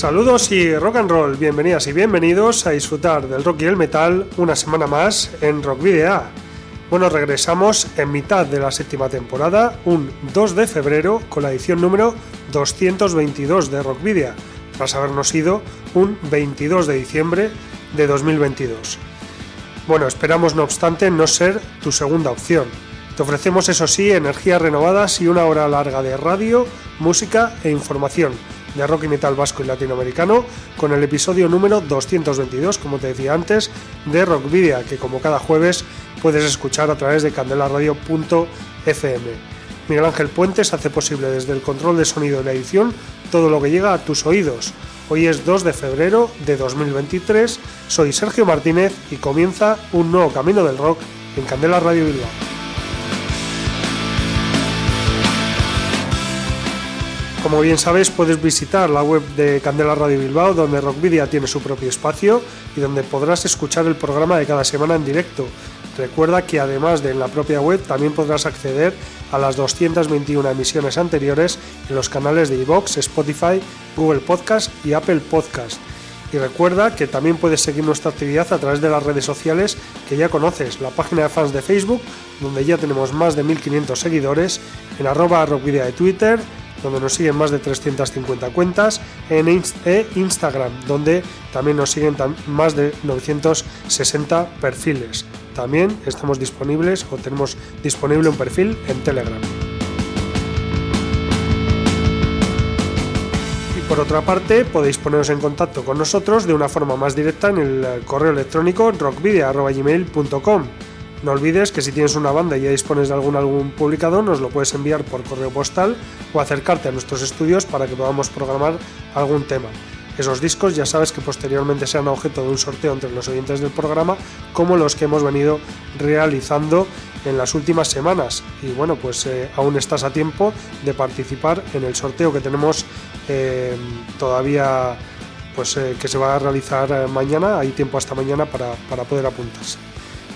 Saludos y rock and roll, bienvenidas y bienvenidos a disfrutar del rock y el metal una semana más en Rock Video. Bueno, regresamos en mitad de la séptima temporada, un 2 de febrero, con la edición número 222 de Rock Video, tras habernos ido un 22 de diciembre de 2022. Bueno, esperamos no obstante no ser tu segunda opción. Te ofrecemos eso sí energías renovadas y una hora larga de radio, música e información de rock y metal vasco y latinoamericano con el episodio número 222, como te decía antes, de Rock Video, que como cada jueves puedes escuchar a través de candelaradio.fm. Miguel Ángel Puentes hace posible desde el control de sonido y la edición todo lo que llega a tus oídos. Hoy es 2 de febrero de 2023, soy Sergio Martínez y comienza un nuevo camino del rock en Candela Radio Bilbao. Como bien sabes, puedes visitar la web de Candela Radio Bilbao, donde Rockvidia tiene su propio espacio y donde podrás escuchar el programa de cada semana en directo. Recuerda que además de en la propia web, también podrás acceder a las 221 emisiones anteriores en los canales de iVoox, Spotify, Google Podcast y Apple Podcast. Y recuerda que también puedes seguir nuestra actividad a través de las redes sociales que ya conoces, la página de fans de Facebook, donde ya tenemos más de 1500 seguidores, en arroba rockvidia de Twitter, donde nos siguen más de 350 cuentas, en e Instagram, donde también nos siguen más de 960 perfiles. También estamos disponibles o tenemos disponible un perfil en Telegram. Y por otra parte, podéis poneros en contacto con nosotros de una forma más directa en el correo electrónico rockvidia.gmail.com no olvides que si tienes una banda y ya dispones de algún álbum publicado, nos lo puedes enviar por correo postal o acercarte a nuestros estudios para que podamos programar algún tema. Esos discos ya sabes que posteriormente serán objeto de un sorteo entre los oyentes del programa, como los que hemos venido realizando en las últimas semanas. Y bueno, pues eh, aún estás a tiempo de participar en el sorteo que tenemos eh, todavía, pues eh, que se va a realizar mañana. Hay tiempo hasta mañana para, para poder apuntarse.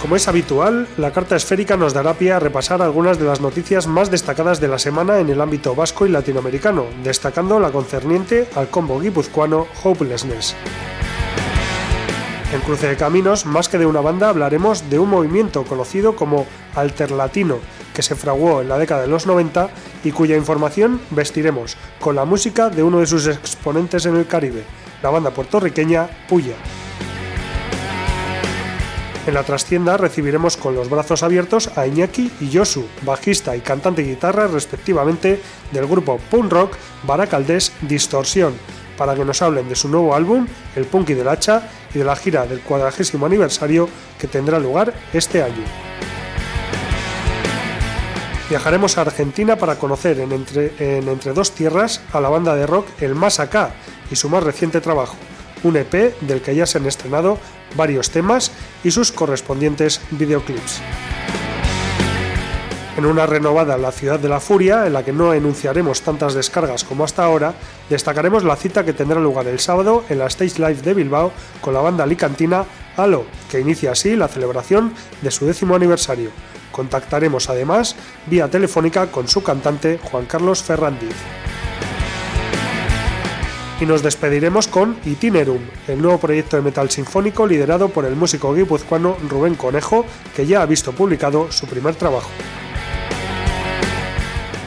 Como es habitual, la carta esférica nos dará pie a repasar algunas de las noticias más destacadas de la semana en el ámbito vasco y latinoamericano, destacando la concerniente al combo guipuzcoano Hopelessness. En Cruce de Caminos, más que de una banda, hablaremos de un movimiento conocido como Alterlatino, que se fraguó en la década de los 90 y cuya información vestiremos con la música de uno de sus exponentes en el Caribe, la banda puertorriqueña Puya. En la trastienda recibiremos con los brazos abiertos a Iñaki y Yosu, bajista y cantante de guitarra respectivamente del grupo punk rock Baracaldés Distorsión, para que nos hablen de su nuevo álbum, El Punky del Hacha, y de la gira del cuadragésimo aniversario que tendrá lugar este año. Viajaremos a Argentina para conocer en entre, en entre dos tierras a la banda de rock El Más Acá y su más reciente trabajo, un EP del que ya se han estrenado varios temas y sus correspondientes videoclips. En una renovada La Ciudad de la Furia, en la que no enunciaremos tantas descargas como hasta ahora, destacaremos la cita que tendrá lugar el sábado en la Stage Live de Bilbao con la banda alicantina Halo, que inicia así la celebración de su décimo aniversario. Contactaremos además vía telefónica con su cantante Juan Carlos Ferrandiz y nos despediremos con Itinerum, el nuevo proyecto de metal sinfónico liderado por el músico guipuzcoano Rubén Conejo, que ya ha visto publicado su primer trabajo.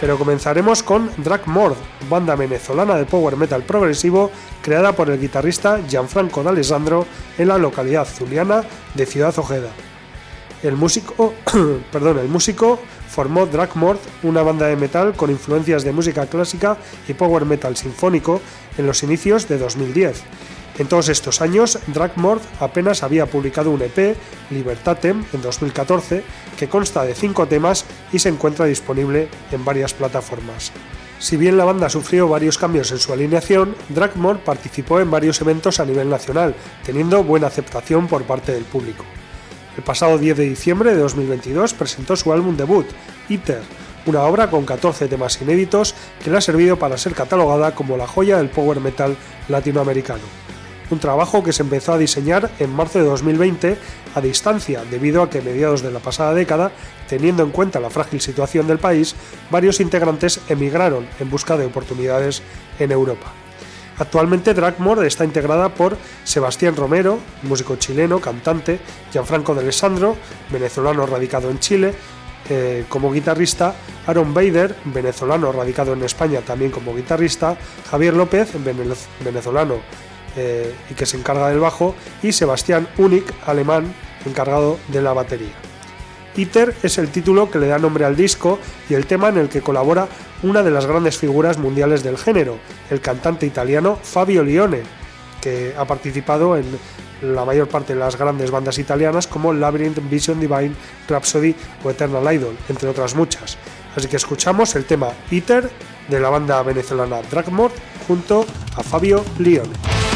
pero comenzaremos con Dragmord, banda venezolana de power metal progresivo creada por el guitarrista Gianfranco D'Alessandro en la localidad zuliana de Ciudad Ojeda. El músico, perdón, el músico formó Dragmord, una banda de metal con influencias de música clásica y power metal sinfónico en los inicios de 2010 en todos estos años, Dragmord apenas había publicado un EP, Libertatem, en 2014, que consta de cinco temas y se encuentra disponible en varias plataformas. Si bien la banda sufrió varios cambios en su alineación, Dragmore participó en varios eventos a nivel nacional, teniendo buena aceptación por parte del público. El pasado 10 de diciembre de 2022 presentó su álbum debut, Iter, una obra con 14 temas inéditos que le ha servido para ser catalogada como la joya del power metal latinoamericano un trabajo que se empezó a diseñar en marzo de 2020 a distancia debido a que mediados de la pasada década, teniendo en cuenta la frágil situación del país, varios integrantes emigraron en busca de oportunidades en Europa. Actualmente Dragmore está integrada por Sebastián Romero, músico chileno, cantante, Gianfranco de Alessandro, venezolano radicado en Chile, eh, como guitarrista, Aaron Bader, venezolano radicado en España también como guitarrista, Javier López, venezolano eh, y que se encarga del bajo, y Sebastián Unik, alemán, encargado de la batería. ITER es el título que le da nombre al disco y el tema en el que colabora una de las grandes figuras mundiales del género, el cantante italiano Fabio Lione, que ha participado en la mayor parte de las grandes bandas italianas como Labyrinth, Vision Divine, Rhapsody o Eternal Idol, entre otras muchas. Así que escuchamos el tema ITER de la banda venezolana Dragmore junto a Fabio Lione.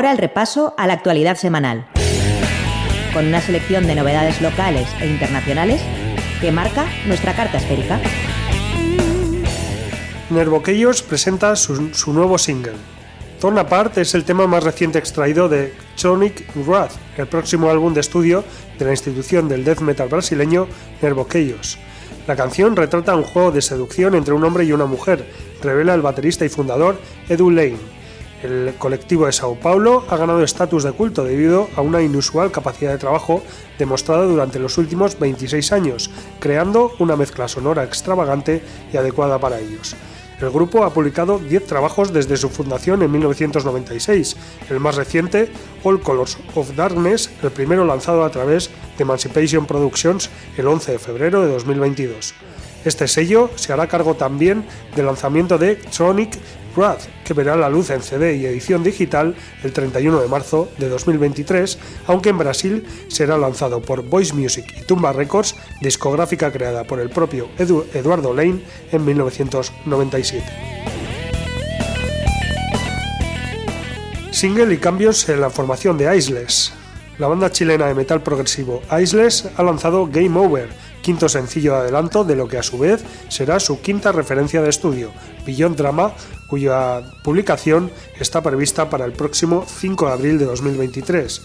Ahora el repaso a la actualidad semanal, con una selección de novedades locales e internacionales que marca nuestra carta esférica. Nervoquellos presenta su, nuevo single. Torn Apart es el tema más reciente extraído de Sonic Wrath, el próximo álbum de estudio de la institución del death metal brasileño Nervoqueios. La canción retrata un juego de seducción entre un hombre y una mujer, revela el baterista y fundador Edu Lane. El colectivo de Sao Paulo ha ganado estatus de culto debido a una inusual capacidad de trabajo demostrada durante los últimos 26 años, creando una mezcla sonora extravagante y adecuada para ellos. El grupo ha publicado 10 trabajos desde su fundación en 1996, el más reciente, All Colors of Darkness, el primero lanzado a través de Emancipation Productions el 11 de febrero de 2022. Este sello se hará cargo también del lanzamiento de Sonic Wrath, que verá la luz en CD y edición digital el 31 de marzo de 2023, aunque en Brasil será lanzado por Voice Music y Tumba Records, discográfica creada por el propio Eduardo Lane en 1997. Single y cambios en la formación de Iceless. La banda chilena de metal progresivo Iceless ha lanzado Game Over, quinto sencillo de adelanto de lo que a su vez será su quinta referencia de estudio, Beyond Drama, cuya publicación está prevista para el próximo 5 de abril de 2023.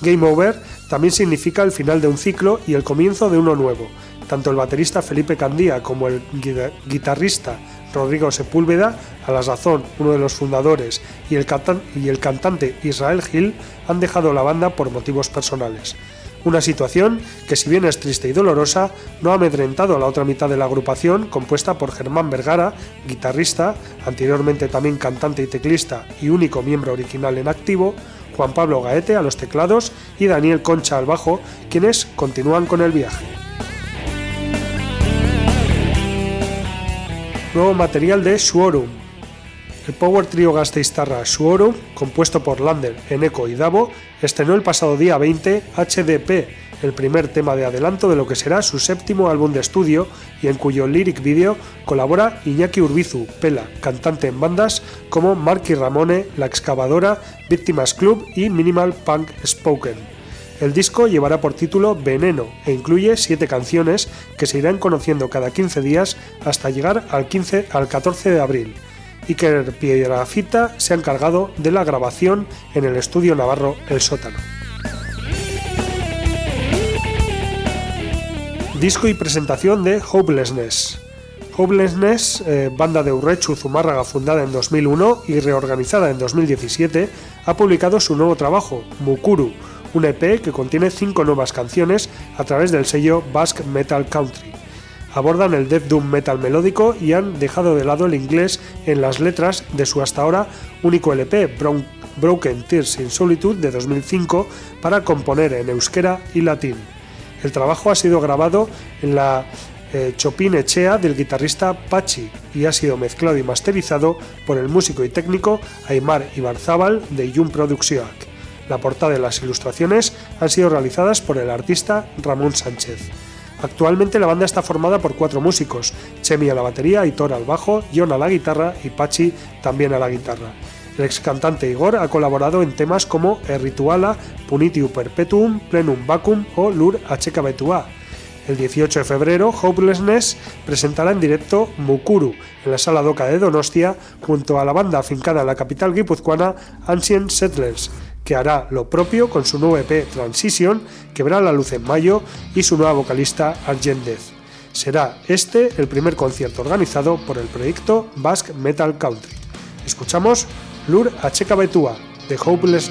Game Over también significa el final de un ciclo y el comienzo de uno nuevo. Tanto el baterista Felipe Candía como el guitarrista Rodrigo Sepúlveda, a la sazón uno de los fundadores, y el, y el cantante Israel Gil han dejado la banda por motivos personales. Una situación que si bien es triste y dolorosa, no ha amedrentado a la otra mitad de la agrupación, compuesta por Germán Vergara, guitarrista, anteriormente también cantante y teclista y único miembro original en activo, Juan Pablo Gaete a los teclados y Daniel Concha al bajo, quienes continúan con el viaje. Nuevo material de Suorum, el power trio gasteiztarra Suoro, compuesto por Lander, Eneco y Davo, estrenó el pasado día 20 HDP, el primer tema de adelanto de lo que será su séptimo álbum de estudio y en cuyo lyric video colabora Iñaki Urbizu, Pela, cantante en bandas como Marky Ramone, La Excavadora, Víctimas Club y Minimal Punk Spoken. El disco llevará por título Veneno e incluye siete canciones que se irán conociendo cada 15 días hasta llegar al, 15, al 14 de abril. Iker Piedrafita se ha encargado de la grabación en el estudio navarro El Sótano. Disco y presentación de Hopelessness. Hopelessness, eh, banda de Urrechu Zumárraga fundada en 2001 y reorganizada en 2017, ha publicado su nuevo trabajo, Mukuru, un EP que contiene cinco nuevas canciones a través del sello Basque Metal Country abordan el death doom metal melódico y han dejado de lado el inglés en las letras de su hasta ahora único LP, Broken Tears in Solitude de 2005, para componer en euskera y latín. El trabajo ha sido grabado en la eh, Chopin Echea del guitarrista Pachi y ha sido mezclado y masterizado por el músico y técnico Aymar Ibarzábal de Yum Produccionac. La portada y las ilustraciones han sido realizadas por el artista Ramón Sánchez. Actualmente la banda está formada por cuatro músicos, Chemi a la batería, Aitor al bajo, John a la guitarra y Pachi también a la guitarra. El ex cantante Igor ha colaborado en temas como El Rituala, Punitiu Perpetuum, Plenum Vacum o Lur Acheca Betua. El 18 de febrero, Hopelessness presentará en directo Mukuru en la Sala Doca de Donostia junto a la banda afincada en la capital guipuzcoana Ancient Settlers, que hará lo propio con su nuevo EP Transition, que verá la luz en mayo, y su nueva vocalista Argent Death. Será este el primer concierto organizado por el proyecto Basque Metal Country. Escuchamos Lur Checa Betua, de Hopeless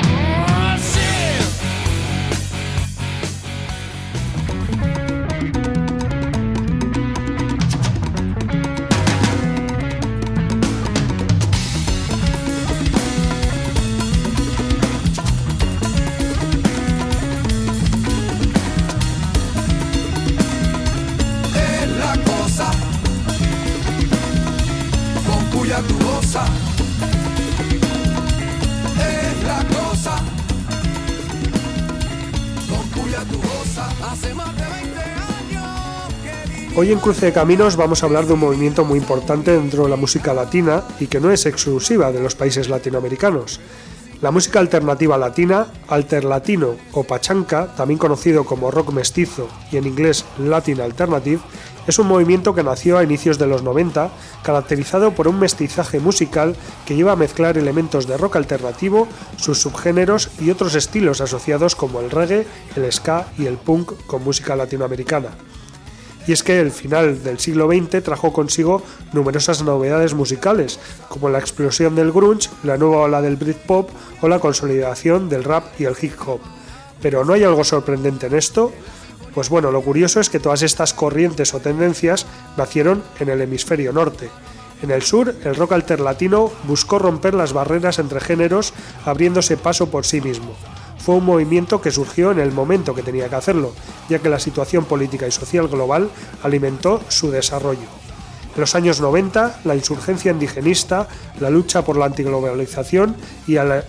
Hoy en Cruce de Caminos vamos a hablar de un movimiento muy importante dentro de la música latina y que no es exclusiva de los países latinoamericanos. La música alternativa latina, alterlatino o pachanca, también conocido como rock mestizo y en inglés Latin Alternative, es un movimiento que nació a inicios de los 90, caracterizado por un mestizaje musical que lleva a mezclar elementos de rock alternativo, sus subgéneros y otros estilos asociados como el reggae, el ska y el punk con música latinoamericana y es que el final del siglo XX trajo consigo numerosas novedades musicales, como la explosión del grunge, la nueva ola del Britpop o la consolidación del rap y el hip hop. Pero ¿no hay algo sorprendente en esto? Pues bueno, lo curioso es que todas estas corrientes o tendencias nacieron en el hemisferio norte. En el sur, el rock alterlatino buscó romper las barreras entre géneros, abriéndose paso por sí mismo fue un movimiento que surgió en el momento que tenía que hacerlo, ya que la situación política y social global alimentó su desarrollo. En los años 90, la insurgencia indigenista, la lucha por la antiglobalización y el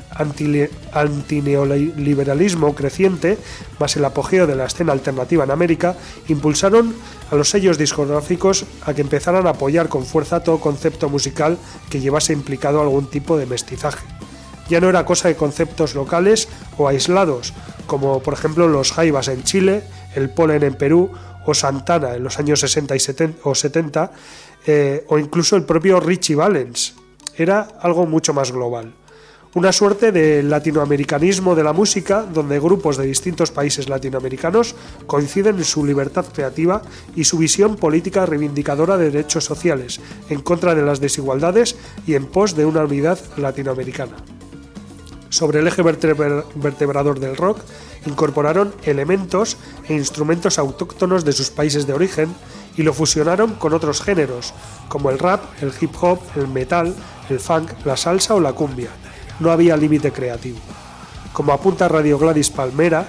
antineoliberalismo creciente, más el apogeo de la escena alternativa en América, impulsaron a los sellos discográficos a que empezaran a apoyar con fuerza todo concepto musical que llevase implicado algún tipo de mestizaje ya no era cosa de conceptos locales o aislados, como por ejemplo los jaivas en Chile, el polen en Perú o Santana en los años 60 y 70, o 70, eh, o incluso el propio Richie Valens. Era algo mucho más global. Una suerte de latinoamericanismo de la música, donde grupos de distintos países latinoamericanos coinciden en su libertad creativa y su visión política reivindicadora de derechos sociales, en contra de las desigualdades y en pos de una unidad latinoamericana sobre el eje vertebrador del rock, incorporaron elementos e instrumentos autóctonos de sus países de origen y lo fusionaron con otros géneros, como el rap, el hip hop, el metal, el funk, la salsa o la cumbia. No había límite creativo. Como apunta Radio Gladys Palmera,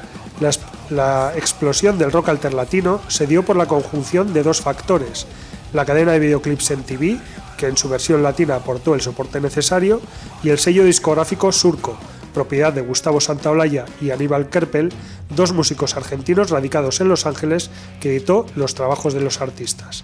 la, explosión del rock alterlatino se dio por la conjunción de dos factores, la cadena de videoclips en TV, que en su versión latina aportó el soporte necesario, y el sello discográfico Surco, propiedad de Gustavo Santaolalla y Aníbal Kerpel, dos músicos argentinos radicados en Los Ángeles que editó los trabajos de los artistas.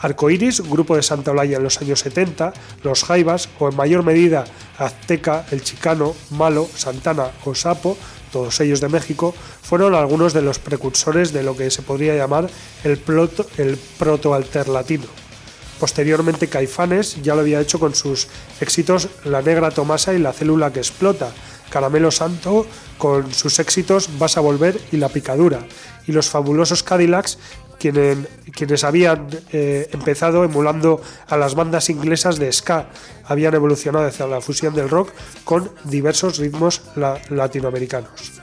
Arcoiris, grupo de Santaolalla en los años 70, Los Jaivas o en mayor medida Azteca, El Chicano, Malo, Santana o Sapo, todos ellos de México, fueron algunos de los precursores de lo que se podría llamar el, proto, el proto-alterlatino. Posteriormente Caifanes ya lo había hecho con sus éxitos La Negra Tomasa y La Célula que Explota, Caramelo Santo con sus éxitos Vas a Volver y La Picadura, y los fabulosos Cadillacs quienes, habían eh, empezado emulando a las bandas inglesas de ska, habían evolucionado hacia la fusión del rock con diversos ritmos latinoamericanos.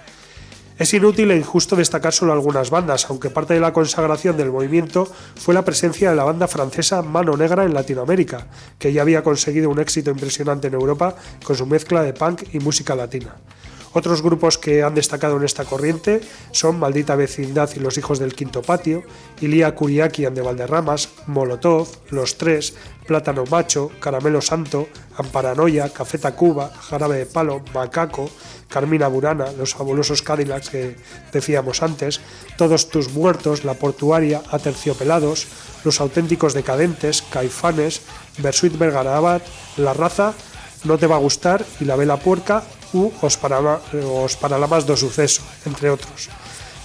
Es inútil e injusto destacar solo algunas bandas, aunque parte de la consagración del movimiento fue la presencia de la banda francesa Mano Negra en Latinoamérica, que ya había conseguido un éxito impresionante en Europa con su mezcla de punk y música latina. Otros grupos que han destacado en esta corriente son Maldita Vecindad y los Hijos del Quinto Patio, Ilía Kuriakian de Valderramas, Molotov, Los Tres, Plátano Macho, Caramelo Santo, Amparanoia, Café Tacuba, Jarabe de Palo, Macaco, Carmina Burana, Los Fabulosos Cadillacs que decíamos antes, Todos Tus Muertos, La Portuaria, Aterciopelados, Los Auténticos Decadentes, Caifanes, Bersuit Vergarabat, La Raza, No Te Va a Gustar y La Vela Puerca u Os, para, más do Suceso, entre otros.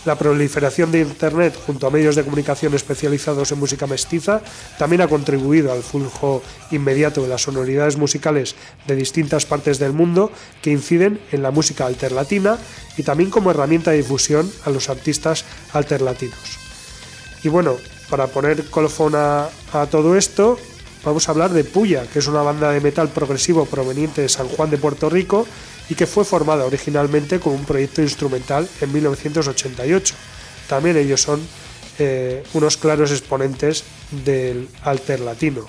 La proliferación de Internet junto a medios de comunicación especializados en música mestiza también ha contribuido al flujo inmediato de las sonoridades musicales de distintas partes del mundo que inciden en la música alterlatina y también como herramienta de difusión a los artistas alterlatinos. Y bueno, para poner colofón a, todo esto, vamos a hablar de Puya, que es una banda de metal progresivo proveniente de San Juan de Puerto Rico y que fue formada originalmente como un proyecto instrumental en 1988. También ellos son eh, unos claros exponentes del alter latino.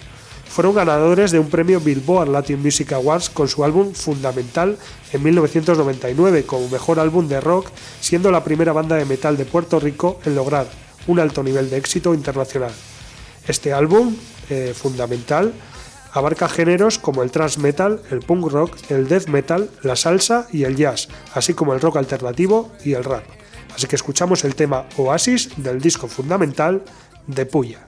Fueron ganadores de un premio Billboard Latin Music Awards con su álbum Fundamental en 1999 como mejor álbum de rock, siendo la primera banda de metal de Puerto Rico en lograr un alto nivel de éxito internacional. Este álbum, eh, Fundamental, abarca géneros como el thrash metal, el punk rock, el death metal, la salsa y el jazz, así como el rock alternativo y el rap. Así que escuchamos el tema Oasis del disco fundamental de Puya.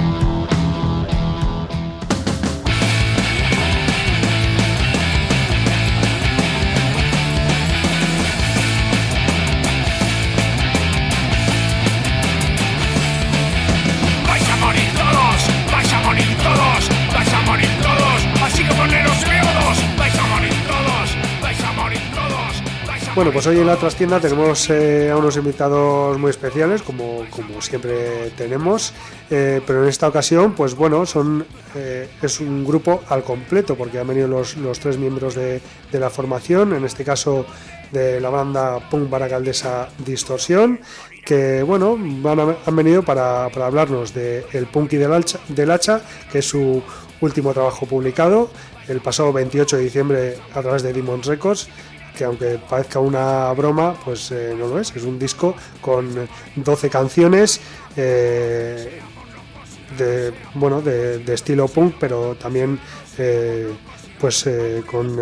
Bueno, pues hoy en la trastienda tenemos eh, a unos invitados muy especiales, como, como siempre tenemos, eh, pero en esta ocasión, pues bueno, son eh, es un grupo al completo, porque han venido los, los tres miembros de, de, la formación, en este caso de la banda Punk Baracaldesa Distorsión, que bueno, van han venido para, para hablarnos de El del hacha, del hacha, que es su último trabajo publicado el pasado 28 de diciembre a través de Demons Records que aunque parezca una broma, pues eh, no lo es. Es un disco con 12 canciones eh, de, bueno, de, estilo punk, pero también eh, pues con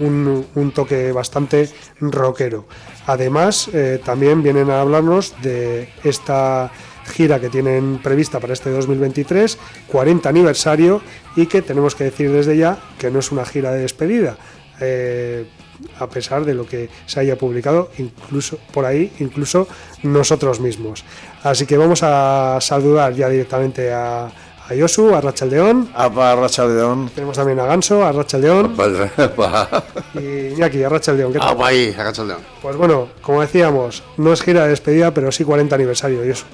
un, toque bastante rockero. Además, también vienen a hablarnos de esta gira que tienen prevista para este 2023, 40 aniversario, y que tenemos que decir desde ya que no es una gira de despedida. A pesar de lo que se haya publicado incluso por ahí, incluso nosotros mismos. Así que vamos a saludar ya directamente a, a Yosu, a Rachaldeón. A Rachaldeón. Tenemos también a Ganso, a Rachaldeón. y Iñaki, a Rachaldeón. ¿qué tal? Pues bueno, como decíamos, no es gira de despedida, pero sí 40 aniversario, Yosu.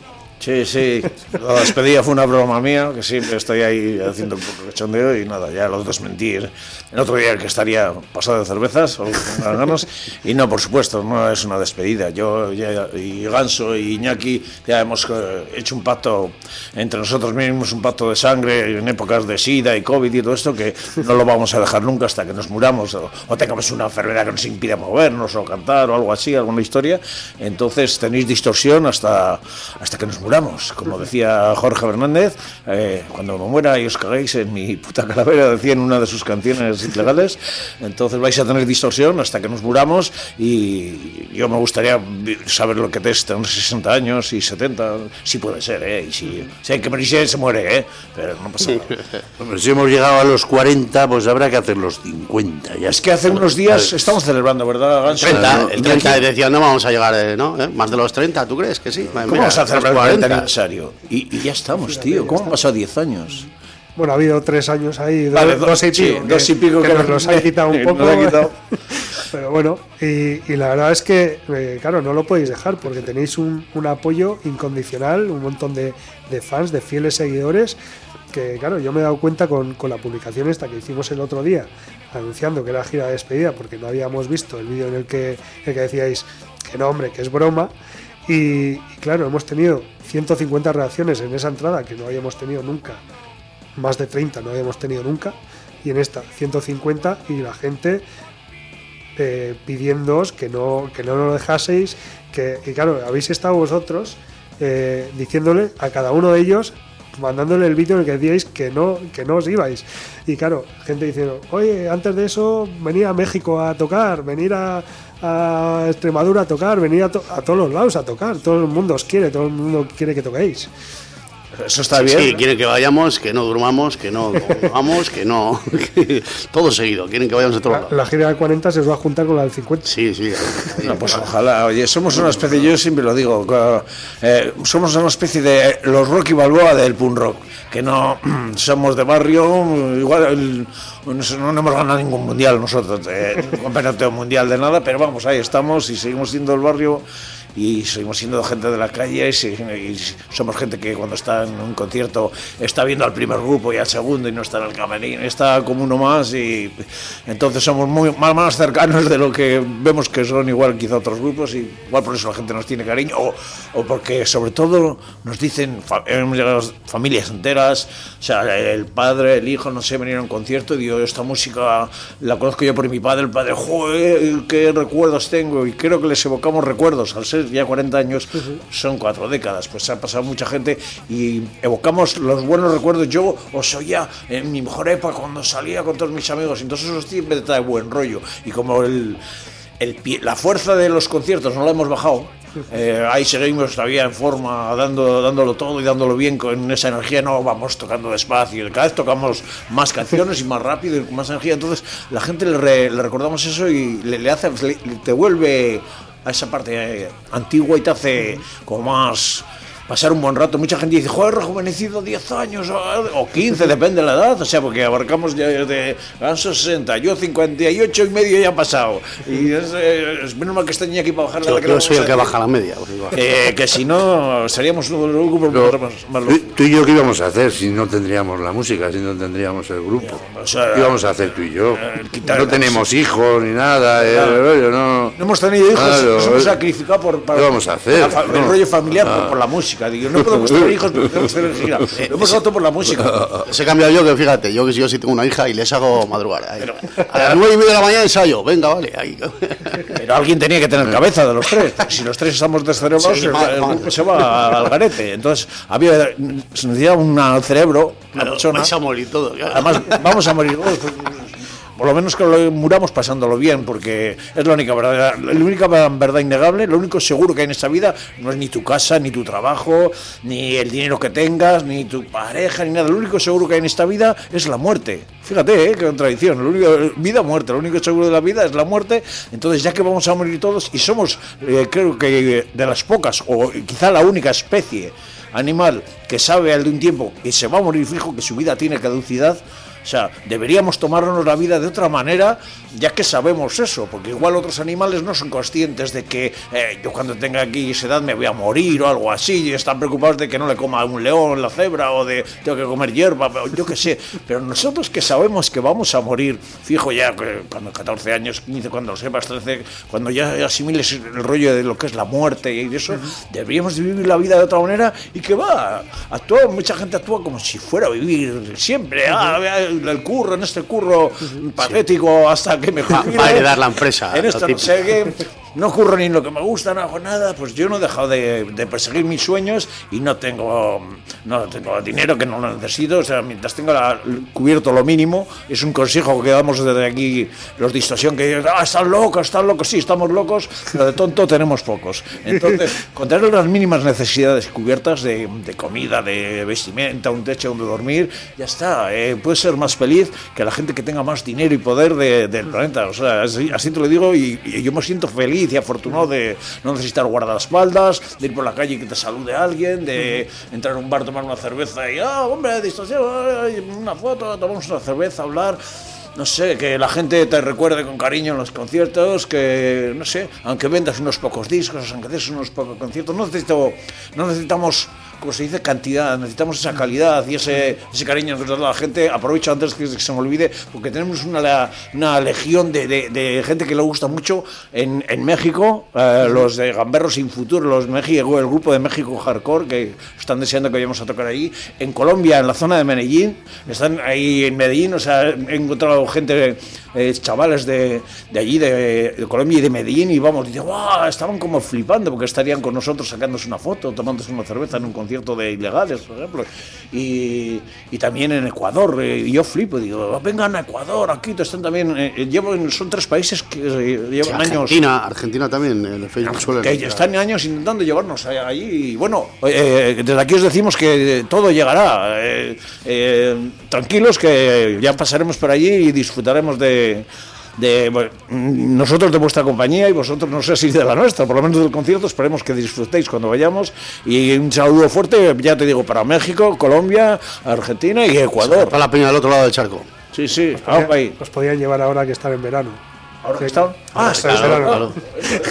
Sí, sí, la despedida fue una broma mía, que siempre estoy ahí haciendo un poco de chondeo y nada, ya lo desmentir. El otro día que estaría pasado de cervezas o con ganas, y no, por supuesto, no es una despedida. Yo ya, y Ganso y Iñaki ya hemos hecho un pacto entre nosotros mismos, un pacto de sangre en épocas de SIDA y COVID y todo esto, que no lo vamos a dejar nunca hasta que nos muramos o, o tengamos una enfermedad que nos impida movernos o cantar o algo así, alguna historia. Entonces tenéis distorsión hasta, hasta que nos muramos muramos, como decía Jorge Fernández, eh, cuando me muera y os cagáis en mi puta calavera, decía en una de sus canciones ilegales, entonces vais a tener distorsión hasta que nos muramos y yo me gustaría saber lo que te están 60 años y 70, si puede ser, ¿eh? y si, si hay que morirse, se muere, ¿eh? pero no pasa nada. Si hemos llegado a los 40, pues habrá que hacer los 50. Ya. Es que hace unos días estamos celebrando, ¿verdad, Ganso? El 30, el 30 decía, no vamos a llegar, eh, ¿no? ¿Eh? Más de los 30, ¿tú crees que sí? ¿Cómo Mira, vamos a celebrar 40? 50. Y, ya estamos, tío. ¿Cómo han pasado 10 años? Bueno, ha habido tres años ahí, dos, vale, y, pico, que, nos los han quitado un poco. Pero bueno, y, la verdad es que, eh, claro, no lo podéis dejar porque tenéis un, apoyo incondicional, un montón de, fans, de fieles seguidores. Que claro, yo me he dado cuenta con, la publicación esta que hicimos el otro día, anunciando que era gira de despedida, porque no habíamos visto el vídeo en el que, en el que decíais que no, hombre, que es broma. Y, y claro, hemos tenido 150 reacciones en esa entrada que no habíamos tenido nunca más de 30 no habíamos tenido nunca, y en esta 150 y la gente eh, pidiéndoos que no, que no lo dejaseis, que, y claro, habéis estado vosotros eh, diciéndole a cada uno de ellos, mandándole el vídeo en el que decíais que no, que no os ibais. Y claro, gente diciendo, oye, antes de eso venir a México a tocar, venir a, a Extremadura a tocar, venir a, to- a todos los lados a tocar, todo el mundo os quiere, todo el mundo quiere que toquéis. Eso está bien. Sí, quieren que vayamos, que no durmamos, que no comamos, que no. que- todo seguido, quieren que vayamos a todos La, lados. la gira del 40 se os va a juntar con la del 50. Sí, sí. No, pues ojalá. Oye, somos una especie, yo siempre lo digo, eh, somos una especie de los Rocky Balboa del punk rock, que no somos de barrio, igual el- no, no hemos ganado ningún mundial nosotros, eh, un campeonato mundial de nada, pero vamos, ahí estamos y seguimos siendo el barrio y seguimos siendo gente de la calle y, y somos gente que cuando está en un concierto está viendo al primer grupo y al segundo y no está en el camerino, está como uno más y entonces somos muy más, más cercanos de lo que vemos que son igual quizá otros grupos y igual por eso la gente nos tiene cariño o, o porque sobre todo nos dicen hemos llegado familias enteras o sea el padre el hijo no sé venir a un concierto y digo esta música la conozco yo por mi padre el padre joder qué recuerdos tengo y creo que les evocamos recuerdos al ser ya 40 años son cuatro décadas pues ha pasado mucha gente y evocamos los buenos recuerdos. Yo os oía en mi mejor época cuando salía con todos mis amigos entonces eso siempre te trae buen rollo. Y como el, el pie- la fuerza de los conciertos no la hemos bajado eh, ahí seguimos todavía en forma dando, dándolo todo y dándolo bien con esa energía no vamos tocando despacio cada vez tocamos más canciones y más rápido y con más energía. Entonces la gente le, re- le recordamos eso y le, le hace le- te vuelve a esa parte eh, antigua y te hace como más pasar un buen rato. Mucha gente dice, joder, rejuvenecido 10 años o, 15, depende de la edad, o sea, porque abarcamos ya desde Ganso 60, yo 58 y medio ya ha pasado. Y es, eh, es menos mal que estoy aquí para bajar Yo, la yo soy el que baja la media. pues. Eh, que si no, seríamos un grupo Pero, más, más tú, tú y yo, ¿qué íbamos a hacer si no tendríamos la música, si no tendríamos el grupo? o sea, ¿Qué íbamos a hacer tú y yo? eh, No tenemos hijos ni nada, eh, el rollo, no... No hemos tenido hijos, Claro, nos hemos eh, sacrificado por, para- ¿qué vamos a hacer? la fa- el No. rollo familiar por, Ah. por la música. Digo, no podemos tener hijos porque tenemos que tener gira. Lo hemos roto por la música. Se he cambiado yo, que fíjate, yo que yo sí tengo una hija y les hago madrugar. ahí. A las nueve y media de la mañana ensayo, venga, vale. Ahí. Pero alguien tenía que tener cabeza de los tres. Si los tres estamos descerebrados, Sí, el, mal, el mal. grupo se va al garete. Entonces, había, se necesitaba un cerebro, una Claro, persona. vais a morir todos. claro. Además, vamos a morir todos. Por lo menos que lo muramos pasándolo bien, porque es la única verdad, la única verdad innegable, lo único seguro que hay en esta vida no es ni tu casa, ni tu trabajo, ni el dinero que tengas, ni tu pareja, ni nada. Lo único seguro que hay en esta vida es la muerte. Fíjate, ¿eh? qué contradicción. Lo único, vida, muerte. Lo único seguro de la vida es la muerte. Entonces, ya que vamos a morir todos, y somos, eh, creo que de las pocas, o quizá la única especie animal que sabe al de un tiempo que se va a morir fijo, que su vida tiene caducidad, o sea, deberíamos tomarnos la vida de otra manera, ya que sabemos eso, porque igual otros animales no son conscientes de que eh, yo cuando tenga aquí esa edad me voy a morir o algo así, y están preocupados de que no le coma un león la cebra o de tengo que comer hierba, yo qué sé. Pero nosotros que sabemos que vamos a morir, fijo ya, cuando 14 años, 15, cuando lo sepas, 13, cuando ya asimiles el rollo de lo que es la muerte y eso, deberíamos de vivir la vida de otra manera y que va, actúa, mucha gente actúa como si fuera a vivir siempre, ah, el curro, en este curro patético hasta que me jubile. va a heredar la empresa, En lo esto no sé qué, no curro ni en lo que me gusta, no hago nada, pues yo no he dejado de, de perseguir mis sueños y no tengo, no tengo dinero que no lo necesito, o sea, mientras tenga la- cubierto lo mínimo, es un consejo que damos desde aquí los de distorsión que dicen, ah, están locos, están locos, sí, estamos locos, pero de tonto tenemos pocos. Entonces, con tener las mínimas necesidades cubiertas de, de comida, de vestimenta, un techo donde dormir, ya está, eh, puedes ser más feliz que la gente que tenga más dinero y poder de- del planeta, o sea, así, así te lo digo y, y yo me siento feliz y afortunado de no necesitar guardaespaldas, de ir por la calle y que te salude alguien, de entrar a un bar, tomar una cerveza y, ah, hombre, distorsión, ay, una foto, tomamos una cerveza, hablar. No sé, que la gente te recuerde con cariño en los conciertos, que, no sé, aunque vendas unos pocos discos, aunque des unos pocos conciertos, no, necesito, no necesitamos, como se dice, cantidad, necesitamos esa calidad y ese, ese cariño que la gente. Aprovecho antes que se me olvide, porque tenemos una, una legión de, de- gente que le gusta mucho en, en México, eh, los de Gamberros Sin Futuro, los México, el grupo de México Hardcore, que están deseando que vayamos a tocar ahí. En Colombia, en la zona de Medellín, están ahí en Medellín, o sea, he encontrado gente, eh, chavales de, de allí, de, de Colombia y de Medellín, y vamos, dice, ¡guau! Estaban como flipando porque estarían con nosotros sacándose una foto, tomándose una cerveza en un concierto de ilegales, por ejemplo. Y, y también en Ecuador, eh, y yo flipo, digo, vengan a Ecuador, aquí te están también. eh, eh, llevo, son tres países que Sí, llevan años. Argentina, Argentina también, el Facebook suelen. Que están años intentando llevarnos allí y bueno, eh, desde aquí os decimos que todo llegará. Tranquilos que ya pasaremos por allí y disfrutaremos de, de, bueno, nosotros de vuestra compañía y vosotros no sé si de la nuestra, por lo menos del concierto, esperemos que disfrutéis cuando vayamos y un saludo fuerte, ya te digo, para México, Colombia, Argentina y Ecuador. Para la peña del otro lado del charco. Sí, sí, vamos para ahí. Os podían llevar ahora que están en verano. ¿Ahora que están? Ah, está en claro, claro.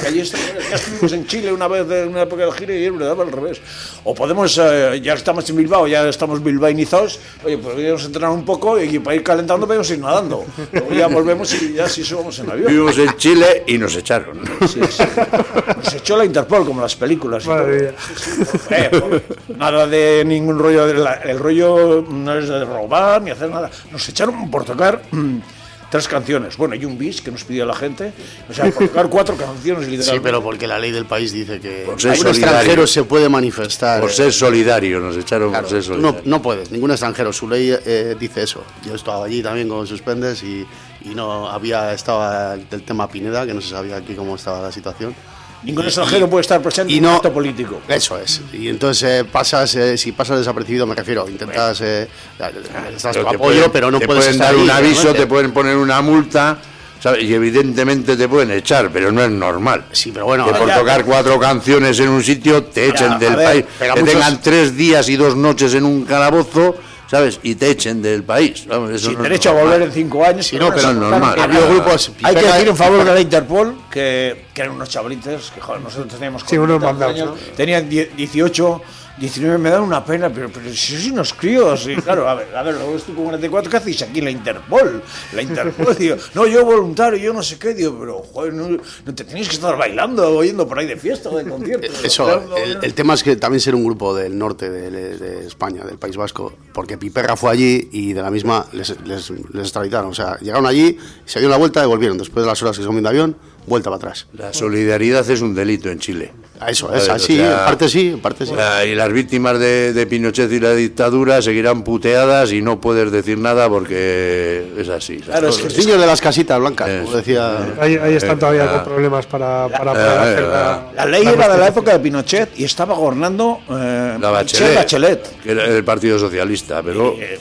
Que allí está- ya estuvimos en Chile una vez en una época de gira y es verdad, al revés. O podemos, eh, ya estamos en Bilbao, ya estamos bilbainizados, oye, pues podríamos entrenar un poco y para ir calentando podemos ir nadando. Luego ya volvemos y ya sí subimos en avión. Vivimos en Chile y nos echaron. Sí, sí. Nos echó la Interpol como las películas. y Madre. Eh, por- nada de ningún rollo. de la- el rollo no es de robar ni hacer nada. Nos echaron por tocar mm, tres canciones. Bueno, y un bis que nos pidió la gente. O sea, por tocar cuatro canciones literalmente. Sí, pero porque la ley del país dice que Por ser un solidario. extranjero se puede manifestar. Por ser solidario, nos echaron Claro, por ser tú no, solidario. no puedes, ningún extranjero. Su ley eh, dice eso. Yo estaba allí también con suspendes y, y no había estaba el tema Pineda, que no se sabía aquí cómo estaba la situación. Ningún extranjero puede estar presente y en no- un acto político. Eso es. Y entonces eh, pasas, eh, si pasas desapercibido, me refiero, intentas, eh, estás Pero tu te apoyo, pueden- pero no te puedes pueden estar dar ahí, un aviso, te pueden poner una multa ¿sabes? Y evidentemente te pueden echar, pero no es normal. Sí, pero bueno, que por ya- tocar cuatro canciones en un sitio te echen del ver, país. Que muchos- tengan tres días y dos noches en un calabozo, ¿sabes? Y te echen del país. Vamos, eso Sin no derecho a volver en cinco años. Sí, no, pero es normal. que Ha había habido grupos- Hay que decir en favor de la Interpol que, que eran unos chavalitos que joder, nosotros teníamos Sí, unos 40 mandados, años, tenían die- 18, 19, me dan una pena, pero, pero si sois unos críos, y claro, a ver, a ver, luego estoy con 44, ¿qué hacéis aquí la Interpol? La Interpol, digo, no, yo voluntario, yo no sé qué, digo, pero joder, no, no te tenéis que estar bailando o yendo por ahí de fiesta o de concierto. Eh, Eso, el, el tema es que también ser un grupo del norte de, de España, del País Vasco, porque Piperra fue allí y de la misma les, les, les extraditaron. O sea, llegaron allí, se dieron la vuelta y volvieron. Después de las horas que se comen de avión, vuelta para atrás. La solidaridad es un delito en Chile. A Eso es O así, sea, en parte sí, en parte sí. Y las víctimas de, de Pinochet y la dictadura seguirán puteadas y no puedes decir nada porque es así. ¿sabes? Claro, es que Los niños de las casitas blancas, como decía. Ahí, ahí están Eh, todavía ah. con problemas para, para eh, poder eh, hacer la, La ley la era de la época de Pinochet y estaba gobernando eh, La Bachelet, Bachelet. que era el Partido Socialista, pero, Eh,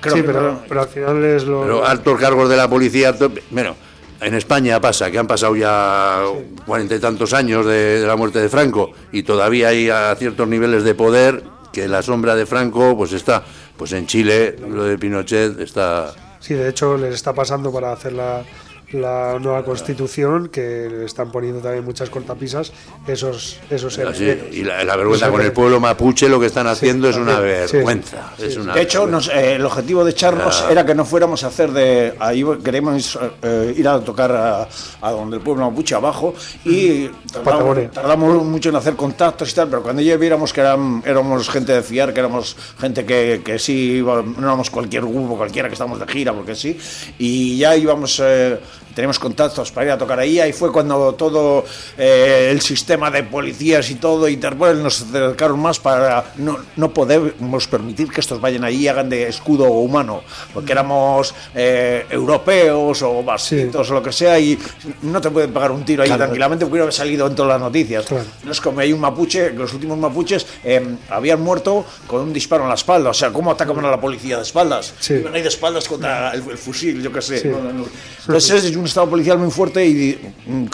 creo Sí, que pero, no- pero al final es lo. pero altos cargos de la policía. alto- bueno, en España pasa que han pasado ya cuarenta y tantos años de, la muerte de Franco y todavía hay a ciertos niveles de poder que la sombra de Franco pues está. Pues en Chile lo de Pinochet está. Sí, de hecho les está pasando para hacer la, la nueva constitución, que le están poniendo también muchas cortapisas, esos, esos Así, y la, la vergüenza con el pueblo mapuche lo que están haciendo es una también, sí. vergüenza. es una De hecho, vergüenza. nos- eh, el objetivo de echarnos era que no fuéramos a hacer de. Ahí queremos eh, ir a tocar a, a donde el pueblo mapuche abajo y tardamos, Patagonia. tardamos mucho en hacer contactos y tal, pero cuando ya viéramos que eran, éramos gente de fiar, que éramos gente que, que sí, iba- no éramos cualquier grupo, cualquiera que estamos de gira, porque sí, y ya íbamos. eh, tenemos contactos para ir a tocar ahí, ahí fue cuando todo eh, el sistema de policías y todo, Interpol, nos acercaron más para no, no podemos permitir que estos vayan ahí y hagan de escudo humano, porque éramos eh, europeos o vasquitos o lo que sea, y no te pueden pagar un tiro ahí tranquilamente porque hubiera salido en todas las noticias. Claro. No es como hay un mapuche, los últimos mapuches eh, habían muerto con un disparo en la espalda, o sea, ¿cómo atacaban a la policía de espaldas? Sí. Iban ahí de espaldas contra el, el fusil, yo qué sé. Sí. Entonces es un estado policial muy fuerte y mm,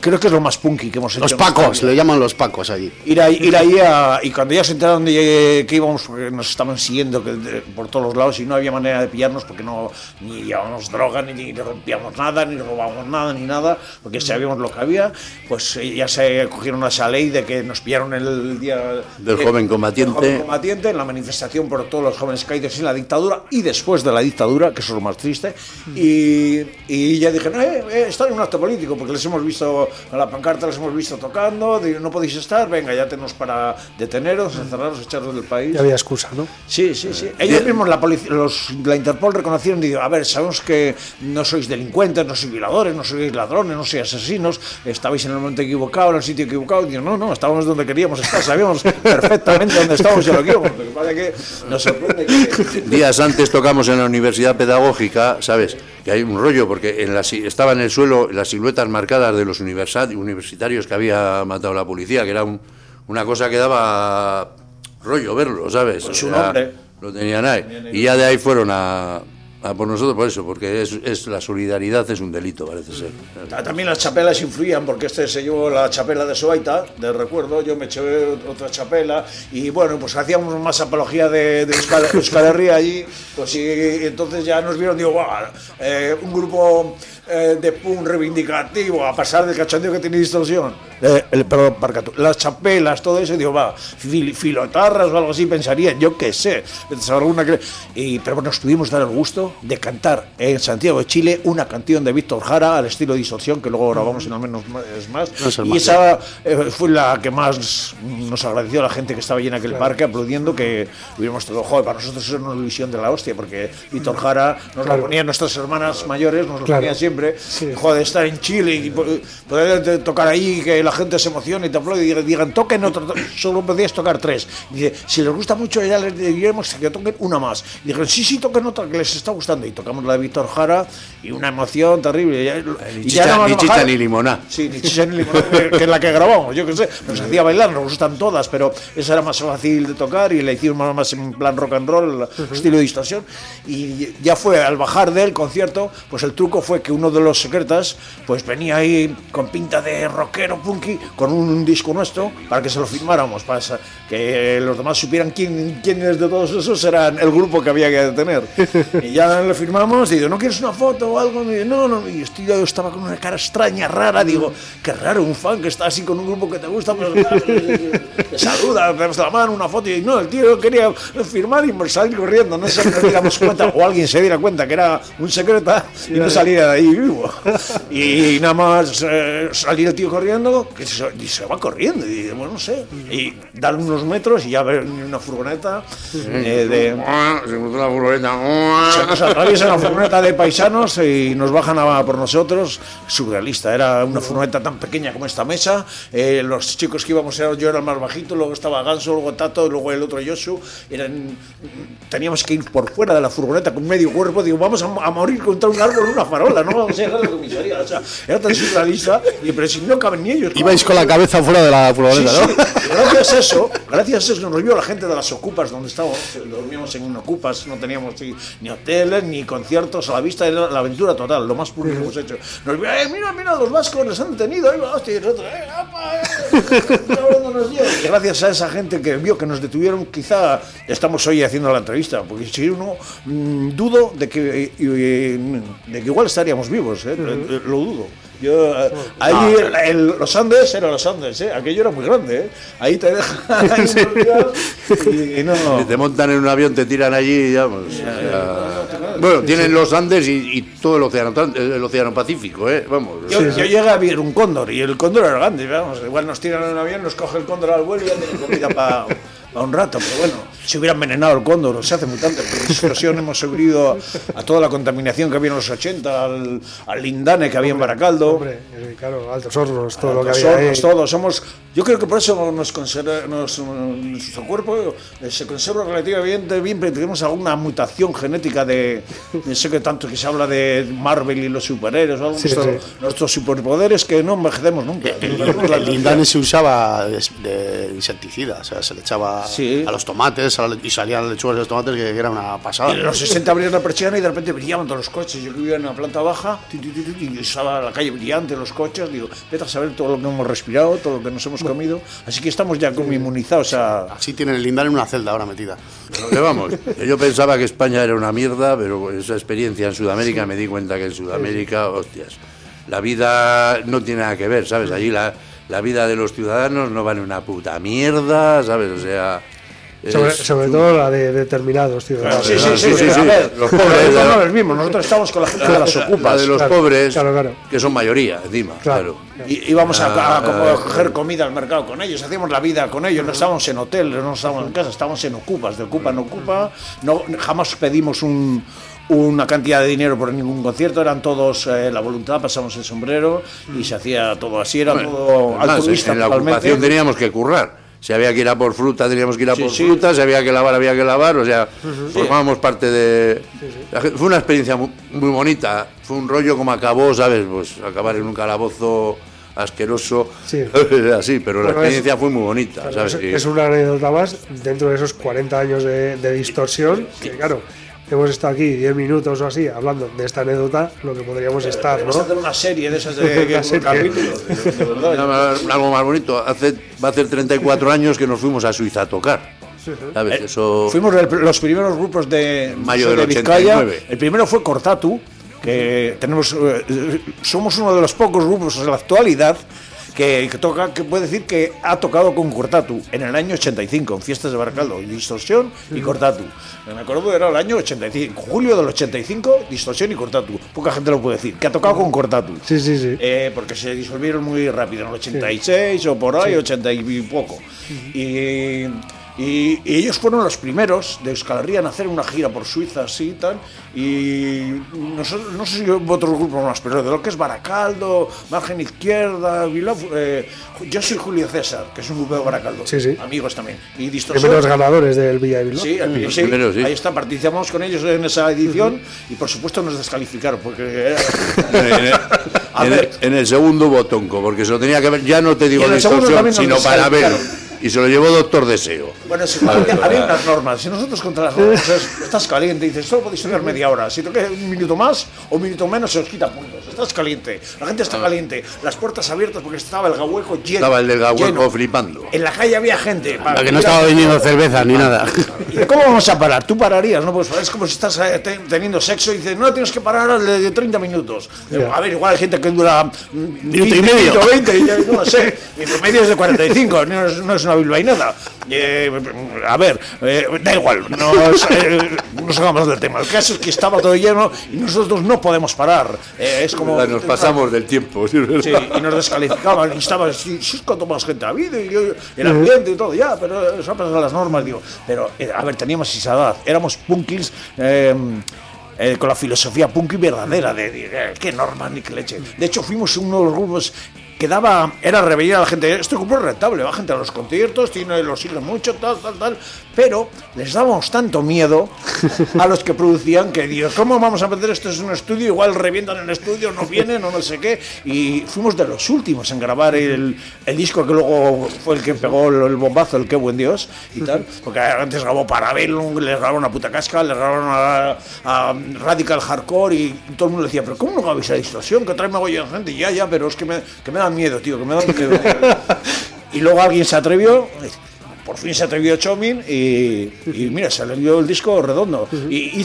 creo que es lo más punky que hemos hecho. Los pacos, le llaman los pacos allí. Ir ahí, ir ahí a- y cuando ya se enteraron de que íbamos, porque nos estaban siguiendo por todos los lados y no había manera de pillarnos porque no ni llevábamos droga, ni, ni rompíamos nada, ni robábamos nada, ni nada, porque sabíamos lo que había, pues eh, ya se cogieron esa ley de que nos pillaron el día Del eh, joven combatiente. del joven combatiente en la manifestación por todos los jóvenes caídos en la dictadura y después de la dictadura, que eso es lo más triste, y, y ya dijeron, eh, eh, están en un acto político, porque les hemos visto a la pancarta, les hemos visto tocando, no podéis estar, venga, ya tenemos para deteneros, encerraros, echaros del país. Ya había excusa, ¿no? Sí, sí, sí. Ellos mismos, la, los, la Interpol reconocieron y digo, a ver, sabemos que no sois delincuentes, no sois violadores, no sois ladrones, no sois asesinos, estabais en el momento equivocado, en el sitio equivocado. Y digo, no, no, estábamos donde queríamos estar, sabíamos perfectamente dónde estábamos y lo que íbamos. Lo que pasa es que nos sorprende que... Días antes tocamos en la Universidad Pedagógica, ¿sabes? Que hay un rollo, porque en la, si- estaba en el suelo las siluetas marcadas de los universi- universitarios que había matado la policía, que era un- una cosa que daba rollo verlo, ¿sabes? Pues su nombre. Lo tenían ahí. Y ya de ahí fueron a, a por nosotros, por eso, porque es, la solidaridad es un delito, parece ser. Ta- También las chapelas influían, porque este se llevó la chapela de Soaita, de recuerdo, yo me eché otra chapela, y bueno, pues hacíamos más apología de, de Euskal, allí, pues y, entonces ya nos vieron, digo, "Buah, eh, un grupo eh, de punk reivindicativo, a pasar del cachondeo que tiene distorsión. Eh, el, perdón, Parcatu, las chapelas, todo eso, digo, va, fil- filotarras o algo así pensarían, yo qué sé, alguna y, pero nos pudimos dar el gusto de cantar en Santiago de Chile una canción de Víctor Jara al estilo distorsión, que luego grabamos en al menos es más, No es el y más, esa eh, fue la que más nos agradeció a la gente que estaba allí en aquel parque aplaudiendo que hubiéramos todo, joder, para nosotros es una ilusión de la hostia, porque Víctor Jara nos Claro. lo ponían nuestras hermanas mayores, nos lo Claro. ponían siempre, Sí. joder, estar en Chile y po- poder de- tocar ahí, que la gente se emocione y te aplaude y digan, toquen otro, to- solo podías tocar tres. Y dice, si les gusta mucho, ya les diremos que toquen una más. Y dijeron, sí, sí, toquen otra, que les está gustando. Gustando y tocamos la de Víctor Jara y una emoción terrible. Y ya- Ni y ya ni chicha ni limoná. Sí, ni chicha ni limonada, que, que es la que grabamos, yo qué sé. Nos hacía bailar, nos gustan todas, pero esa era más fácil de tocar y la hicimos más, más en plan rock and roll, estilo de distorsión. Y ya fue al bajar del concierto, pues el truco fue que uno de los secretas, pues venía ahí con pinta de rockero punky, con un disco nuestro, para que se lo firmáramos, para que los demás supieran quién, quiénes de todos esos eran el grupo que había que tener. Y ya le firmamos y digo, ¿no quieres una foto o algo? Y me dice, no, no, y estoy- yo estaba con una cara extraña, rara, digo, qué raro, un fan que está así con un grupo que te gusta, pues te saluda, te das la mano, una foto, y no, el tío quería firmar y me salir corriendo, no sé si nos diéramos cuenta, o alguien se diera cuenta que era un secreta y no salía de ahí vivo. Y nada más eh, salir el tío corriendo, que se, y se va corriendo, y bueno, no sé, y dar unos metros y ya ver una furgoneta eh, de... Se cruzó la furgoneta. Se nos atraviesa una furgoneta de paisanos y nos bajan a por nosotros. Surrealista, era una furgoneta tan pequeña como esta mesa. eh, los chicos que íbamos, yo era el más bajito, luego estaba Ganso, luego Tato, luego el otro Yosu. Eran, teníamos que ir por fuera de la furgoneta con medio cuerpo. Digo, vamos a, a morir contra un árbol en una farola, no vamos a llegar a la comisaría. O sea, era tan surrealista, y, pero si no caben ni ellos. Ibais con la cabeza fuera de la Sí, furgoneta, sí. ¿no? Gracias a eso, gracias a eso nos vio la gente de las ocupas donde estábamos, dormíamos en ocupas, no teníamos ni, ni ni conciertos a la vista, era la aventura total, lo más puro que hemos hecho. Nos vio, eh, mira, mira, los vascos les han tenido, hostia, y nosotros, eh, apa, eh, ¿dónde nos? Y gracias a esa gente que vio que nos detuvieron, quizá estamos hoy haciendo la entrevista, porque si uno mm, dudo de que, de que igual estaríamos vivos, eh, lo dudo. Yo, eh, ahí el- el- los Andes eran los Andes, ¿eh? aquello era muy grande. ¿eh? Ahí te dejan días y, y no. Si te montan en un avión, te tiran allí y ya, pues, ya- Bueno, tienen los Andes y, y todo el océano, Atlant- el océano Pacífico, ¿eh? Vamos. Yo, yo llegué a ver un cóndor y el cóndor era grande, vamos, igual nos tiran en un avión, nos coge el cóndor al vuelo y ya tienen comida para un rato, pero bueno, si hubiera envenenado el cóndor, se hace mutante, por distorsión hemos sobrevivido a, a toda la contaminación que había en los 80, al, al lindane que había en Baracaldo. Hombre, eh, claro, altos hornos, todo lo que Altos había ahí. hornos, todo, somos, yo creo que por eso nos conserva, nos- nuestro cuerpo eh, se conserva relativamente bien, pero tenemos alguna mutación genética de, no sé que tanto que se habla de Marvel y los superhéroes, o algo, Sí, nuestro- sí. nuestros superpoderes que no envejecemos nunca. El lindane se usaba de, de insecticida, o sea, se le echaba Sí. a los tomates a la- y salían lechugas de los tomates que, que era una pasada. En los 60 abrías la persiana y de repente brillaban todos los coches. Yo que vivía en la planta baja ti, ti, ti, ti, y estaba la calle brillante, los coches. Digo, vete a saber todo lo que hemos respirado, todo lo que nos hemos comido. Así que estamos ya como inmunizados a, Así tienen el lindane en una celda ahora metida. Lo que vamos, yo pensaba que España era una mierda, pero con esa experiencia en Sudamérica me di cuenta que en Sudamérica, hostias, la vida no tiene nada que ver, ¿sabes? Allí la, la vida de los ciudadanos no vale una puta mierda, ¿sabes? O sea... Sobre, es- sobre todo la de determinados, tío. Sí, sí, sí, sí, sí, sí, sí. A ver, Los pobres, pobres la- no los mismos. Nosotros estamos con la gente de las la ocupas. de los claro, pobres, claro, claro. que son mayoría, encima, Claro. claro. Y íbamos a, a- a Ah, coger comida al mercado con ellos, hacíamos la vida con ellos, no estábamos en hotel, no estábamos en casa, estábamos en ocupas, de ocupa en ocupa, no, jamás pedimos un- una cantidad de dinero por ningún concierto, eran todos eh, la voluntad, pasamos el sombrero y se hacía todo así, era todo Además, altruista en la ocupación teníamos que currar. Si había que ir a por fruta, teníamos que ir a Sí, por sí. fruta. Si había que lavar, había que lavar. O sea, formábamos parte de. Fue una experiencia muy, muy bonita. Fue un rollo como acabó, ¿sabes? Pues acabar en un calabozo asqueroso. Sí. Así, pero la es- experiencia fue muy bonita, Claro, ¿sabes? es, es una anécdota más dentro de esos 40 años de, de distorsión, que claro, hemos estado aquí 10 minutos o así hablando de esta anécdota, lo que podríamos estar, Vamos a ¿no? hacer una serie de esas de, Una serie. capítulos, de- de verdad. Algo más bonito. Hace, va a hacer 34 años que nos fuimos a Suiza a tocar. ¿Sabes? Eso. Fuimos el- los primeros grupos de Mayo de del Vizcaya. 89. El primero fue Cortatu, que tenemos eh, somos uno de los pocos grupos en la actualidad que, toca que puede decir que ha tocado con Cortatu en el año 85 en fiestas de Baracaldo, Distorsión y Cortatu. Me acuerdo era el año 85, julio del 85, Distorsión y Cortatu. Poca gente lo puede decir, que ha tocado con Cortatu. Sí, sí, sí. Eh, porque se disolvieron muy rápido, en el 86 o por ahí, 80 y poco. Y Y, y ellos fueron los primeros de Euskal Herria en hacer una gira por Suiza, así y tal. Y nosotros, no sé si otros grupos más, pero de lo que es Baracaldo, Margen Izquierda, Bilbao, eh, yo soy Julio César, que es un grupo de Baracaldo, Sí, sí. amigos también. Y Primeros Distorsión. ganadores del Villa de Bilbao. Sí, el- sí, primeros, sí. ahí está, participamos con ellos en esa edición y por supuesto nos descalificaron porque era- En el, en ver. segundo botonco, porque se lo tenía que ver, ya no te digo la distorsión, sino para verlo. Y se lo llevó Doctor Deseo. Bueno, si había, había unas normas. Si nosotros contra las normas es- estás caliente, dices, solo podéis tocar media hora. Si toqué un minuto más o un minuto menos, se os quita puntos. Estás caliente, la gente está caliente, las puertas abiertas porque estaba el gahueco lleno. Estaba el del Gahueco lleno. flipando. En la calle había gente. La que no estaba vendiendo cerveza ni nada. ¿Y cómo vamos a parar? Tú pararías, ¿no? Pues es como si estás eh, te- teniendo sexo y dices, no, tienes que parar al de 30 minutos. Ya. A ver, igual hay gente que dura mm, Minuto y 15, medio. 20, y ya no lo sé. Mi promedio es de 45, no es, no es una bilbainada. Eh, a ver, eh, da igual, no es, eh, nos hagamos del tema. El caso es que estaba todo lleno y nosotros no podemos parar. Eh, es como. Nos pasamos del tiempo, ¿sí? Sí, y nos descalificaban y estaba si, si es cuanto más gente ha habido y yo- el ambiente y todo ya pero eso ha pasado las normas digo pero eh, a ver teníamos esa edad éramos punkis eh, eh, con la filosofía punky verdadera de, de, eh, qué normas ni qué leche de hecho fuimos uno de los grupos que daba, era revelar a la gente, este grupo es rentable, va gente a los conciertos, tiene, lo siguen mucho, tal, tal, tal, pero les dábamos tanto miedo a los que producían que digo, ¿cómo vamos a meter esto en un estudio? Igual revientan el estudio, no vienen o no sé qué, y fuimos de los últimos en grabar el, el disco que luego fue el que pegó el, bombazo, el qué buen Dios, y tal, porque antes grabó Parabellum, les grabaron una puta casca, les grabaron a, a Radical Hardcore y todo el mundo decía, pero ¿cómo no grabáis a distorsión? Que trae mogollón de gente, ya, ya, pero es que me, que me dan miedo, tío, que me dan miedo. y luego alguien se atrevió, por fin se atrevió Chomin y, y mira, salió el disco redondo. Y,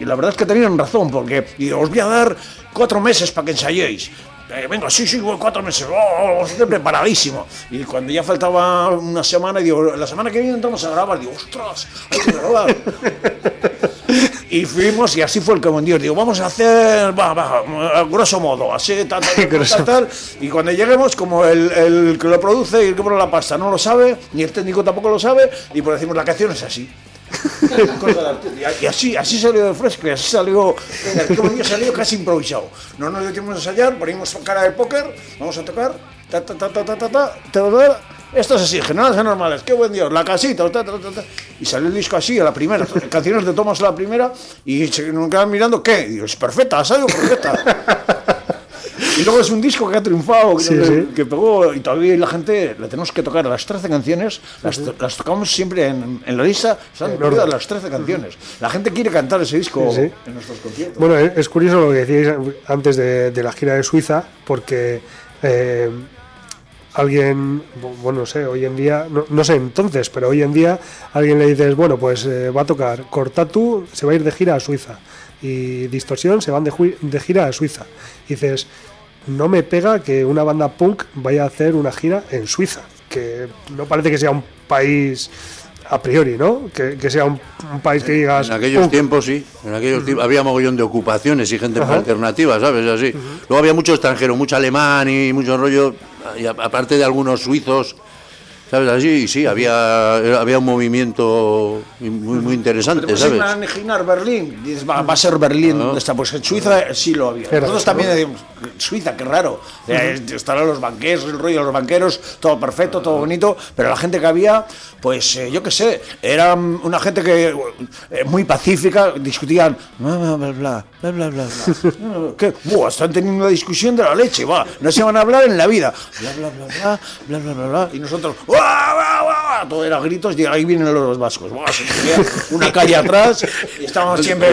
la verdad es que tenían razón, porque os voy a dar cuatro meses para que ensayéis. Eh, venga, sí, sí, cuatro meses, oh, oh, estoy preparadísimo. Y cuando ya faltaba una semana, digo, la semana que viene entramos a grabar, digo, ostras, hay que grabar. Y fuimos y así fue el que vendió. Digo, vamos a hacer, va, va, a grosso modo, así, tal, tal, tal, tal, tal. Y cuando lleguemos, como el, el que lo produce y el que pone la pasta no lo sabe, ni el técnico tampoco lo sabe, y pues decimos, la canción es así. Y así, así salió de fresco y así salió. El salió casi improvisado. No nos dio tiempo de ensayar, ponimos cara de póker, vamos a tocar, ta, ta, ta, ta, ta, ta, ta, ta, ta, esto es así, generales normales, qué buen Dios, la casita, ta, ta, ta, ta. y salió el disco así, a la primera, canciones de Thomas a la primera, y se nos quedan mirando, ¿qué? Y es perfecta, ha salido perfecta. Y luego es un disco que ha triunfado, que, Sí, que- sí. que pegó, y todavía la gente le tenemos que tocar las 13 canciones, las, to- las tocamos siempre en, en la lista, están incluidas las 13 canciones. La gente quiere cantar ese disco en nuestros conciertos. Bueno, es es curioso lo que decíais antes de, de la gira de Suiza, porque eh, alguien, bu- bueno, no sé, hoy en día, no, no sé entonces, pero hoy en día alguien le dices, bueno, pues eh, va a tocar Cortatu, se va a ir de gira a Suiza, y Distorsión se van de, gira a Suiza. Y dices, no me pega que una banda punk vaya a hacer una gira en Suiza, que no parece que sea un país a priori, ¿no? Que, que sea un, un país que digas... En aquellos tiempos sí, en aquellos tiempos había mogollón de ocupaciones y gente alternativa, ¿sabes? Así. Luego había mucho extranjero, mucho alemán y mucho rollo, y aparte de algunos suizos, ¿Sabes? Sí, había, había un movimiento muy, muy interesante, Pero ¿sabes? imaginar Berlín, dices, va, va, a ser Berlín donde está. Pues en Suiza sí lo había. Nosotros también decimos, Suiza, qué raro. Uh. Estarán los banqueros, el rollo de los banqueros, todo perfecto, todo bonito, pero la gente que había, pues yo qué sé, era una gente que eh, muy pacífica, discutían, bla, bla, bla, bla, bla, bla. ¿Qué? Buah, están teniendo una discusión de la leche, va, no se van a hablar en la vida. Bla, bla, bla, bla, bla, bla, bla, bla. Y nosotros, ¡oh! Todo era gritos, y ahí vienen los vascos. Una calle atrás y estábamos siempre...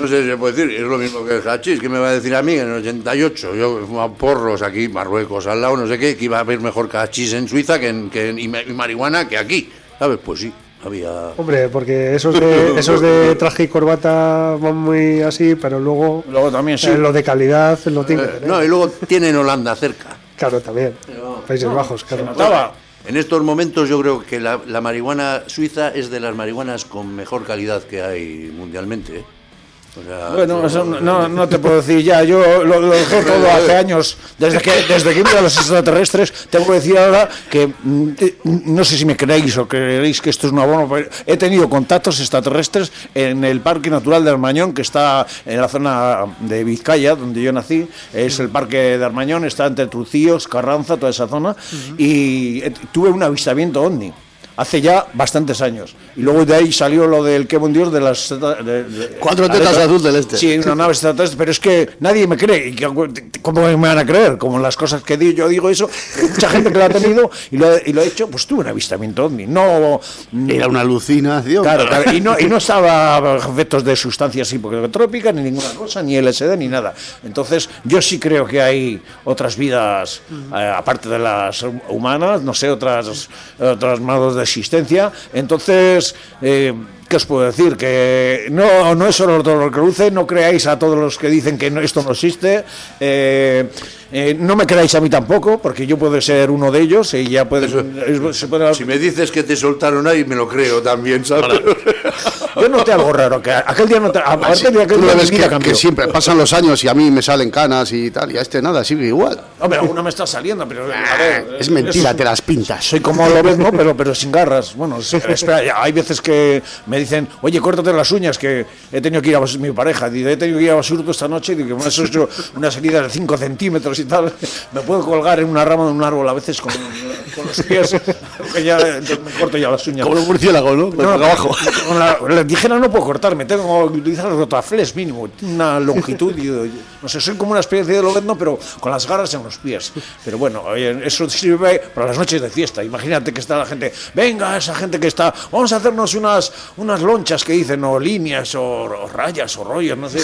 No sé si se puede decir, es lo mismo que el hachís, que me va a decir a mí que en el 88 yo fumaba porros aquí, Marruecos al lado, no sé qué, que iba a haber mejor hachís en Suiza que en, que en- y, ma- y marihuana que aquí, ¿sabes? Pues sí, había... Hombre, porque esos de, esos de traje y corbata van muy así, pero luego, Luego también sí. eh, lo de calidad lo que Eh, tener. no, y luego tienen Holanda cerca. Claro, también. Países Bajos, Se claro. notaba. En estos momentos yo creo que la, marihuana suiza es de las marihuanas con mejor calidad que hay mundialmente. ¿eh? Bueno, eso no, no te puedo decir ya. Yo lo, lo dejé todo hace años. Desde que, desde que a los extraterrestres, tengo que decir ahora que mm, eh, no sé si me creéis o creéis que esto es un abono. pero he tenido contactos extraterrestres en el Parque Natural de Armañón, que está en la zona de Vizcaya, donde yo nací. Es el Parque de Armañón, está entre Trucíos, Carranza, toda esa zona. Y eh, tuve un avistamiento ovni. Hace ya bastantes años. Y luego de ahí salió lo del que Dios de las... de- de- Cuatro tetas azul del este. Sí, una nave extraterrestre, pero es que nadie me cree. ¿Y que- ¿Cómo me van a creer? Como las cosas que digo, yo digo eso, mucha gente que lo ha tenido y lo, ha- y lo ha hecho, pues tuve un avistamiento ovni. No, Era una alucinación. Claro, claro, y no, y no estaba efectos de sustancias psicotrópicas, ni ninguna cosa, ni LSD, ni nada. Entonces, yo sí creo que hay otras vidas, eh, aparte de las humanas, no sé, otras, otros modos de existencia. Entonces, eh, ¿qué os puedo decir? Que no, no es solo todo lo que luce, no creáis a todos los que dicen que no- esto no existe. eh, eh, no me creáis a mí tampoco, porque yo puedo ser uno de ellos y ya puede, se puede Si me dices que te soltaron ahí, me lo creo también, ¿sabes? Yo noté algo raro, que aquel día no te, a partir de aquel día ves que, que siempre pasan los años y a mí me salen canas y tal, y a este nada, sigue igual. Hombre, alguna me está saliendo, pero a ver, Es mentira, eso- te las pintas. Soy como lo ves, ¿no? Pero, pero sin garras. Bueno, es- espera, ya, hay veces que me dicen, oye, córtate las uñas, que he tenido que ir a mi pareja, he tenido que ir a Basurto esta noche, y digo, me has hecho unas heridas de 5 centímetros y tal, me puedo colgar en una rama de un árbol a veces con, con los pies, que ya me corto ya las uñas. Como los murciélagos, ¿no? No, abajo. Con la, la tijera no puedo cortarme, tengo que utilizar el rotaflex mínimo, una longitud, y, no sé, soy como una especie de lobezno, pero con las garras en los pies. Pero bueno, eso sirve para las noches de fiesta. Imagínate que está la gente, venga, esa gente que está, vamos a hacernos unas, unas lonchas que dicen, o líneas, o, o rayas, o rollos, no sé.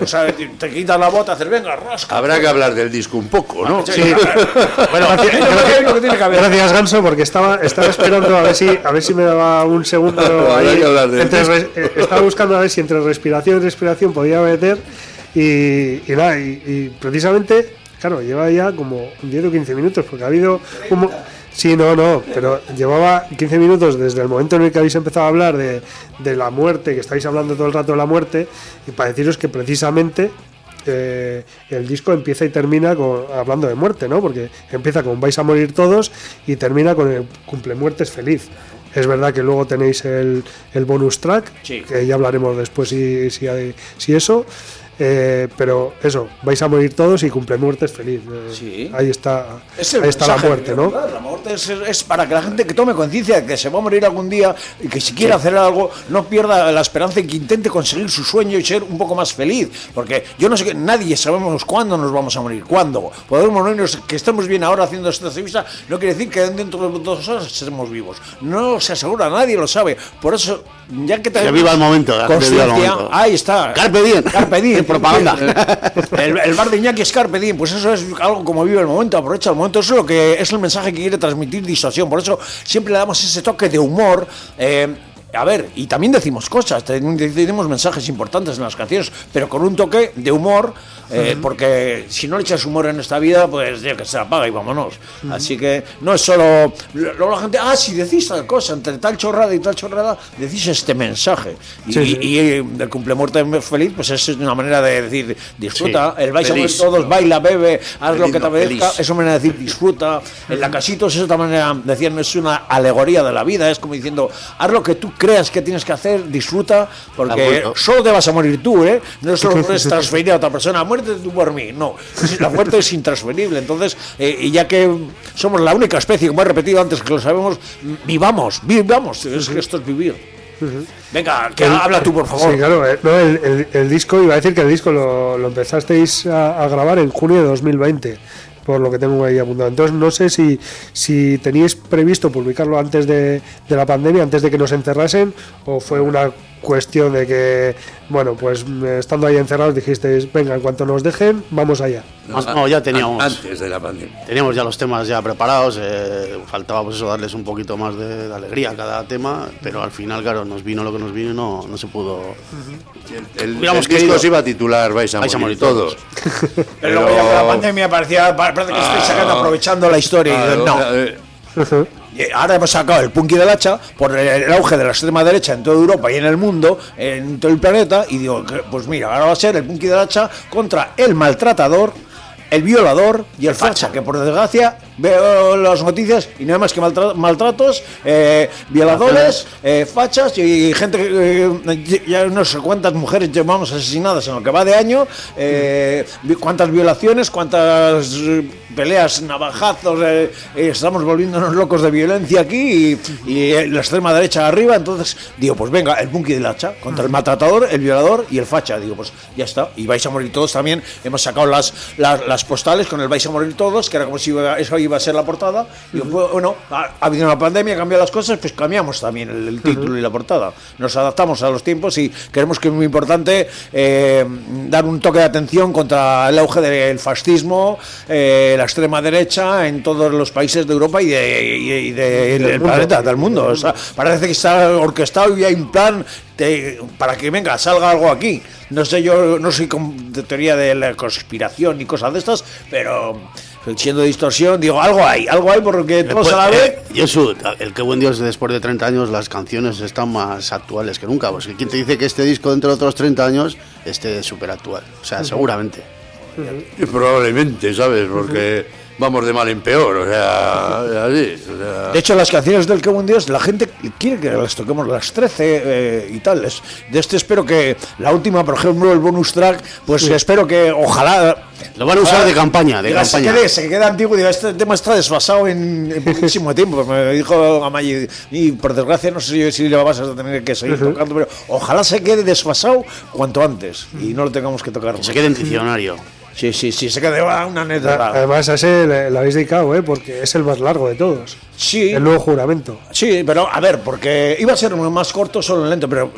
O sea, te, quitas la bota, haces, venga, rasca. Habrá que hablar del disco un poco, ¿no? Sí, bueno, es lo que tiene que haber. Gracias, Ganso, porque estaba, estaba esperando a ver si a ver si me daba un segundo. Habrá ahí, que hablar de entre eh, estaba buscando a ver si entre respiración y respiración podía meter. Y, y nada, y, y precisamente, claro, lleva ya como 10 o 15 minutos, porque ha habido un. mo- Sí, no, no, pero llevaba 15 minutos desde el momento en el que habéis empezado a hablar de, de la muerte, que estáis hablando todo el rato de la muerte, y para deciros que precisamente eh, el disco empieza y termina con, hablando de muerte, ¿no? Porque empieza con vais a morir todos y termina con el cumple muertes feliz. Es verdad que luego tenéis el, el bonus track, Sí. que ya hablaremos después si, si, hay- si eso. Eh, pero eso, vais a morir todos y cumple muertes feliz. Eh, Sí. Ahí está, Es ahí está la muerte, ¿no? La muerte es, es para que la gente que tome conciencia de que se va a morir algún día y que si quiere hacer algo no pierda la esperanza y que intente conseguir su sueño y ser un poco más feliz. Porque yo no sé que nadie sabemos cuándo nos vamos a morir, cuándo. Podemos morirnos, que estemos bien ahora haciendo esta entrevista, no quiere decir que dentro de dos horas estemos vivos. No se asegura, nadie lo sabe. Por eso, ya que tenemos viva el momento, viva el ahí está. Carpe diem. Carpe diem. Propaganda. El, bar de Iñaki es Carpe Diem, pues eso es algo como vive el momento, aprovecha el momento. Eso es lo que es el mensaje que quiere transmitir Disuasión. Por eso siempre le damos ese toque de humor. eh, a ver, y también decimos cosas, ten- decimos mensajes importantes en las canciones, pero con un toque de humor, eh, porque si no le echas humor en esta vida, pues ya que se apaga y vámonos. Así que no es solo. Luego la gente, ah, si decís tal cosa, entre tal chorrada y tal chorrada, decís este mensaje. Y, Sí, sí. y, eh, el cumple muerte feliz, pues es una manera de decir, disfruta, el vais a morir feliz. todos, baila, bebe, haz lo que te no, apetezca, feliz. es una manera de decir disfruta. En la casitos es otra manera, decían, es una alegoría de la vida, es como diciendo, haz lo que tú creas que tienes que hacer, disfruta, porque acuerdo. solo te vas a morir tú, ¿eh? No solo puedes transferir a otra persona, muerte tú por mí, no. La muerte es intransferible, entonces, eh, y ya que somos la única especie, como he repetido antes que lo sabemos, vivamos, vivamos, es que esto es vivir. Venga, que habla tú, por favor. Sí, claro, eh, no, el, el- el disco, iba a decir que el disco lo, lo empezasteis a, a grabar en junio de 2020, por lo que tengo ahí apuntado. Entonces, no sé si, si teníais previsto publicarlo antes de, de la pandemia, antes de que nos encerrasen, o fue una cuestión de que, bueno, pues eh, estando ahí encerrados dijisteis, venga, en cuanto nos dejen, vamos allá. Más- no, ya teníamos. Antes de la pandemia. Teníamos ya los temas ya preparados, eh, faltaba pues eso, darles un poquito más de, de alegría a cada tema, pero al final, claro, nos vino lo que nos vino y no, no se pudo. El, Hubiéramos el disco se iba a titular Vais a, Vais a morir, morir todos. Pero luego ya con la pandemia parecía, parece que estoy sacando, aprovechando la historia. y Claro, no. eh, Y ahora hemos sacado el punky del hacha por el, auge de la extrema derecha en toda Europa y en el mundo, en todo el planeta. Y digo, pues mira, ahora va a ser el punky del hacha contra el maltratador, el violador y el facha, que por desgracia veo las noticias y nada más que maltra- maltratos, eh, violadores, eh, fachas y gente, eh, ya no sé cuántas mujeres llevamos asesinadas en lo que va de año, eh, cuántas violaciones, cuántas eh, peleas, navajazos, eh, estamos volviéndonos locos de violencia aquí y, y, la extrema derecha arriba, entonces digo, pues venga, el punky del hacha contra el maltratador, el violador y el facha, digo, pues ya está, y vais a morir todos también, hemos sacado las, las, las postales con el vais a morir todos, que era como si eso iba a ser la portada, y bueno, ha, ha habido una pandemia, cambiado las cosas, pues cambiamos también el, el título y la portada, nos adaptamos a los tiempos y creemos que es muy importante eh, dar un toque de atención contra el auge del fascismo, eh, la extrema derecha en todos los países de Europa y, de, y- y de- del planeta, del mundo. O sea, parece que está orquestado y hay un plan de- para que venga, salga algo aquí. No sé, yo no soy con- de teoría de la conspiración ni cosas de estas, pero siendo distorsión, digo, algo hay, algo hay porque todos a la vez. Eh, Jesús, el que buen Dios después de 30 años las canciones están más actuales que nunca. Pues ¿quién te dice que este disco dentro de otros 30 años esté súper actual? O sea, seguramente. Y Probablemente, ¿sabes? Porque vamos de mal en peor, o sea, así. o sea. De hecho, las canciones del Que Buen Dios, la gente quiere que las toquemos las 13 eh, y tal. Es- De este espero que la última, por ejemplo, el bonus track, pues espero que ojalá. Lo van a usar de campaña, de diga, campaña. Se quede, se quede antiguo, diga, este tema está desfasado en, en poquísimo tiempo. Me dijo Amayi, y por desgracia no sé si le vas a tener que seguir tocando, pero ojalá se quede desfasado cuanto antes y no lo tengamos que tocar. Que se quede en diccionario. Sí, sí, sí, se quede ah, una anécdota. Además, a ese le, le habéis dedicado, ¿eh? porque es el más largo de todos. Sí. El nuevo juramento. Sí, pero a ver, porque iba a ser más corto, solo lento, pero.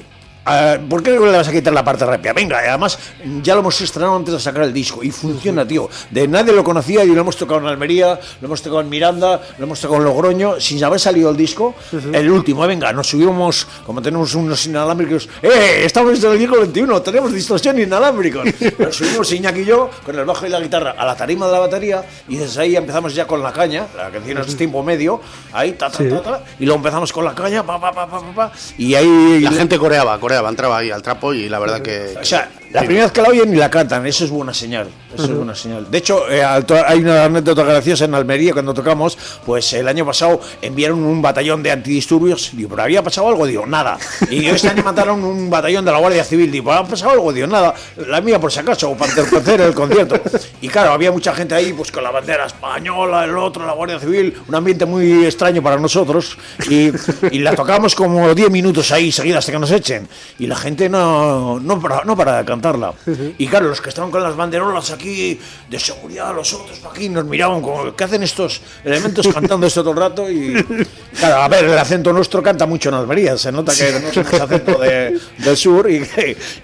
Eh, ¿Por qué le vas a quitar la parte rápida? Venga, además ya lo hemos estrenado antes de sacar el disco y funciona, tío. De nadie lo conocía y lo hemos tocado en Almería, lo hemos tocado en Miranda, lo hemos tocado en Logroño, sin haber salido el disco. El último, eh, venga, nos subimos, como tenemos unos inalámbricos, ¡eh! Estamos en el siglo XXI, tenemos distorsión inalámbricos. Nos subimos Iñaki y yo con el bajo y la guitarra a la tarima de la batería y desde ahí empezamos ya con la caña, la canción es tiempo medio, ahí, ta, ta, ta, ta, y luego empezamos con la caña, pa, pa, pa, pa, pa, pa, y ahí La gente coreaba, coreaba, entraba ahí al trapo y la verdad que. o sea, la primera vez que la oyen y la cantan, eso es buena señal. Eso es buena señal. De hecho, eh, hay una anécdota graciosa en Almería cuando tocamos. Pues el año pasado enviaron un batallón de antidisturbios. Digo, ¿pero había pasado algo? Digo, nada. Y este año mandaron un batallón de la Guardia Civil. Digo, ¿ha pasado algo? Digo, nada. La mía por si acaso, para entorpecer el concierto. Y claro, había mucha gente ahí, pues con la bandera española, el otro, la Guardia Civil. Un ambiente muy extraño para nosotros. Y, y la tocamos como 10 minutos ahí seguidas hasta que nos echen. Y la gente no, no, para, no para de cantarla. Y claro, los que estaban con las banderolas aquí de seguridad, los otros aquí, nos miraban como, ¿qué hacen estos elementos cantando esto todo el rato? Y claro, a ver, el acento nuestro canta mucho en Almería, se nota que no somos acento de- del sur y,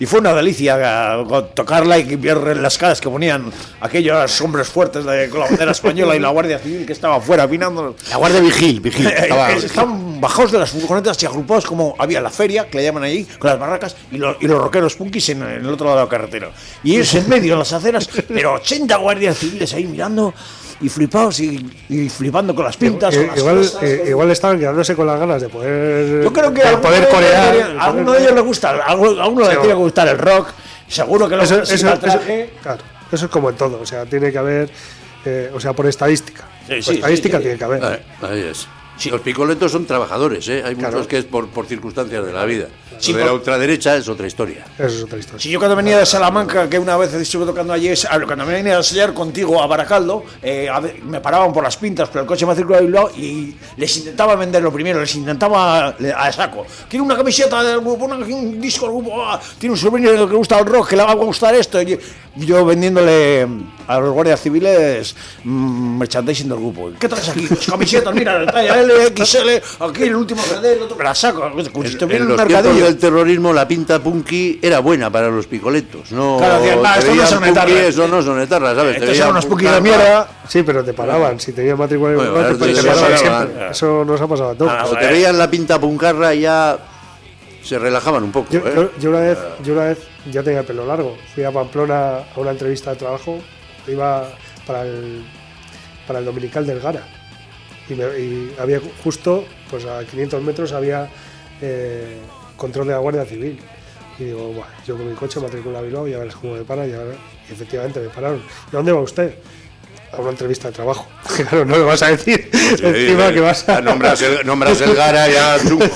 y fue una delicia eh, tocarla y ver las caras que ponían aquellos hombres fuertes de, la bandera española y la Guardia Civil que estaba afuera opinando. La Guardia Vigil, Vigil. estaba- Estaban bajados de las furgonetas y agrupados como había la feria, que le llaman ahí, con las barracas, y, los- y los rockeros punkis en, en el otro lado de la carretera. Y ellos en medio, en las aceras, pero 80 guardias civiles ahí mirando y flipados y, y flipando con las pintas. con Eh, las igual, cosas. eh, igual estaban quedándose con las ganas de poder. Yo creo que de a poder corear. le- a alguno de ellos le gusta, a uno le tiene que gustar el rock, seguro que lo Eso, eso- claro, eso es como en todo. O sea, tiene que haber. eh, o sea, por estadística. Sí, por sí, estadística sí, sí. tiene que haber. Ahí, ahí es. Los picoletos son trabajadores, ¿eh? Hay Claro. muchos que es por, por circunstancias de la vida. Sí, de la ultraderecha es otra historia. Eso es otra historia. Si yo cuando venía de Salamanca, que una vez estuve tocando allí, es- cuando me venía a enseñar contigo a Baracaldo, eh, a ver, me paraban por las pintas, pero el coche me circulaba Bilbao y les intentaba vender lo primero, les intentaba a saco. Quiero una camiseta del grupo, una- un disco del grupo, ah, tiene un sobrino que le gusta el rock, que le va a gustar esto. Y yo vendiéndole a los guardias civiles mm, merchandising del grupo. ¿Qué traes aquí? Pues camisetas, mira, la talla L, XL, aquí el último CD, el otro, me la saco. Como si En, estuviera en los mercadillo. Del terrorismo la pinta punky era buena para los picoletos. No, Claro, decían, "Nah, te esto no veían son etarras". Eso no son etarras, ¿sabes? Te Estos veían unos punky de mierda. Sí, pero te paraban. Si Bueno, te, te- te te paraban paraban. siempre. Eso nos ha pasado a todos. Ah, Cuando te veían la pinta puncarra ya se relajaban un poco. Yo, ¿eh? yo- yo una vez, yo una vez ya tenía el pelo largo. Fui a Pamplona a una entrevista de trabajo. Iba para el, para el Dominical del Gara. y, me- y había justo, pues a 500 metros había eh, control de la Guardia Civil. Y digo, "Buah, yo con mi coche matricula a Bilbao y a ver cómo me paran. Y, ahora- y efectivamente me pararon. ¿Y a dónde va usted? A una entrevista de trabajo. Claro, no le vas a decir encima que vas a... Nombras el, nombras el Gara ya. tú.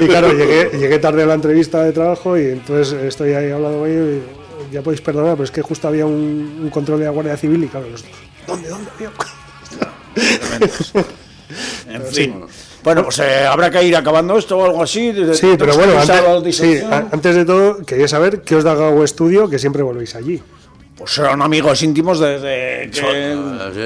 Y claro, llegué, llegué tarde a la entrevista de trabajo y entonces estoy ahí hablando con ellos y ya podéis perdonar, pero es que justo había un, un control de la Guardia Civil y claro, los, ¿dónde, dónde? Había? En fin. Bueno, pues eh, habrá que ir acabando esto o algo así. Sí, pero bueno, ¿Tenemos algo de antes, sí, antes de todo quería saber qué os da Gago Estudio, que siempre volvéis allí. Pues son amigos íntimos desde que...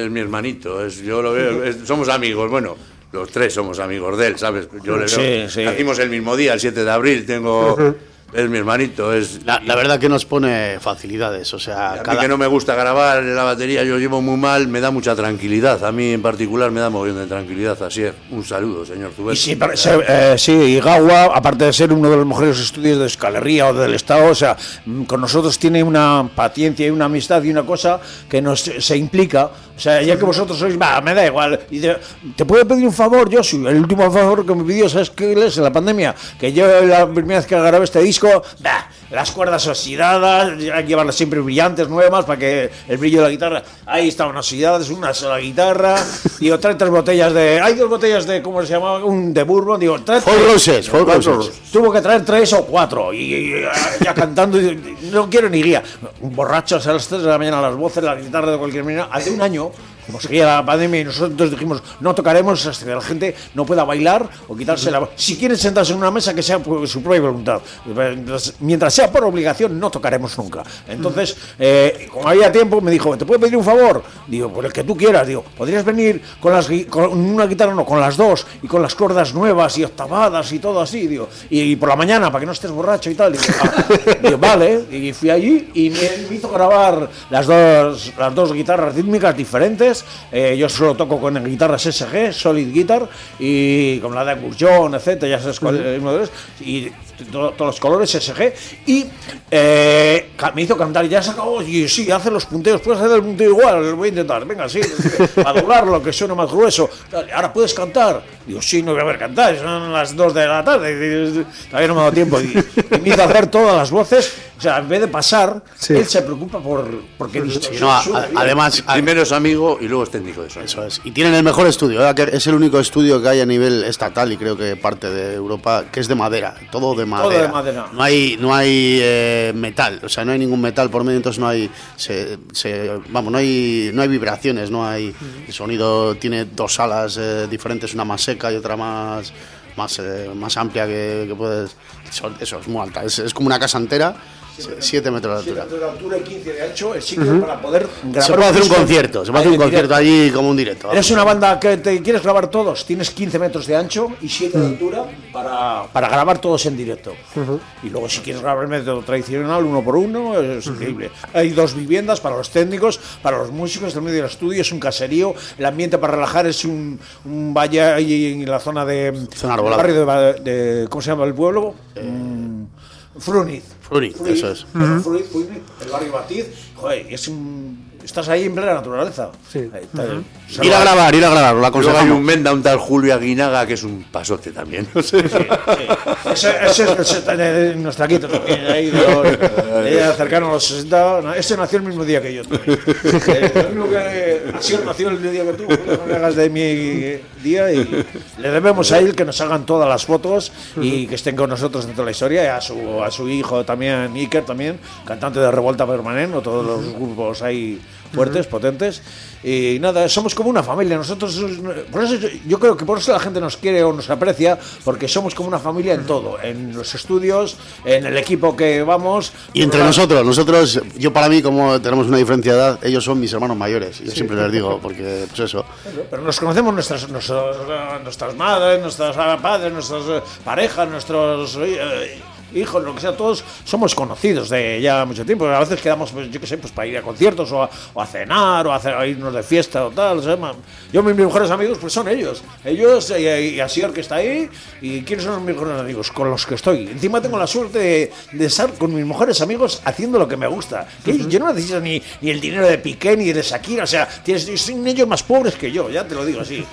Es mi hermanito, es, yo lo veo, es- somos amigos, bueno, los tres somos amigos de él, ¿sabes? Yo le Sí, veo, sí. nacimos el mismo día, el 7 de abril, tengo, es mi hermanito, es... La, la verdad que nos pone facilidades, o sea, A mí cada, que no me gusta grabar en la batería, yo llevo muy mal, me da mucha tranquilidad. A mí en particular me da mogollón de tranquilidad. Así es. Un saludo, señor Y Zubel. sí, pero se- eh, sí, y Gawa, aparte de ser uno de los mejores estudios de Escalería o del Estado, o sea, mm, con nosotros tiene una paciencia y una amistad y una cosa que nos se implica. O sea, ya que vosotros sois, va, me da igual. Y te, ¿te puedo pedir un favor, yo soy el último favor que me pidió, ¿sabes qué es? En la pandemia, que yo la primera vez que grabé este disco, bah, las cuerdas oxidadas, hay que llevarlas siempre brillantes, nuevas, para que el brillo de la guitarra, ahí estaban oxidadas, una sola guitarra, digo, trae tres botellas de, hay dos botellas de, ¿cómo se llama? Un de bourbon, digo, trae Four. Roses, Four Roses. Tuvo que traer tres o cuatro, y, y- ya cantando, y- no quiero ni guía. Borrachos a las tres de la mañana, las voces, la guitarra de cualquier manera, hace un año, como seguía la pandemia y nosotros dijimos, no tocaremos hasta que la gente no pueda bailar o quitarse la... Si quieren sentarse en una mesa, que sea por su propia voluntad. Mientras, mientras sea por obligación, no tocaremos nunca. Entonces, eh, como había tiempo, me dijo, ¿te puedo pedir un favor? Digo, por el que tú quieras. Digo, ¿podrías venir con, las, con una guitarra, no, con las dos, y con las cuerdas nuevas y octavadas y todo así? Digo, y, y por la mañana, para que no estés borracho y tal. Digo, "Ah". Digo, vale. Y fui allí y me, me hizo grabar las dos, las dos guitarras rítmicas diferentes. Eh, yo solo toco con guitarras SG, Solid Guitar, y con la de Young, etcétera, ya sabes cuál es el modelo es, y todos los colores SG. Y eh, me hizo cantar, y ya se acabó, y sí, hace los punteos, puedes hacer el punteo igual, lo voy a intentar, venga, sí, a doblarlo, que suene más grueso. Ahora puedes cantar. Digo, sí, no voy a ver cantar, son las 2 de la tarde, todavía no me ha dado tiempo. Y, y me hizo hacer todas las voces, o sea, en vez de pasar, Sí. él se preocupa por porque Sí, no, a- además, Primero es amigo y luego es técnico de sonido. Eso es. Y tienen el mejor estudio, ¿eh? que es el único estudio que hay a nivel estatal y creo que parte de Europa, que es de madera, todo de madera. de madera. No hay, no hay eh, metal, o sea, no hay ningún metal por medio, entonces no hay, se, se- vamos, no hay, no hay vibraciones, no hay, el sonido tiene dos salas eh, diferentes, una más seca y otra más, más, eh, más amplia que, que puedes, eso, eso es muy alta, es, es como una casa entera, 7 metros de altura. de altura y 15 de ancho, el sitio para poder grabar. Se puede hacer un concierto, se puede hacer un concierto allí como un directo. Eres una banda que te quieres grabar todos, tienes 15 metros de ancho y 7 de altura para, para grabar todos en directo. Y luego si quieres grabar el método tradicional, uno por uno, es increíble. Hay dos viviendas para los técnicos, para los músicos, el medio del estudio, es un caserío, el ambiente para relajar es un, un valle ahí en la zona de... Zona el arbolada. barrio de, de- ¿Cómo se llama el pueblo? Mm, Fruniz. Fruniz, eso es. Fruniz, Fruniz, el barrio Batiz. Joder, es un... Estás ahí en plena naturaleza. Sí. Ahí está. Ir a grabar, ir a grabar, lo Luego hay aconsejamos. un Menda, un tal Julio Aguinaga, que es un pasote también. Ese, ese es de nuestra quita también, ahí de, los- de cercano a los 60. no, Ese nació el mismo día que yo. también. Eh, lo mismo que ha sido nació el mismo día que tú, no me hagas de mi día. Y le debemos a él que nos hagan todas las fotos y que estén con nosotros en toda la historia. Y a su, a su hijo también, Iker también, cantante de Revuelta Permanente, o todos los grupos ahí fuertes, potentes. Y nada, somos como una familia. Nosotros, por eso yo- creo que por eso la gente nos quiere o nos aprecia, porque somos como una familia en todo, en los estudios, en el equipo que vamos. Y entre nosotros, nosotros, yo para mí, como tenemos una diferencia de edad, ellos son mis hermanos mayores. Yo siempre les digo, porque, pues eso. Pero nos conocemos nuestras, nuestras, nuestras madres, nuestros padres, nuestras eh, parejas, nuestros eh, hijos, lo que sea, todos somos conocidos de ya mucho tiempo. A veces quedamos, pues, yo qué sé, pues para ir a conciertos o a, o a cenar, o a, hacer- a irnos de fiesta o tal. o sea, yo, mis mejores amigos, pues son ellos. Ellos eh, y Asier que está ahí. ¿Y quiénes son mis mejores amigos? Con los que estoy. Encima tengo la suerte de, de estar con mis mejores amigos haciendo lo que me gusta. Yo no necesito ni, ni el dinero de Piqué ni de Shakira. O sea, tienes, son ellos más pobres que yo, ya te lo digo así.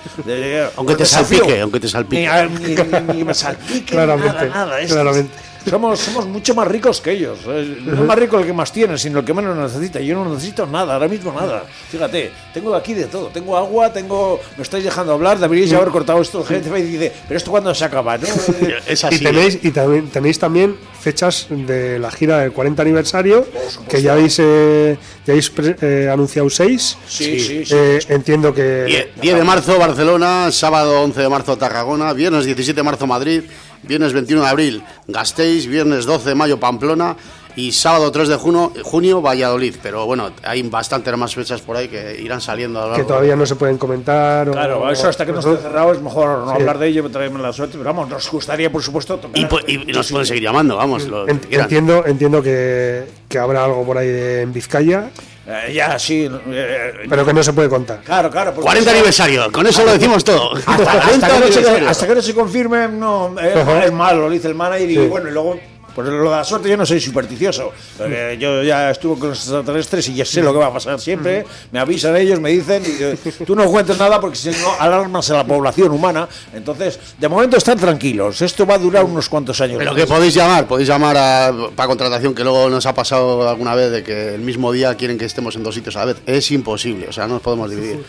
Aunque te salpique, aunque te salpique. Ni, ni- ni- me salpique, Claramente, nada, nada. Es- claramente. Somos, somos mucho más ricos que ellos. Eh, No es más rico el que más tiene, sino el que menos necesita. Yo no necesito nada, ahora mismo nada. Fíjate, tengo aquí de todo. Tengo agua, tengo. Me estáis dejando hablar, deberíais haber cortado esto. Gente me dice, pero esto cuándo se acaba, ¿no? Es Y así. tenéis, y también, tenéis también fechas de la gira del 40 aniversario, que ya habéis, eh, ya habéis pre- eh, anunciado seis. Sí, sí, sí. Eh, entiendo que... 10, 10 de marzo Barcelona, sábado 11 de marzo Tarragona, viernes 17 de marzo Madrid, viernes 21 de abril Gasteiz, viernes 12 de mayo Pamplona y sábado 3 de junio, junio Valladolid. Pero bueno, hay bastantes más fechas por ahí que irán saliendo a lo que todavía no se pueden comentar. o- Claro, eso hasta que no esté cerrado es mejor no hablar de ello, traerme la suerte. Pero vamos, nos gustaría, por supuesto, tocar. Y, pu- y nos pueden seguir llamando, vamos, lo En- que quieran. entiendo entiendo que, que habrá algo por ahí de- en Vizcaya, Eh, ya, sí. eh, pero que no se puede contar. Claro, claro. porque 40 eso- aniversario, con eso lo decimos todo. Hasta, hasta 40 que no se, hasta que no se confirme, no, es, es malo, lo dice el manager. Y Sí. bueno, y luego, pues lo de la suerte, yo no soy supersticioso. porque yo ya estuve con los extraterrestres y ya sé lo que va a pasar siempre. Me avisan ellos, me dicen, y, tú no cuentes nada porque si no alarmas a la población humana. Entonces, de momento están tranquilos. Esto va a durar unos cuantos años. Pero que podéis llamar, podéis llamar a, para contratación, que luego nos ha pasado alguna vez de que el mismo día quieren que estemos en dos sitios a la vez. Es imposible, o sea, no nos podemos dividir.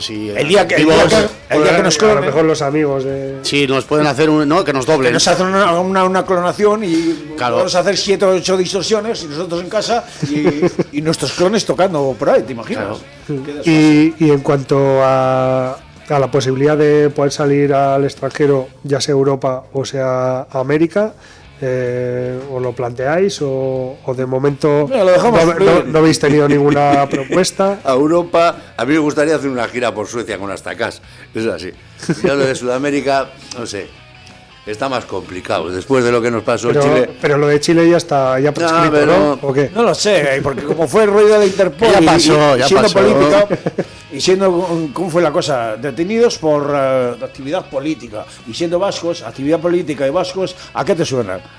Si El día que, el día que, el día que nos a lo clonen, mejor los amigos de... Sí, nos pueden hacer un. No, que nos que doblen. nos hacen una, una, una clonación y Claro. podemos hacer siete o ocho distorsiones y nosotros en casa y, y nuestros clones tocando por ahí, ¿te imaginas? Desfase. Y, y en cuanto a, a la posibilidad de poder salir al extranjero, ya sea Europa o sea América, eh, ¿os lo planteáis o, o de momento Mira, lo dejamos no, no- no habéis tenido ninguna propuesta? a Europa, a mí me gustaría hacer una gira por Suecia con hasta acá. Es así. Ya lo de Sudamérica, no sé, está más complicado. Después de lo que nos pasó en Pero, Chile. pero lo de Chile ya está ya prescrito, pero- ¿no? ¿O qué? No lo sé, porque como fue el rollo de la Interpol Ya pasó, y, ya siendo pasó. política y siendo cómo fue la cosa, detenidos por eh, actividad política. Y siendo vascos, actividad política y vascos, ¿a qué te suena?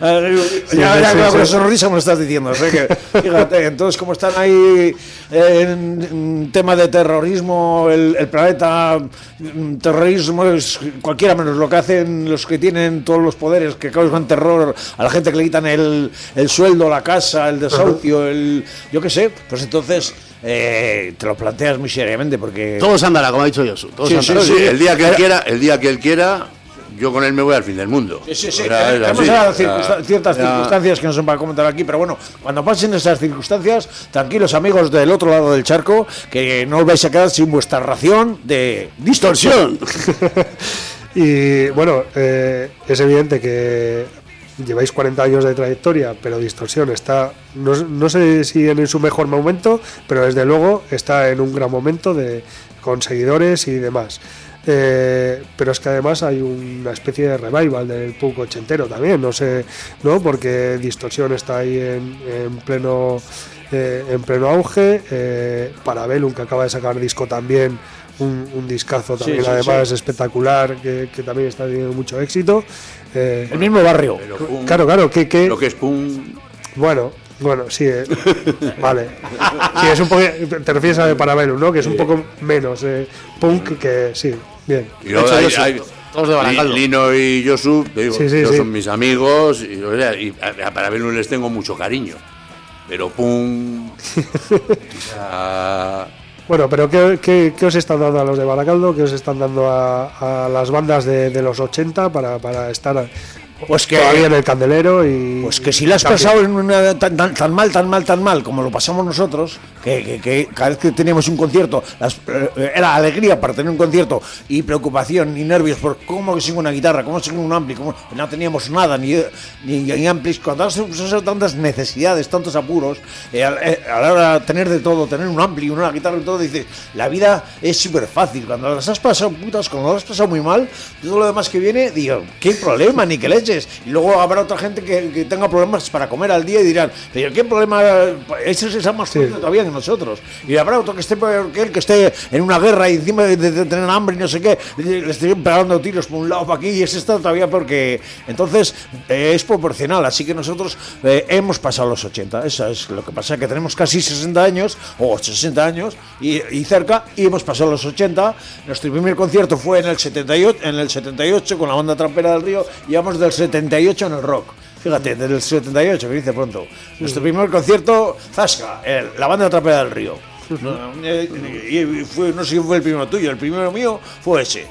Eh, ya, ya sí, con sí. sonrisa me lo estás diciendo, o sea que, fíjate, entonces como están ahí en, en tema de terrorismo, el, el planeta mm, terrorismo es cualquiera menos lo que hacen los que tienen todos los poderes, que causan terror a la gente que le quitan el, el sueldo, la casa, el desahucio, el yo qué sé, pues entonces eh, te lo planteas muy seriamente porque... Todos andará, como ha dicho Josu. Todos Sí, andará. Sí, el día que él quiera, el día que él quiera, yo con él me voy al fin del mundo. Sí, sí, sí. Era- era circunsta- ciertas era- circunstancias que no son para comentar aquí, pero bueno, cuando pasen esas circunstancias, tranquilos amigos del otro lado del charco, que no os vais a quedar sin vuestra ración de distorsión. Y bueno, eh, es evidente que lleváis 40 años de trayectoria, pero Distorsión está, no, no sé si en su mejor momento, pero desde luego está en un gran momento de, con seguidores y demás. Eh, pero es que además hay una especie de revival del punk ochentero también, no sé, ¿no? Porque Distorsión está ahí en, en pleno eh, en pleno auge. Eh, Parabellum, que acaba de sacar disco también, un, un discazo también, sí, además espectacular, que, que también está teniendo mucho éxito. Eh, El mismo barrio. Pero claro, claro, que, que Lo que es pum. bueno, bueno, sí, eh, vale. Sí, es un poco, te refieres a de Parabellum, ¿no? Que es un poco menos eh, punk que sí, bien. Y luego hecho, hay- Josu, hay- todos de Baracaldo. Li- Lino y Josu, te digo, Sí, sí, ellos sí. son mis amigos y, o sea, y a, a Parabellum les tengo mucho cariño. Pero pum. o sea, Bueno, pero ¿qué, qué, qué os están dando a los de Baracaldo? ¿Qué os están dando a, a las bandas de, de los 80 para, para estar Pues que, todavía en el candelero? y pues que si la has pasado en una, tan, tan- tan mal, tan mal, tan mal como lo pasamos nosotros, que, que- que cada vez que teníamos un concierto las- eh, era alegría para tener un concierto y preocupación y nervios por cómo consigo una guitarra, cómo consigo un ampli, cómo no teníamos nada, ni, ni, ni amplis, cuando has tantas necesidades, tantos apuros, eh, eh, a la hora de tener de todo, tener un ampli, una guitarra y todo, dices, la vida es súper fácil, cuando las has pasado putas, cuando las has pasado muy mal, todo lo demás que viene, digo, qué problema, ni que Y luego habrá otra gente que, que tenga problemas para comer al día y dirán, pero ¿qué problema? Ese es más fuerte todavía que nosotros. Y habrá otro que esté peor que él, que esté en una guerra y encima de tener hambre y no sé qué, le estén pegando tiros por un lado para aquí y ese está todavía porque entonces eh, es proporcional. Así que nosotros eh, hemos pasado los 80. Eso es lo que pasa, que tenemos casi 60 años o 60 años y, y cerca y hemos pasado los 80. Nuestro primer concierto fue en el 78, en el 78 con la banda Trampera del Río y vamos del 78 en el rock. Fíjate, del 78, que dice pronto. Nuestro primer concierto, Zasca, el- la banda Trapera del Río. No, eh, y fue, no sé si fue el primero tuyo, el primero mío fue ese.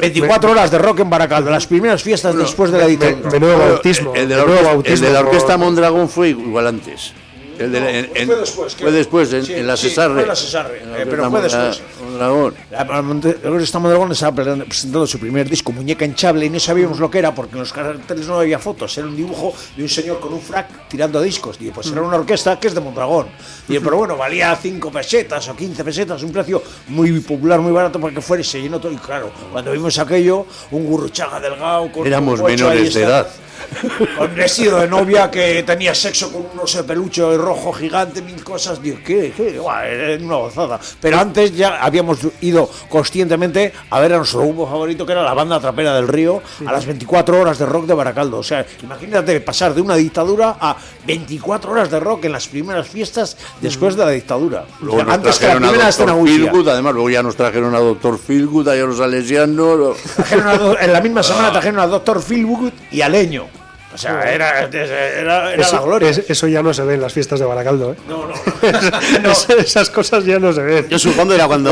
24 horas de rock en Baracaldo, las primeras fiestas después de la dictadura. Menudo bautismo. El de la, orquesta, el de la orquesta Mondragón fue igual antes. El de la- en- en- fue después, Fue después, en, Sí, en la sí, Cesarre. fue en la Cesarre, eh, pero fue después. Mondragón. La- Monte- Esta Mondragón estaba pre- presentando su primer disco, Muñeca Hinchable, y no sabíamos lo que era porque en los carteles no había fotos. Era un dibujo de un señor con un frac tirando discos. Digo, pues era una orquesta que es de Mondragón. Y pero bueno, valía 5 pesetas o 15 pesetas, un precio muy popular, muy barato para que fuera se llenó todo. Y claro, cuando vimos aquello, un gurruchaga delgado con Éramos un bocho ahí menores de está- edad. con vestido de novia que tenía sexo con un oso de peluche rojo gigante, mil cosas. Digo, ¿qué? ¿Qué? Guau, era una gozada. Pero antes ya habíamos ido conscientemente a ver a nuestro grupo favorito, que era la banda Trapera del Río, a las 24 horas de rock de Baracaldo. O sea, imagínate pasar de una dictadura a 24 horas de rock en las primeras fiestas después de la dictadura. Luego antes que la primera Feelgood, además luego ya nos trajeron a Doctor Feelgood, a los salesianos. Do- en la misma semana trajeron a Doctor Philwood y a Leño. O sea, era, era, era la Eso, gloria. es- eso ya no se ve en las fiestas de Baracaldo, ¿eh? No, no. Es- Esas cosas ya no se ven. Yo supongo era cuando,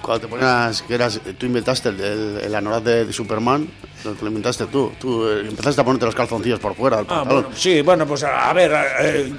cuando te ponías, que eras, tú inventaste el, el, el anorak de, de Superman, lo, te lo inventaste tú. Tú eh, empezaste a ponerte los calzoncillos por fuera del Ah, bueno, sí, bueno, pues a, ver, eh,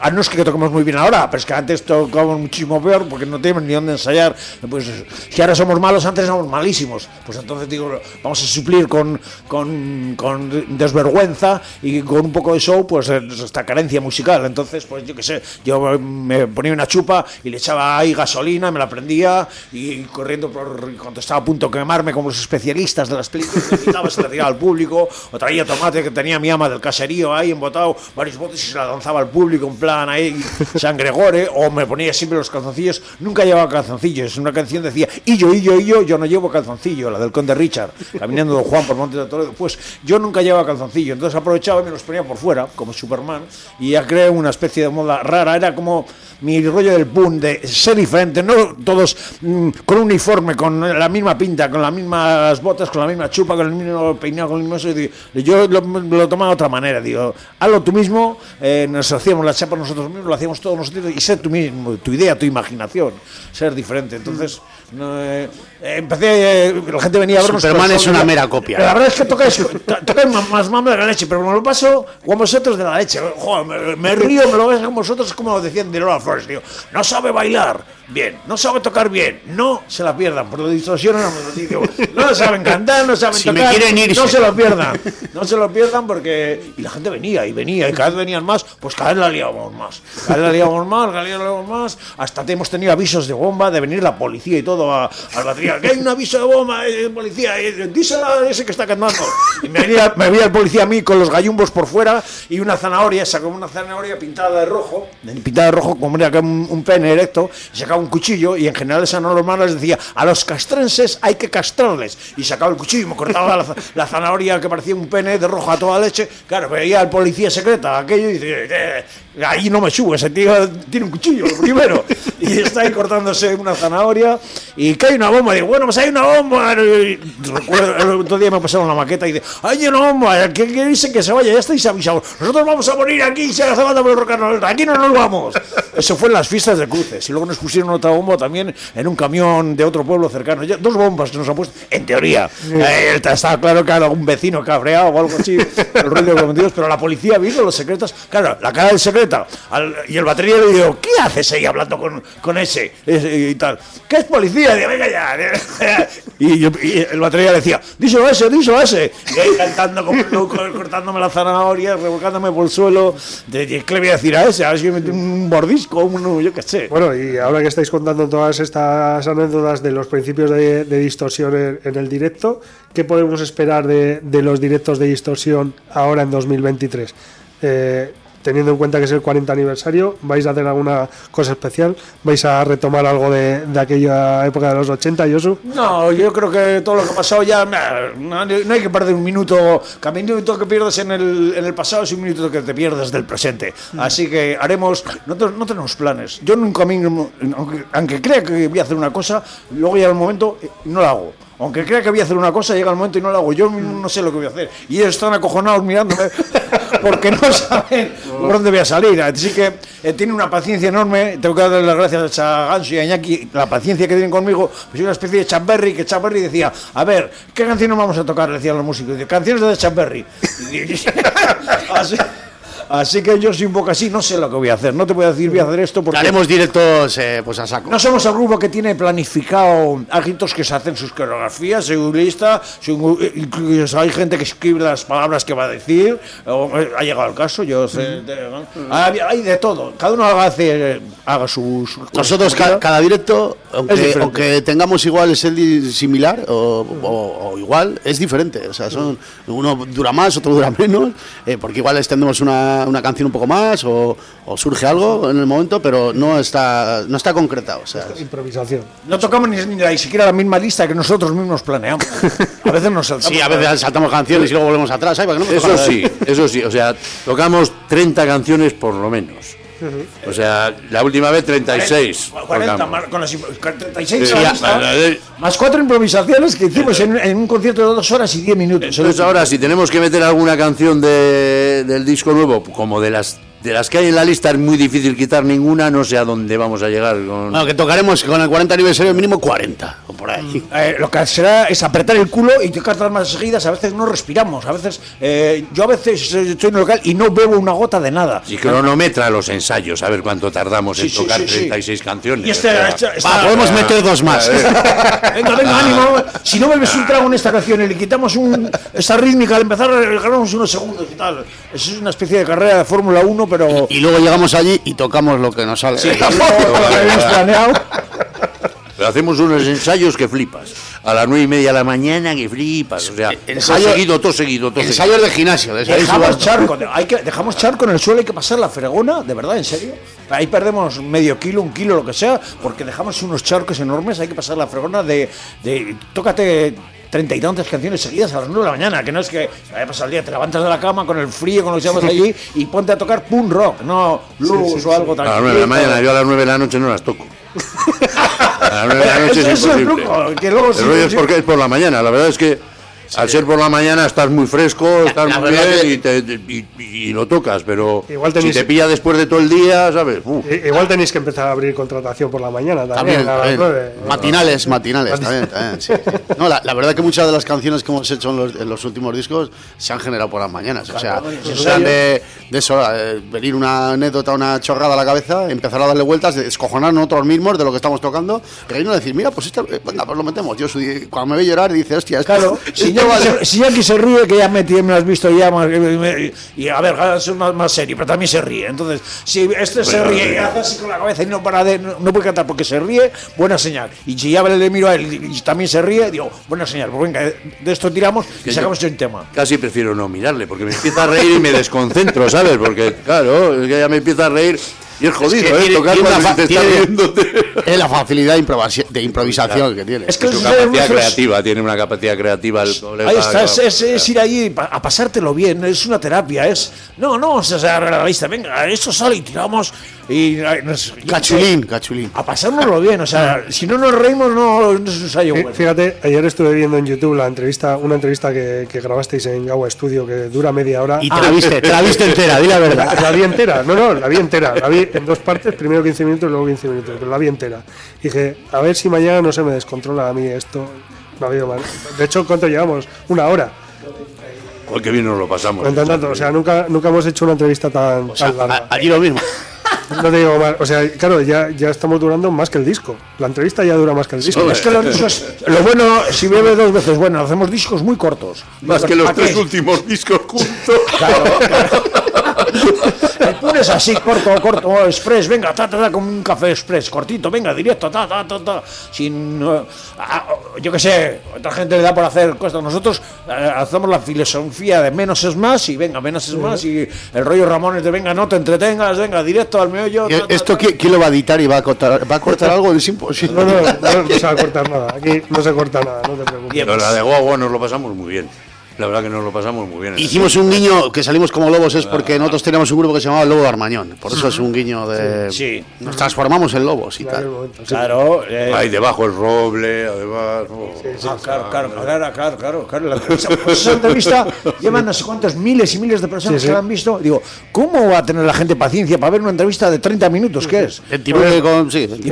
a no es que toquemos muy bien ahora, pero es que antes tocábamos muchísimo peor porque no teníamos ni dónde ensayar. Pues si ahora somos malos, antes éramos malísimos. Pues entonces digo, vamos a suplir con, con, con desvergüenza y con un poco de show, pues eh, esta carencia musical. Entonces, pues yo qué sé, yo me ponía una chupa y le echaba ahí gasolina, me la prendía y corriendo por cuando estaba a punto de quemarme como los especialistas de las películas, se la tiraba al público, o traía tomate que tenía mi ama del caserío ahí embotado varios botes y se la lanzaba al público en plan ahí sangre gore, o me ponía siempre los calzoncillos, nunca llevaba calzoncillos, una canción decía, y yo, y yo, y yo, yo no llevo calzoncillo, la del conde Richard, caminando Don Juan por Monte de Toledo, pues yo nunca llevaba calzoncillo, entonces aprovechaba y me los ponía por fuera, como Superman, y ya creé una especie de moda rara, era como mi rollo del boom, de ser diferente, no todos mm, con un uniforme, con la misma pinta, con las mismas botas, con la misma chupa, con el mismo peinado, con eso, y digo, yo lo, lo tomaba de otra manera, digo, hazlo tú mismo, eh, nos hacíamos la chapa nosotros mismos, lo hacíamos todos nosotros, y ser tú mismo, tu idea, tu imaginación, ser diferente, entonces... no, eh, eh, empecé, eh, la gente venía a vernos. Superman pero es una mera copia. La verdad es que tocáis, to- tocáis más mame de la leche, pero me lo paso con vosotros de la leche. Joder, me, me río, me lo ves con vosotros, como decían de Lola Flores, tío. No sabe bailar bien, no sabe tocar bien, no se la pierdan, por lo distorsionan, digo, no saben cantar, no saben Si me tocar, quieren irse. no se lo pierdan, no se lo pierdan porque... Y la gente venía y venía y cada vez venían más, pues cada vez la liábamos más, cada vez la liábamos más, cada vez la liábamos más, hasta hemos tenido avisos de bomba, de venir la policía y todo a, al batería, que hay un aviso de bomba, eh, policía, eh, díselo a ese que está cantando. Y me venía, me venía el policía a mí con los gallumbos por fuera y una zanahoria, sacó una zanahoria pintada de rojo, pintada de rojo como era un, un pene erecto, sacaba un cuchillo y en general esa normal les decía, a los castrenses hay que castrarles. Y sacaba el cuchillo y me cortaba la, za- la zanahoria que parecía un pene de rojo a toda leche. Claro, veía al policía secreta aquello y dice, "Eh, ahí no me subo, ese tío tiene un cuchillo, lo primero. Y está ahí cortándose una zanahoria y cae una bomba. Digo, bueno, pues hay una bomba. Y recuerdo, el otro día me pasaron la maqueta y dice, hay una bomba, que, que dice que se vaya, ya estáis avisados. Nosotros vamos a morir aquí, si hace falta por el rock and roll, aquí no nos vamos. Eso fue en las fiestas de cruces. Y luego nos pusieron otra bomba también en un camión de otro pueblo cercano. Ya, dos bombas que nos han puesto, en teoría. Eh, estaba claro que era algún vecino cabreado o algo así, el rollo de pero la policía vino, los secretos. Claro, la cara del secreta al- y el batería le dijo, ¿qué haces ahí hablando con, con ese, ese y tal. ¿Qué es policía? Digo, venga ya. Y, yo- el batería decía, díselo a ese, díselo ese. Y ahí cantando cortándome la zanahoria, revolcándome por el suelo. De, de, ¿Qué le voy a decir a ese? A ver si me un mordisco, un, yo qué sé. Bueno, y ahora que estáis contando todas estas anécdotas de los principios de, de distorsión en, el directo, ¿qué podemos esperar de, los directos de distorsión ahora en 2023? Eh, teniendo en cuenta que es el 40 aniversario, ¿vais a hacer alguna cosa especial? ¿Vais a retomar algo de, de aquella época de los 80, Yosu? No, yo creo que todo lo que ha pasado ya, no, no hay que perder un minuto. Cada minuto que pierdes en el, en el pasado es un minuto que te pierdes del presente. Así que haremos, no, no tenemos planes. Yo nunca, aunque, aunque crea que voy a hacer una cosa, luego llega el momento y no la hago. Aunque crea que voy a hacer una cosa, llega el momento y no la hago. Yo mismo no sé lo que voy a hacer. Y ellos están acojonados mirándome porque no saben por dónde voy a salir. Así que eh, tiene una paciencia enorme. Tengo que darle las gracias a Ganso y a Iñaki, la paciencia que tienen conmigo. Pues una especie de Chamberry, que Chamberry decía, a ver, ¿qué canciones vamos a tocar? Decían los músicos. Canciones de Chamberry. así, así que yo soy un poco así, no sé lo que voy a hacer. No te voy a decir, voy a hacer esto porque... Haremos directos eh, pues a saco. No somos el grupo que tiene planificado agitos que se hacen sus coreografías, según lista, según- incluso hay gente que escribe las palabras que va a decir, o, eh, ha llegado el caso, yo sé, de- ¿no? hay, hay de todo, cada uno hace, haga sus... Nosotros cosas. ca- cada directo, Es aunque, aunque tengamos igual el set di- similar o, o- o igual, es diferente. O sea, son, uno dura más, otro dura menos, eh, porque igual extendemos una, una canción un poco más o, o surge algo en el momento, pero no está, no está concretado. O sea, Improvisación. No tocamos ni, ni la- siquiera la misma lista que nosotros mismos planeamos. A veces nos saltamos. sí, a veces saltamos canciones y luego volvemos atrás. Ay, ¿para qué no Eso sí, eso sí, o sea, tocamos 30 canciones por lo menos. O sea, la última vez 36. 40 tocamos. más, con las impro- 36 Sí, ya, más cuatro improvisaciones que hicimos en, en un concierto de dos horas y diez minutos. Entonces ahora si tenemos que meter alguna canción de- del disco nuevo, como de las de las que hay en la lista es muy difícil quitar ninguna, no sé a dónde vamos a llegar con Bueno, que tocaremos con el 40 aniversario mínimo 40 o por ahí. Eh, lo que será es apretar el culo y tocar las más seguidas. A veces no respiramos. A veces eh, yo a veces eh, estoy en el local y no bebo una gota de nada. y cronometra los ensayos, a ver cuánto tardamos Sí, en sí, tocar sí, sí. 36 canciones. Y este, o sea, este- esta- Va, podemos meter dos más. Venga, venga, ánimo. Si no bebes un trago en esta canción y le quitamos un, esa rítmica al empezar, le ganamos unos segundos y tal. Eso es una especie de carrera de Fórmula 1, pero. Y luego llegamos allí y tocamos lo que nos sale. Lo que habíamos planeado. Pero hacemos unos ensayos que flipas. A las nueve y media de la mañana que flipas. O sea, todo ensayo- seguido, todo seguido, todo seguido. Ensayos de gimnasio. de Dejamos charco, hay que, dejamos charco en el suelo, hay que pasar la fregona, de verdad, en serio. Ahí perdemos medio kilo, un kilo, lo que sea, porque dejamos unos charcos enormes, hay que pasar la fregona de, de tócate treinta y tantas canciones seguidas a las nueve de la mañana, que no es que vaya a pasar el día, te levantas de la cama con el frío, con los llamas allí y ponte a tocar punk rock, no blues o algo A las nueve de la mañana, yo a las nueve de la noche no las toco. A las nueve de la noche es eso es el imposible. truco, que luego el sí- rollo es sí- porque es por la mañana. La verdad es que al ser por la mañana estás muy fresco, estás la muy bien que- y, te- y- y lo tocas, pero Igual si te pilla después de todo el día, ¿sabes? Uf. Igual tenéis que empezar a abrir contratación por la mañana también. También, a las también. nueve. matinales, matinales, también, también, sí, sí. No, la, la verdad que muchas de las canciones que hemos hecho en los, en los últimos discos se han generado por las mañanas. O sea, sean de, de eso, eh, venir una anécdota, una chorrada a la cabeza, empezar a darle vueltas, descojonarnos nosotros mismos de lo que estamos tocando, reírnos decir, mira, pues esto, eh, venga, pues lo metemos. Yo soy- cuando me ve llorar dice, hostia, esto, Claro, esto vale". se, si Iñaki se ríe, que ya me, me has visto ya, más- y, y a ver, es más, más serio, pero también se ríe. Entonces, si este se ríe y hace así con la cabeza y no para de, no, no puede cantar porque se ríe, buena señal. Y si ya le miro a él y también se ríe, digo, buena señal, pues venga, de esto tiramos y sacamos un tema. Casi prefiero no mirarle, porque me empieza a reír y me desconcentro, ¿sabes? Porque, claro, es que ya me empieza a reír y es jodido, que ¿eh? tiene- Tocar cuando está riéndote. Es la facilidad de, improvisación que tiene. Es que Su eso capacidad es- creativa, tiene una capacidad creativa el colega, Ahí está, es, es- es ir allí pa- a pasártelo bien, es una terapia, es... No, no, o sea, realista, venga, esto sale y tiramos y... nos- Cachulín, cachulín. A pasárnoslo bien, o sea, si no nos reímos no, no es un ensayo Fí- bueno. Fíjate, ayer estuve viendo en YouTube la entrevista, una entrevista que, que grabasteis en Gawa Studio que dura media hora. Y te la viste, te la viste entera, di la La, verdad. la vi entera, no, no, la vi entera. La vi en dos partes, primero 15 minutos y luego 15 minutos, pero la vi entera. Y dije, a ver si mañana no se me descontrola a mí esto. No ha habido mal. De hecho, ¿cuánto llevamos? Una hora. Joder, qué bien nos lo pasamos. Contando, o sea, nunca, nunca hemos hecho una entrevista tan, tan larga. A- Allí lo mismo. No te digo más. O sea, claro, ya, ya estamos durando más que el disco. La entrevista ya dura más que el disco. Es que los discos, lo bueno, si bebe dos veces, bueno, hacemos discos muy cortos. Más que los tres últimos discos juntos. Claro, claro. El pun es así, corto, corto, oh, express, venga, ta, ta, ta, como un café express, cortito, venga, directo, ta, ta, ta, ta, sin, ah, yo qué sé, otra gente le da por hacer cosas, nosotros eh, hacemos la filosofía de menos es más y venga, menos es más y el rollo Ramón es de venga, no te entretengas, venga, directo al meollo. ta, ta, ¿Esto ta. quién lo va a editar y va a cortar, va a cortar algo? Es imposible. No, no, no, no se va a cortar nada. Aquí no se corta nada, no te preocupes. Pero pues, la de Guagua nos lo pasamos muy bien. La verdad que nos lo pasamos muy bien. Hicimos un guiño que salimos como lobos es porque nosotros teníamos un grupo que se llamaba Lobo de Armañón. Por eso es un guiño de. Sí. Nos transformamos en lobos y tal. Claro, eh, Ahí debajo el roble, además. oh. Ah, claro, claro, claro, claro, claro, claro. La- esa, pues entrevista llevan no sé cuántos miles y miles de personas que la han visto. Digo, ¿cómo va a tener la gente paciencia para ver una entrevista de 30 minutos? ¿Qué es?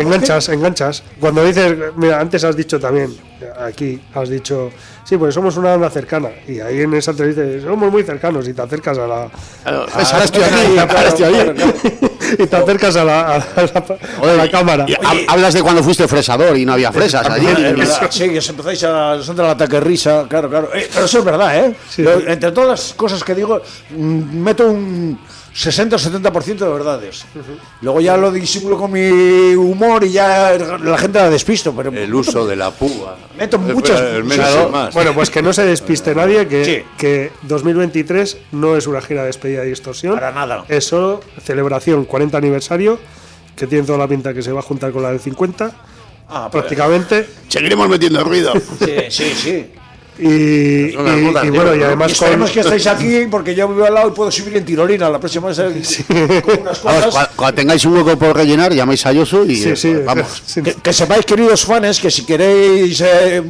Enganchas, enganchas. Cuando dices, mira, antes has dicho también, aquí has dicho, sí, pues somos una banda cercana. Y ahí en esa entrevista somos muy cercanos y te acercas a la. Claro, ahora estoy aquí, ahora estoy aquí. y te acercas a la, a la, a la- a la cámara. Y hablas de cuando fuiste fresador y no había fresas allí. Es verdad, sí, que os empezáis a os entra el ataque risa, claro, claro. Eh, pero eso es verdad, ¿eh? Yo, entre todas las cosas que digo, mm, meto un 60 o 70% de verdades. Luego ya lo disimulo con mi humor y ya la gente la despisto, pero El uso de la púa. Meto muchas- es más. Bueno, pues que no se despiste nadie, que, Sí. que 2023 no es una gira de despedida de distorsión. Para nada. Es solo celebración 40 aniversario, que tiene toda la pinta que se va a juntar con la del 50, Ah, pero- prácticamente. Seguiremos metiendo ruido. Sí, sí, sí. Y, y- y bueno, y además con, esperemos que estéis aquí porque yo vivo al lado y puedo subir en tirolina la próxima vez. eh, con unas Vamos, cosas. cua- cuando tengáis un hueco por rellenar, llamáis a Yosu y Sí, eh, sí, vamos. sí. Que, que sepáis, queridos fans, que si queréis eh,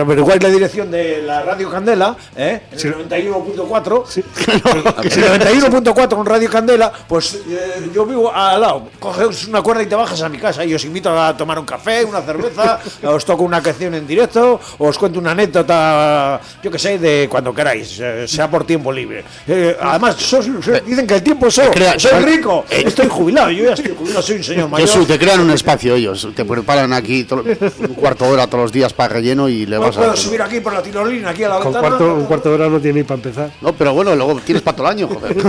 averiguar la dirección de la Radio Candela, ¿eh? en el 91.4, el 91.4 con Radio Candela, pues eh, yo vivo al lado. Coges una cuerda y te bajas a mi casa y os invito a tomar un café, una cerveza, os toco una canción en directo, os cuento una anécdota, yo que sé, de cuando queráis, eh, sea por tiempo libre. Eh, además, sos- sos- dicen que el tiempo es oro, crea- soy rico, estoy jubilado, yo ya estoy jubilado, soy un señor mayor. Yosu, te crean un espacio ellos. Te preparan aquí to- un cuarto de hora todos los días para relleno y le vas a. puedo subir aquí por la tirolina, aquí a la con ventana. cuarto, un cuarto de hora no tiene ni para empezar. No, pero bueno, luego tienes para todo el año, joder.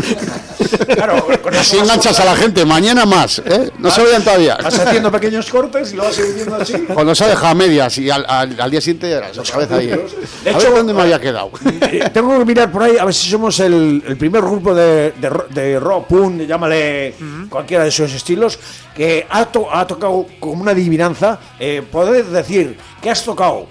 Claro, con Así vas- enganchas a la gente, mañana más, ¿eh? No se vayan todavía. Vas haciendo pequeños cortes y lo vas viendo así. Cuando se ha dejado a medias y al, al- al día siguiente otra vez ahí. ¿eh? De A ver hecho- dónde me había quedado. Eh, Tengo que mirar por ahí a ver si somos el, el primer grupo de, de, ro- de rock, punk, llámale cualquiera de esos estilos, que ha, to- ha tocado como una adivinanza. Eh, poder decir que has tocado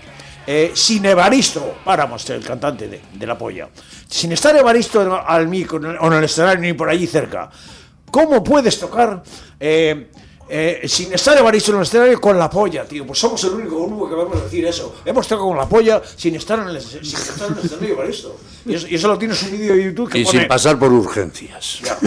eh, sin Evaristo Páramos, el cantante de, de La Polla, sin estar Evaristo al micro o en el escenario ni por allí cerca. ¿Cómo puedes tocar eh, eh, sin estar Evaristo en el escenario con la polla, tío? Pues somos el único grupo que vamos a decir eso. Hemos tocado con la polla sin estar en el, sin estar en el escenario Evaristo. Y eso, y eso lo tienes un vídeo de YouTube que Y pone... sin pasar por urgencias. Ya,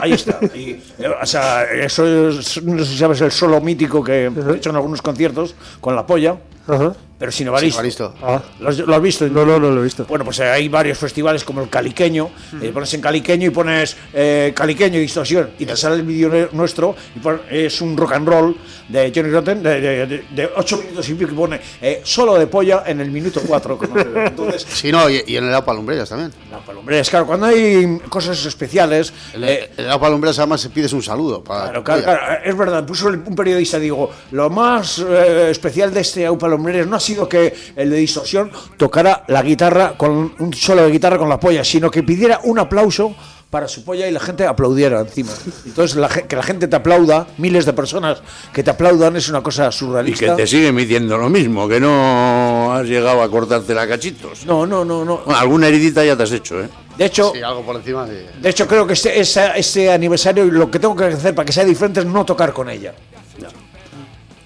ahí está. Y, eh, o sea, eso es, no sé si sabes el solo mítico que he hecho en algunos conciertos con la polla, Ajá. Pero sin Evaristo. Evaristo. Ah. ¿Lo has, lo has visto? No, no, no lo he visto. Bueno, pues eh, hay varios festivales como el Caliqueño, eh, pones en Caliqueño y pones eh, Caliqueño y distorsión y te sale el vídeo nuestro y pon- es un rock and roll de Johnny Rotten de, de, de- de ocho minutos y pico que pone eh, solo de polla en el minuto 4. Entonces, Sí, no, y, y en el Apa Lumbreras también. la palombre es claro, cuando hay cosas especiales, En eh, el, el Apa Lumbreras además se pides un saludo. Para, Claro, claro, claro, es verdad, puso el- un periodista, digo, lo más eh, especial de este Aupa Lombreres no ha sido que el de distorsión tocara la guitarra con un solo de guitarra con la polla, sino que pidiera un aplauso para su polla y la gente aplaudiera encima. Entonces, la que la gente te aplauda, miles de personas que te aplaudan, es una cosa Y surrealista. que te siguen midiendo lo mismo, que no has llegado a cortarte la cachitos. No, no, no, no. Bueno, alguna heridita ya te has hecho, ¿eh? De hecho, Sí, algo por encima de... de hecho creo que este, ese, ese aniversario lo que tengo que hacer para que sea diferente es no tocar con ella.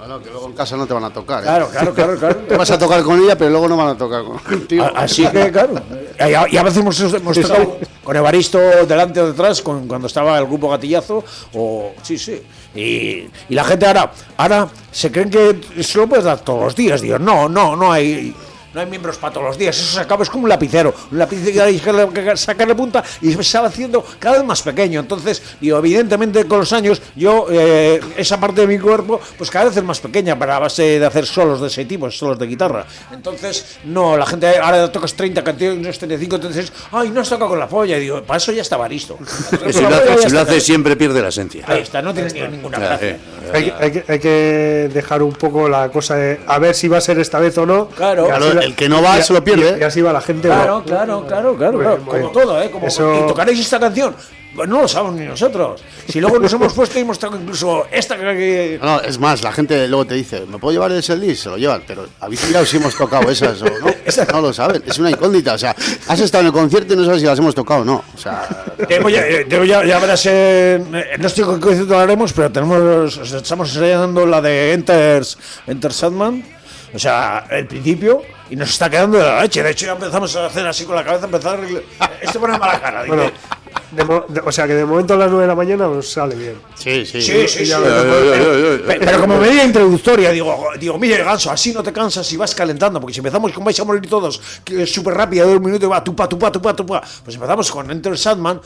Bueno, que luego en casa no te van a tocar. ¿eh? Claro, claro, claro, claro. Te vas a tocar con ella, pero luego no van a tocar contigo. Así que, claro. Y a, y a veces hemos, hemos tocado con Evaristo delante o detrás, con, cuando estaba el grupo Gatillazo, o. Sí, sí. Y, y la gente ahora, ahora se creen que se lo puedes dar todos los días. Digo, no, no, no hay. No hay miembros para todos los días, eso se acaba, es como un lapicero, un lapicero que hay que sacarle punta y se va haciendo cada vez más pequeño. Entonces, digo, evidentemente con los años, yo, eh, esa parte de mi cuerpo, pues cada vez es más pequeña para base de hacer solos de ese tipo, solos de guitarra. Entonces, no, la gente ahora tocas 30 canciones, 35, entonces, ay, no has tocado con la polla. Y digo, para eso ya estaba listo. Si lo hace, si lo hace siempre pierde la esencia. Ahí está, no tiene ni- ninguna gracia. eh, Hay, que- hay hay que dejar un poco la cosa de a ver si va a ser esta vez o no. Claro. Claro, el que no va y- se lo pierde. Y, y así va la gente. Claro, claro, claro, claro, Como todo, ¿eh? Como, Eso- ¿Y tocaréis esta canción? Pues no lo sabemos ni nosotros. Si luego nos hemos puesto y hemos tocado incluso esta que... No, es más, la gente luego te dice, ¿me puedo llevar ese disc? Se lo llevan, pero habéis mirado si hemos tocado esas o no. No lo saben, es una incógnita. O sea, has estado en el concierto y no sabes si las hemos tocado o no. O sea, Tengo ya, eh, tengo ya, ya verás, eh, no estoy con qué concierto lo haremos, pero tenemos, os estamos ensayando la de Enters, Enter Sandman, o sea, el principio, y nos está quedando de la leche. De hecho, ya empezamos a hacer así con la cabeza, empezar. Este pone mala cara. dice, de mo- de- o sea que de momento a las 9 de la mañana os sale bien. sí, sí. Sí, sí, sí. ya Pero, como medida introductoria, digo, digo, mire, Ganso, así no te cansas y vas calentando, porque si empezamos con vais a morir todos, que es súper rápida, de un minuto y va tupa, tupa, tupa, tupa. Pues empezamos con Enter Sandman,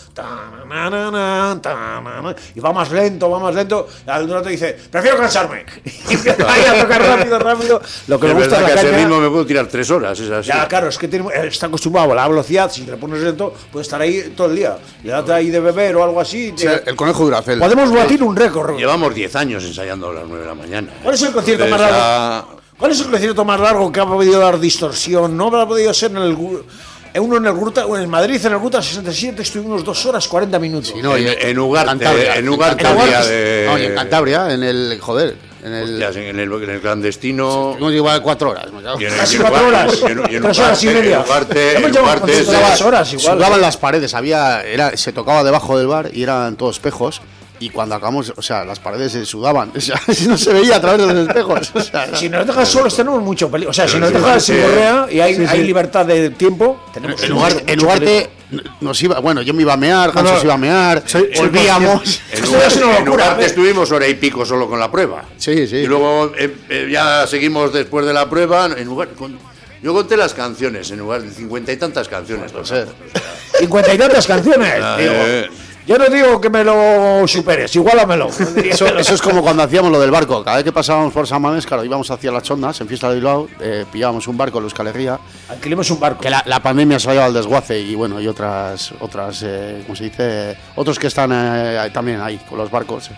y va más lento, va más lento, y al rato dice, prefiero cansarme. Y ahí a tocar rápido, rápido. Lo que Es me gusta verdad es que la a ese ritmo me puedo tirar tres horas, es así. Ya, claro, es que tiene- está acostumbrado a la velocidad, si le pones lento, puede estar ahí todo el día. Le das ahí de beber o algo así. Sí, el conejo Duracel. Podemos batir un récord. Llevamos 10 años ensayando a las 9 de la mañana. ¿Cuál es el concierto más Entonces, largo? ya- ¿Cuál es el concierto más largo que ha podido dar distorsión? No habrá podido ser en el uno en el Gruta, en Madrid, en el Gruta 67, estuvimos dos horas 40 minutos. Y no, y En- en Ugarte, Cantabria. en Ugarte En Cantabria, había de- no, y en Cantabria, en el. Joder, en el. Hostias, en el, en el clandestino. Hemos igual cuatro horas. y en- Casi en cuatro horas. en- en Tres horas y media. En Ugarte, Hemos en Ugarte horas igual. Sudaban las paredes, había, era, se tocaba debajo del bar y eran todos espejos. Y cuando acabamos, o sea, las paredes se sudaban. O sea, no se veía a través de los espejos. O sea, Si nos dejas solos tenemos mucho peligro. O sea, si nos dejas sin correa y hay, hay libertad de tiempo, tenemos en mucho- lugar, mucho en Ugarte nos iba, bueno, yo me iba a mear, Ganso no, se iba a mear, soy- volvíamos. En Ugarte ¿eh? estuvimos hora y pico solo con la prueba. Sí, sí. Y luego eh, eh, ya seguimos después de la prueba. En con- yo conté las canciones, en lugar de cincuenta y tantas canciones. No sé. cincuenta y tantas canciones. Ah, Digo, eh. Yo no digo que me lo superes, igualamelo. Eso, eso es como cuando hacíamos lo del barco. Cada vez que pasábamos por San Mamés, claro, íbamos hacia las Chondas, en Fiesta de Bilbao, eh, pillábamos un barco en la Euskal Herria, Alquilemos un barco. que la, la pandemia se ha llevado al desguace y bueno, y otras, otras eh, ¿cómo se dice? Otros que están eh, también ahí con los barcos.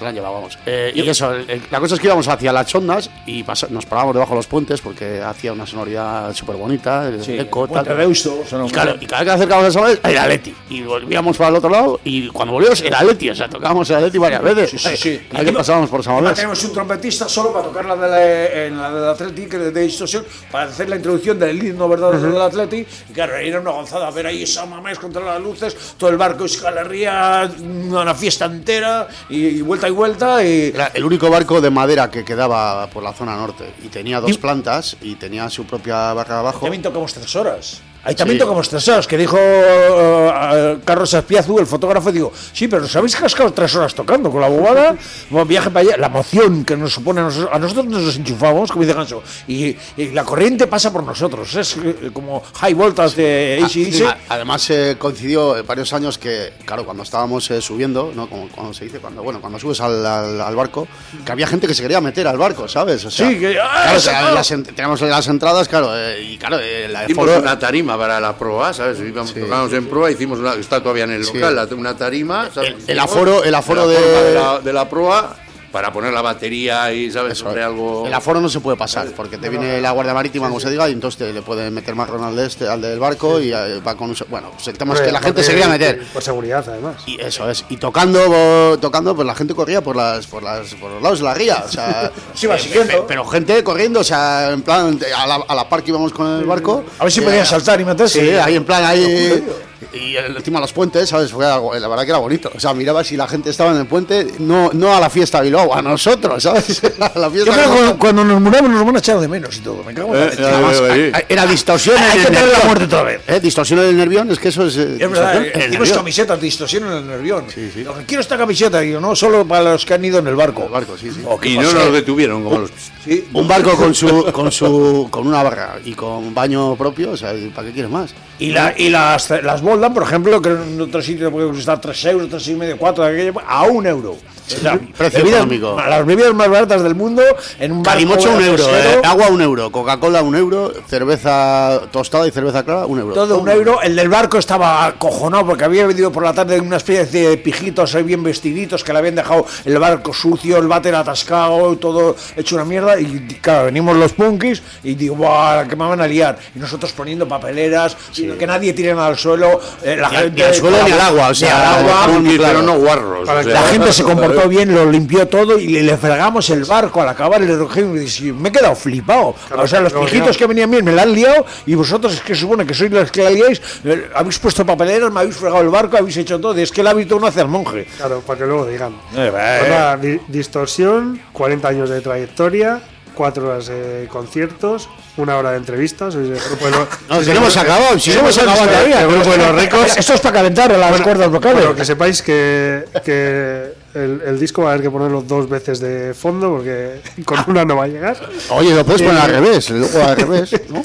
Se la han llevado, vamos. Eh, y eso, eh, la cosa es que íbamos hacia las Chondas y nos parábamos debajo de los puentes porque hacía una sonoridad súper bonita, el Sí, eco, Puente tal. sonó Y, claro, y cada vez que acercábamos a Sabadell era Leti. Y volvíamos para el otro lado y cuando volvíamos era Leti. O sea, tocábamos a Leti varias veces. Sí, sí, sí. Vez que pasábamos por Sabadell. tenemos un trompetista solo para tocar la de la, en la del Athletic de, de distorsión, para hacer la introducción del himno verdadero del Athletic. Y claro, era una gonzada ver ahí esa mamés contra las luces, todo el barco Escalerría, una fiesta entera, y, y vuelta y vuelta. Y, Era el único barco de madera que quedaba por la zona norte. Y tenía dos plantas y tenía su propia barra abajo. también tocamos tres horas. Ahí también Sí. tocamos tres horas, que dijo eh, Carlos Espiazu, el fotógrafo, digo, sí, pero nos habéis cascado tres horas tocando con la bobada, bueno, viaje para allá, la emoción que nos supone a nosotros, a nosotros nos desenchufamos, como dice Ganso, y, y la corriente pasa por nosotros, es eh, como high voltage de Ah, AC/DC. a- Además eh, coincidió varios años que, claro, cuando estábamos eh, subiendo, ¿no? Como cuando se dice, cuando bueno, cuando subes al, al- al barco, que había gente que se quería meter al barco, ¿sabes? O sea, Sí, que- ¡ah, claro, o sea, las en- teníamos las entradas, claro, eh, y claro, eh, la foro- una tarima para la proa, ¿sabes? Íbamos, tocábamos en proa, hicimos una, está todavía en el local, una tarima. ¿sabes? El- el aforo- el aforo de- forma de la, de la proa para poner la batería y, ¿sabes? Eso, Sobre algo. El aforo no se puede pasar, porque te viene la Guardia Marítima, como se diga, y entonces te le pueden meter marrón al, de este, al del barco y eh, va con un... Bueno, pues el tema es que la gente se quería meter. Por seguridad, además. Y eso es. Y tocando, tocando, pues la gente corría por las, por las, por los lados de la ría. O sea, Se iba eh, siguiendo. pe- pero gente corriendo, o sea, en plan, a la, a la par que íbamos con el barco. A ver si eh, podía saltar y meterse. Sí, ahí en plan, ahí. Y el- encima los puentes, ¿sabes? Fue algo- la verdad que era bonito. O sea, miraba si la gente estaba en el puente, no, no a la fiesta de Bilbao, a nosotros, ¿sabes? A la Yo fiesta creo que cuando, cuando nos muramos nos van a echar de menos y todo. Me cago en la Eh, leche. eh, Además, eh, eh, Era distorsión en Hay el que tener la nervión. muerte otra vez. ¿Eh? Distorsión en el nervión, es que eso es. eh, Es verdad, distorsión eh, en el hicimos nervión. camisetas, distorsión en el nervión. Lo que quiero esta camiseta, digo, no solo para los que han ido en el barco. El barco, sí, sí. O que Y no nos detuvieron como los. Sí. Un barco con su, con su, con una barra y con baño propio, o sea, ¿para qué quieres más? Y, la, y las, las Por ejemplo, que en otro sitio puede costar 3 euros, 3 y medio, 4, a un euro. Precio bebidas- económico. Las bebidas más baratas del mundo en un barco Calimocho un euro, eh, agua un euro, Coca-Cola un euro, cerveza tostada y cerveza clara un euro. Todo un euro. El del barco estaba acojonado porque había venido por la tarde una especie de pijitos ahí bien vestiditos que le habían dejado el barco sucio, el váter atascado, todo hecho una mierda. Y claro, venimos los punkis y digo, ¡buah! que me van a liar. Y nosotros poniendo papeleras, que nadie tire nada al suelo. eh, la Ni gente, ni al suelo ni al agua, o sea, agua, Punkis, claro. pero no guarros. O sea. la gente se comportó bien, lo limpió todo y le, le fregamos el barco al acabar el y me he quedado flipado. Claro, o sea, los pijitos que venían bien me la han liado y vosotros es que supone que sois los que la liáis, eh, habéis puesto papeleras, me habéis fregado el barco, habéis hecho todo. Es que el hábito no hace al monje. Claro, para que luego digan. Eh, Pues eh. di- distorsión, 40 años de trayectoria, 4 horas de conciertos, una hora de entrevistas. el grupo de los- No, si no hemos acabado, si no hemos acabado todavía. el grupo de los récords. Esto es para calentar las cuerdas vocales. Bueno, que sepáis que, que el, el disco va a haber que ponerlo dos veces de fondo porque con una no va a llegar. Oye, lo puedes poner al revés, luego al revés, ¿no?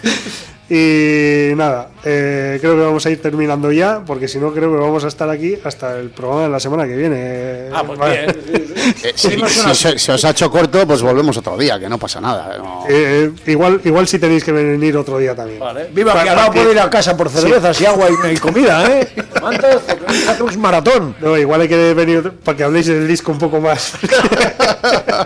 Y nada, eh, creo que vamos a ir terminando ya, porque si no creo que vamos a estar aquí hasta el programa de la semana que viene. Ah, pues Vale. bien. Eh, si, si os ha hecho corto, pues volvemos otro día, que no pasa nada. no. Eh, igual, igual si tenéis que venir otro día también. Vale. Viva, que pa- puedo ir a casa por cervezas y agua y, y comida, ¿eh? Antes, hacemos maratón. No, igual hay que venir para que habléis del disco un poco más.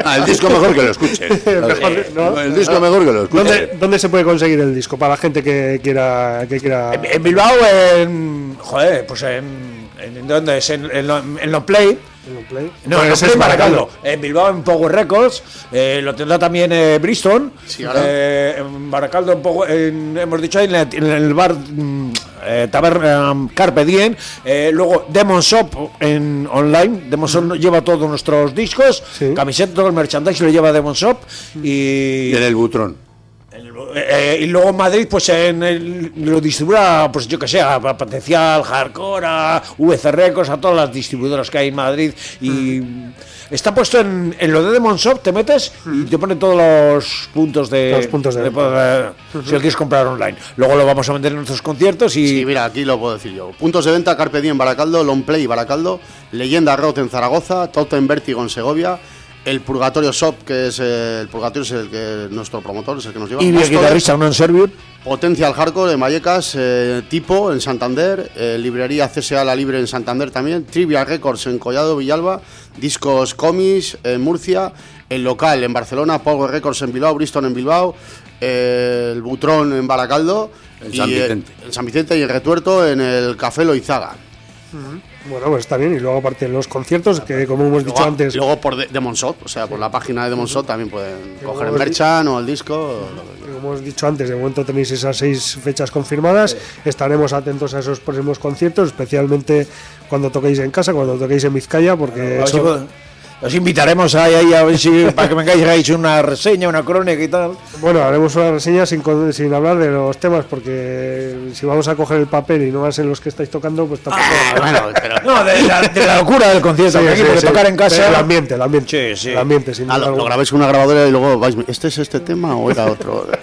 Ah, el disco mejor que lo escuche. Mejor, ¿no? El disco mejor que lo escuche. ¿Dónde, ¿Dónde se puede conseguir el disco? Para la gente que quiera. Que quiera... En, en Bilbao, en. Joder, pues en. en ¿Dónde es? En, en, lo- en Lo Play. No, Pues en, es. En Bilbao, en Power Records. eh, lo tendrá también eh, Bristol. Sí. Eh, en Baracaldo, en Power- en- hemos dicho ahí en, la- en el bar mm, eh, Taberna um, Carpe Diem. Eh, luego Demon Shop en online. Demon Shop lleva todos nuestros discos. Sí. Camiseta, todo el merchandise lo lleva Demon Shop. Y. Y en el butrón. Eh, y luego en Madrid, pues en el- lo distribuirá, pues yo que sé, a Potencial, Hardcore, a VC Records, a todas las distribuidoras que hay en Madrid. Y está puesto en, en lo de Demon Shop, te metes y te pone todos los puntos de. Los puntos de venta. poder- Si lo quieres comprar online. Luego lo vamos a vender en nuestros conciertos y. Sí, mira, aquí lo puedo decir yo. Puntos de venta, Carpe Diem Baracaldo, Long Play Baracaldo, Leyenda Rock en Zaragoza, Totem Vértigo en Segovia, el Purgatorio Shop, que es eh, el Purgatorio es el que nuestro promotor, es el que nos lleva. y el guitarrista, uno en Servir. Potencial Hardcore en Vallecas, eh, Tipo en Santander, eh, Librería CSA La Libre en Santander también, Trivial Records en Collado Villalba, Discos Comis en Murcia, el local en Barcelona, Power Records en Bilbao, Bristol en Bilbao, eh, el Butrón en Baracaldo, En y, San eh, Vicente. en San Vicente y el Retuerto en el Café Loizaga. Bueno, pues está bien. Y luego, aparte de los conciertos, que como hemos dicho antes. luego por de- Demon Shop, o sea, por la página de Demon Shop también pueden coger el merchan o el disco. o lo que- Como hemos dicho antes, de momento tenéis esas seis fechas confirmadas. Estaremos atentos a esos próximos conciertos, especialmente cuando toquéis en casa, cuando toquéis en Vizcaya, porque eso- pues, Os invitaremos ahí, ahí a ver si para que vengáis hagáis una reseña, una crónica y tal. bueno, haremos una reseña sin, sin hablar de los temas, porque si vamos a coger el papel y no van a ser los que estáis tocando, pues tampoco. Bueno, pero No, de la, de la locura del concierto, Sí, aquí, sí, porque sí. tocar en casa. El ambiente, el ambiente. Sí, sí. El ambiente, sin Ah, lo, lo grabáis con una grabadora y luego vais. ¿Este es este tema o era otro?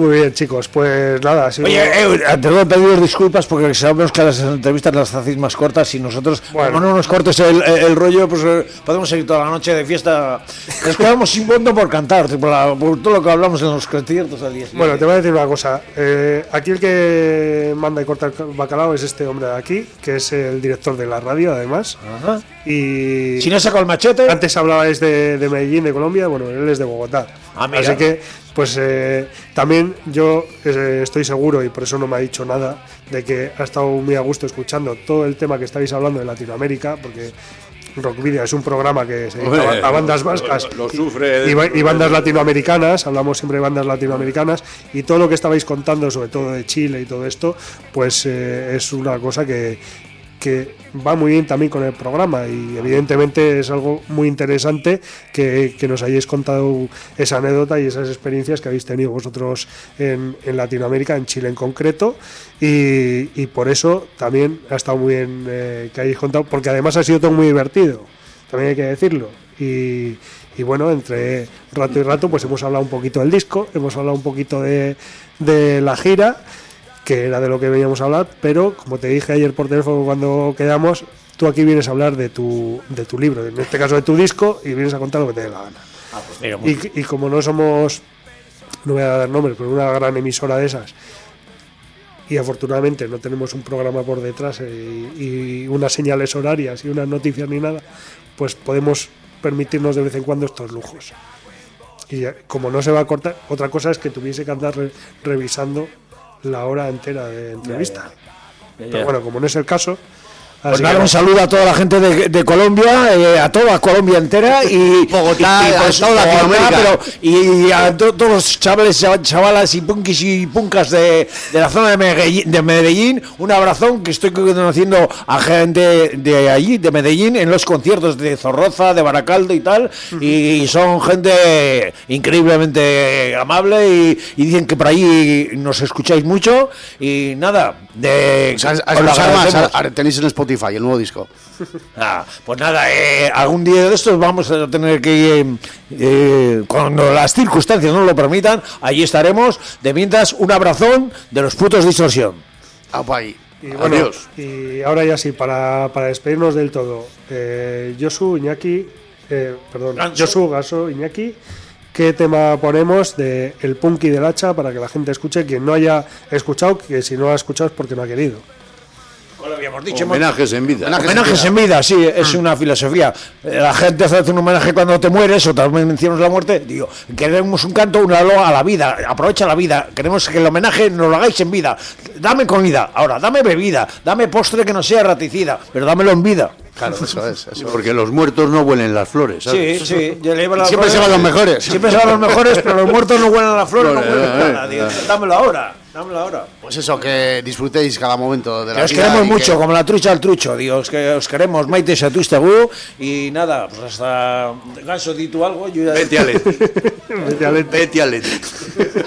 Muy bien, chicos, pues nada, sido- Oye, eh, te debo pedir disculpas porque sabemos que las entrevistas las hacéis más cortas y nosotros, Bueno. como no nos cortes el, el rollo, pues eh, podemos seguir toda la noche de fiesta. Nos quedamos sin fondo por cantar, por, la- por todo lo que hablamos en los conciertos al día. Bueno, te voy a decir una cosa. Eh, aquí el que manda y corta el bacalao es este hombre de aquí, que es el director de la radio, además. Ajá. Y Si no saco el machete, antes hablabais de, de Medellín, de Colombia, bueno, él es de Bogotá. Ah, mira. Así que, pues eh, también yo eh, estoy seguro, y por eso no me ha dicho nada, de que ha estado muy a gusto escuchando todo el tema que estáis hablando de Latinoamérica, porque Rock Video es un programa que se dedica a, bandas vascas. lo- lo sufre y, y bandas latinoamericanas, hablamos siempre de bandas latinoamericanas y todo lo que estabais contando, sobre todo de Chile y todo esto, pues eh, es una cosa que, que va muy bien también con el programa y evidentemente es algo muy interesante que, que nos hayáis contado esa anécdota y esas experiencias que habéis tenido vosotros en, en Latinoamérica, en Chile en concreto. Y, y por eso también ha estado muy bien eh, que hayáis contado porque además ha sido todo muy divertido, también hay que decirlo. Y, y bueno, entre rato y rato pues hemos hablado un poquito del disco, hemos hablado un poquito de, de la gira que era de lo que veníamos a hablar, pero como te dije ayer por teléfono cuando quedamos, tú aquí vienes a hablar de tu, de tu libro, en este caso de tu disco, y vienes a contar lo que te dé la gana. Mira, muy- Y, y como no somos, no voy a dar nombres, pero una gran emisora de esas, y afortunadamente no tenemos un programa por detrás eh, y, unas señales horarias y unas noticias ni nada, pues podemos permitirnos de vez en cuando estos lujos. Y como no se va a cortar, otra cosa es que tuviese que andar re- revisando la hora entera de entrevista. Pero bueno, como no es el caso, Pues nada, un saludo a toda la gente de, de Colombia, eh, a toda Colombia entera y Bogotá, y, a pues, toda Latinoamérica. pero- y a to- todos los chavales, chav- chavalas y punkis y puncas de, de la zona de Medellín, de Medellín, un abrazón que estoy conociendo a gente de allí, de Medellín, en los conciertos de Zorroza, de Baracaldo y tal, y son gente increíblemente amable y, y dicen que por ahí nos escucháis mucho y nada, de a, a os lo escuchar más, agradecemos. ahora tenéis en Spotify el nuevo disco. Ah, pues nada, eh, algún día de estos vamos a tener que ir, eh, cuando las circunstancias nos lo permitan, allí estaremos. De mientras, un abrazón de los putos distorsión. Ah, pues ahí. Y bueno, Adiós. y ahora ya sí, para, para despedirnos del todo, eh, Josu, Iñaki, eh, perdón, Ganso. Josu, Gaso, Iñaki, ¿qué tema ponemos de El Punky del Hacha para que la gente escuche? Quien no haya escuchado, que si no ha escuchado es porque no ha querido. Lo habíamos dicho. Homenajes en vida. Homenajes Homenajes en vida, sí, es una filosofía. La gente hace un homenaje cuando te mueres, o también mencionas la muerte. Digo, queremos un canto, una loa a la vida, aprovecha la vida. Queremos que el homenaje nos lo hagáis en vida. Dame comida, ahora, dame bebida, dame postre que no sea raticida, pero dámelo en vida. Claro, eso es. eso es. Porque los muertos no huelen las flores, ¿sabes? Sí, sí. yo le llevo las Siempre se flores. van los mejores. Siempre se van los mejores, pero los muertos no huelen a la flor, no Flores, huelen eh, nada. Digo, eh. Dámelo ahora, dámelo ahora. Pues eso, que disfrutéis cada momento de Que la os vida queremos y que- mucho, como la trucha al trucho, Dios, que os queremos, Maite Satustagú, y nada, pues hasta Ganso, di tú algo, yo ya... Vete a Leti. Vete a Leti. Vete.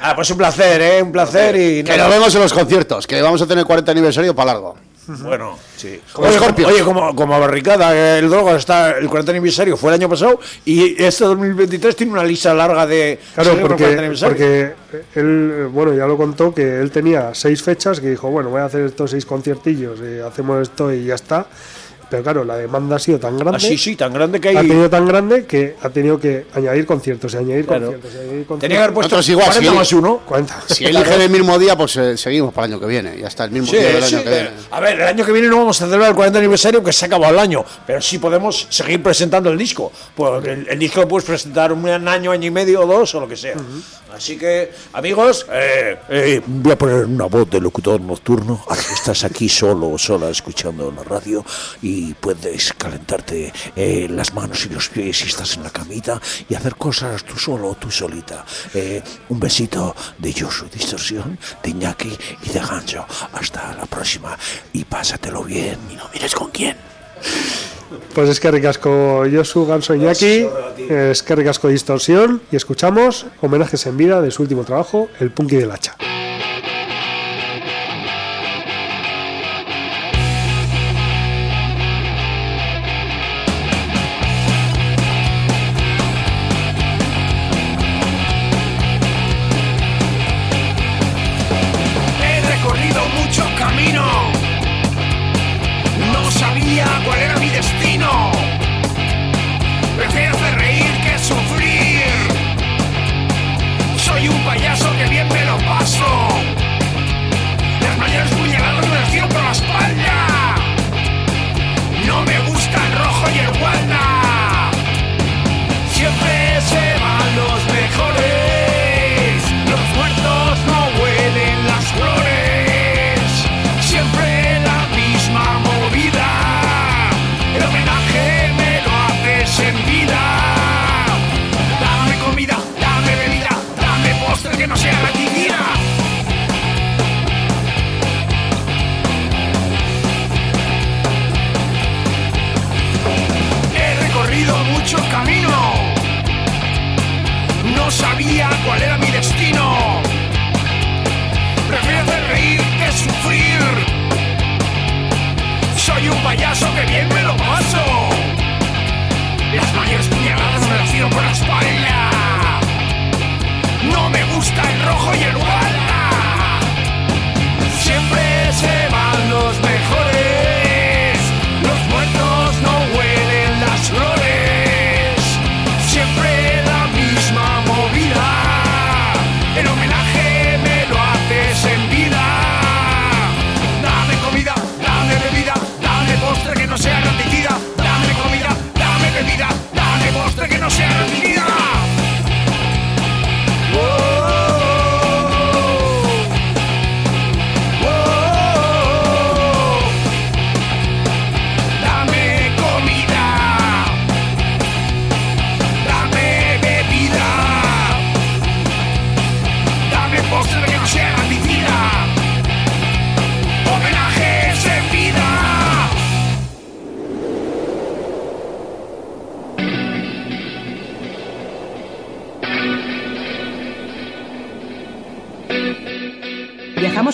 Ah, pues un placer, ¿eh? Un placer y Que nada. nos vemos en los conciertos, que vamos a tener 40 aniversario para largo. Bueno, sí. Como oye, como, como Barricada, el Droga está, el 40 aniversario fue el año pasado y este 2023 tiene una lista larga de... Claro, celebra el 40 porque, porque él, bueno, ya lo contó que él tenía seis fechas que dijo, bueno, voy a hacer estos seis conciertillos, y hacemos esto y ya está. Pero claro, la demanda ha sido tan grande. Ah, sí, sí, tan grande que ha hay... tenido tan grande que ha tenido que añadir conciertos y añadir Claro. conciertos. y añadir conciertos. Tenía que haber puesto Nosotros igual, 40 sí. más uno. Cuenta. Si eligen el mismo día, pues eh, seguimos para el año que viene. Ya está, el mismo Sí, día del sí, año que eh, viene. A ver, el año que viene no vamos a celebrar el 40 aniversario que se ha acabado el año, pero sí podemos seguir presentando el disco. Porque el, el disco lo puedes presentar un año, año y medio o dos o lo que sea. Así que, amigos, eh, eh, voy a poner una voz de locutor nocturno. Estás aquí solo o sola escuchando la radio y puedes calentarte eh, las manos y los pies si estás en la camita y hacer cosas tú solo o tú solita. Eh, un besito de Josu Distorsión, de Iñaki y de Gancho. Hasta la próxima y pásatelo bien y no mires con quién. Pues es que ricasco Josu, Ganso Iñaki, es que ricasco Distorsión y escuchamos homenajes en vida de su último trabajo, El Punky del Hacha. No me postre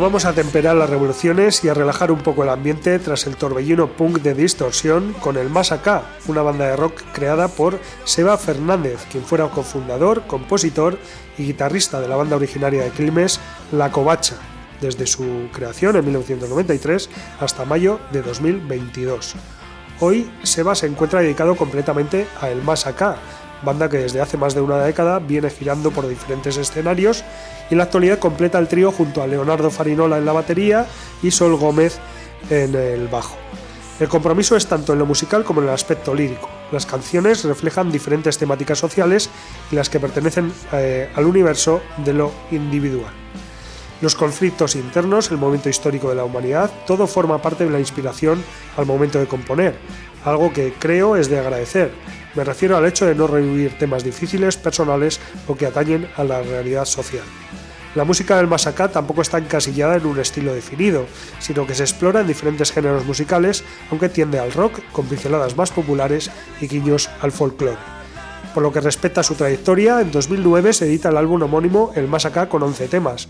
Vamos a temperar las revoluciones y a relajar un poco el ambiente tras el torbellino punk de distorsión con el Más Acá, una banda de rock creada por Seba Fernández, quien fuera cofundador, compositor y guitarrista de la banda originaria de Quilmes, La Covacha, desde su creación en 1993 hasta mayo de 2022. Hoy Seba se encuentra dedicado completamente a El Más Acá, banda que desde hace más de una década viene girando por diferentes escenarios y en la actualidad completa el trío junto a Leonardo Farinola en la batería y Sol Gómez en el bajo. El compromiso es tanto en lo musical como en el aspecto lírico. Las canciones reflejan diferentes temáticas sociales y las que pertenecen eh, al universo de lo individual. Los conflictos internos, el momento histórico de la humanidad, todo forma parte de la inspiración al momento de componer, algo que creo es de agradecer. Me refiero al hecho de no revivir temas difíciles, personales o que atañen a la realidad social. La música del Masacá tampoco está encasillada en un estilo definido, sino que se explora en diferentes géneros musicales, aunque tiende al rock con pinceladas más populares y guiños al folclore. Por lo que respecta a su trayectoria, en 2009 se edita el álbum homónimo El Más Acá con 11 temas,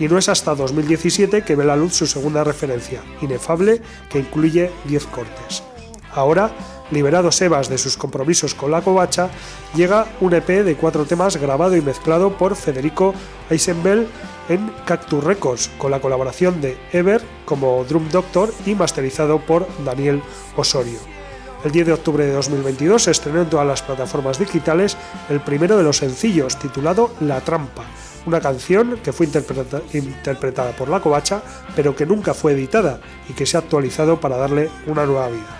y no es hasta 2017 que ve la luz su segunda referencia, Inefable, que incluye 10 cortes. Ahora, liberado Sebas de sus compromisos con la covacha, llega un EP de cuatro temas grabado y mezclado por Federico Eisenbell en Cactus Records, con la colaboración de Ever como Drum Doctor y masterizado por Daniel Osorio. El 10 de octubre de 2022 se estrenó en todas las plataformas digitales el primero de los sencillos, titulado La Trampa, una canción que fue interpreta- interpretada por La Covacha, pero que nunca fue editada y que se ha actualizado para darle una nueva vida.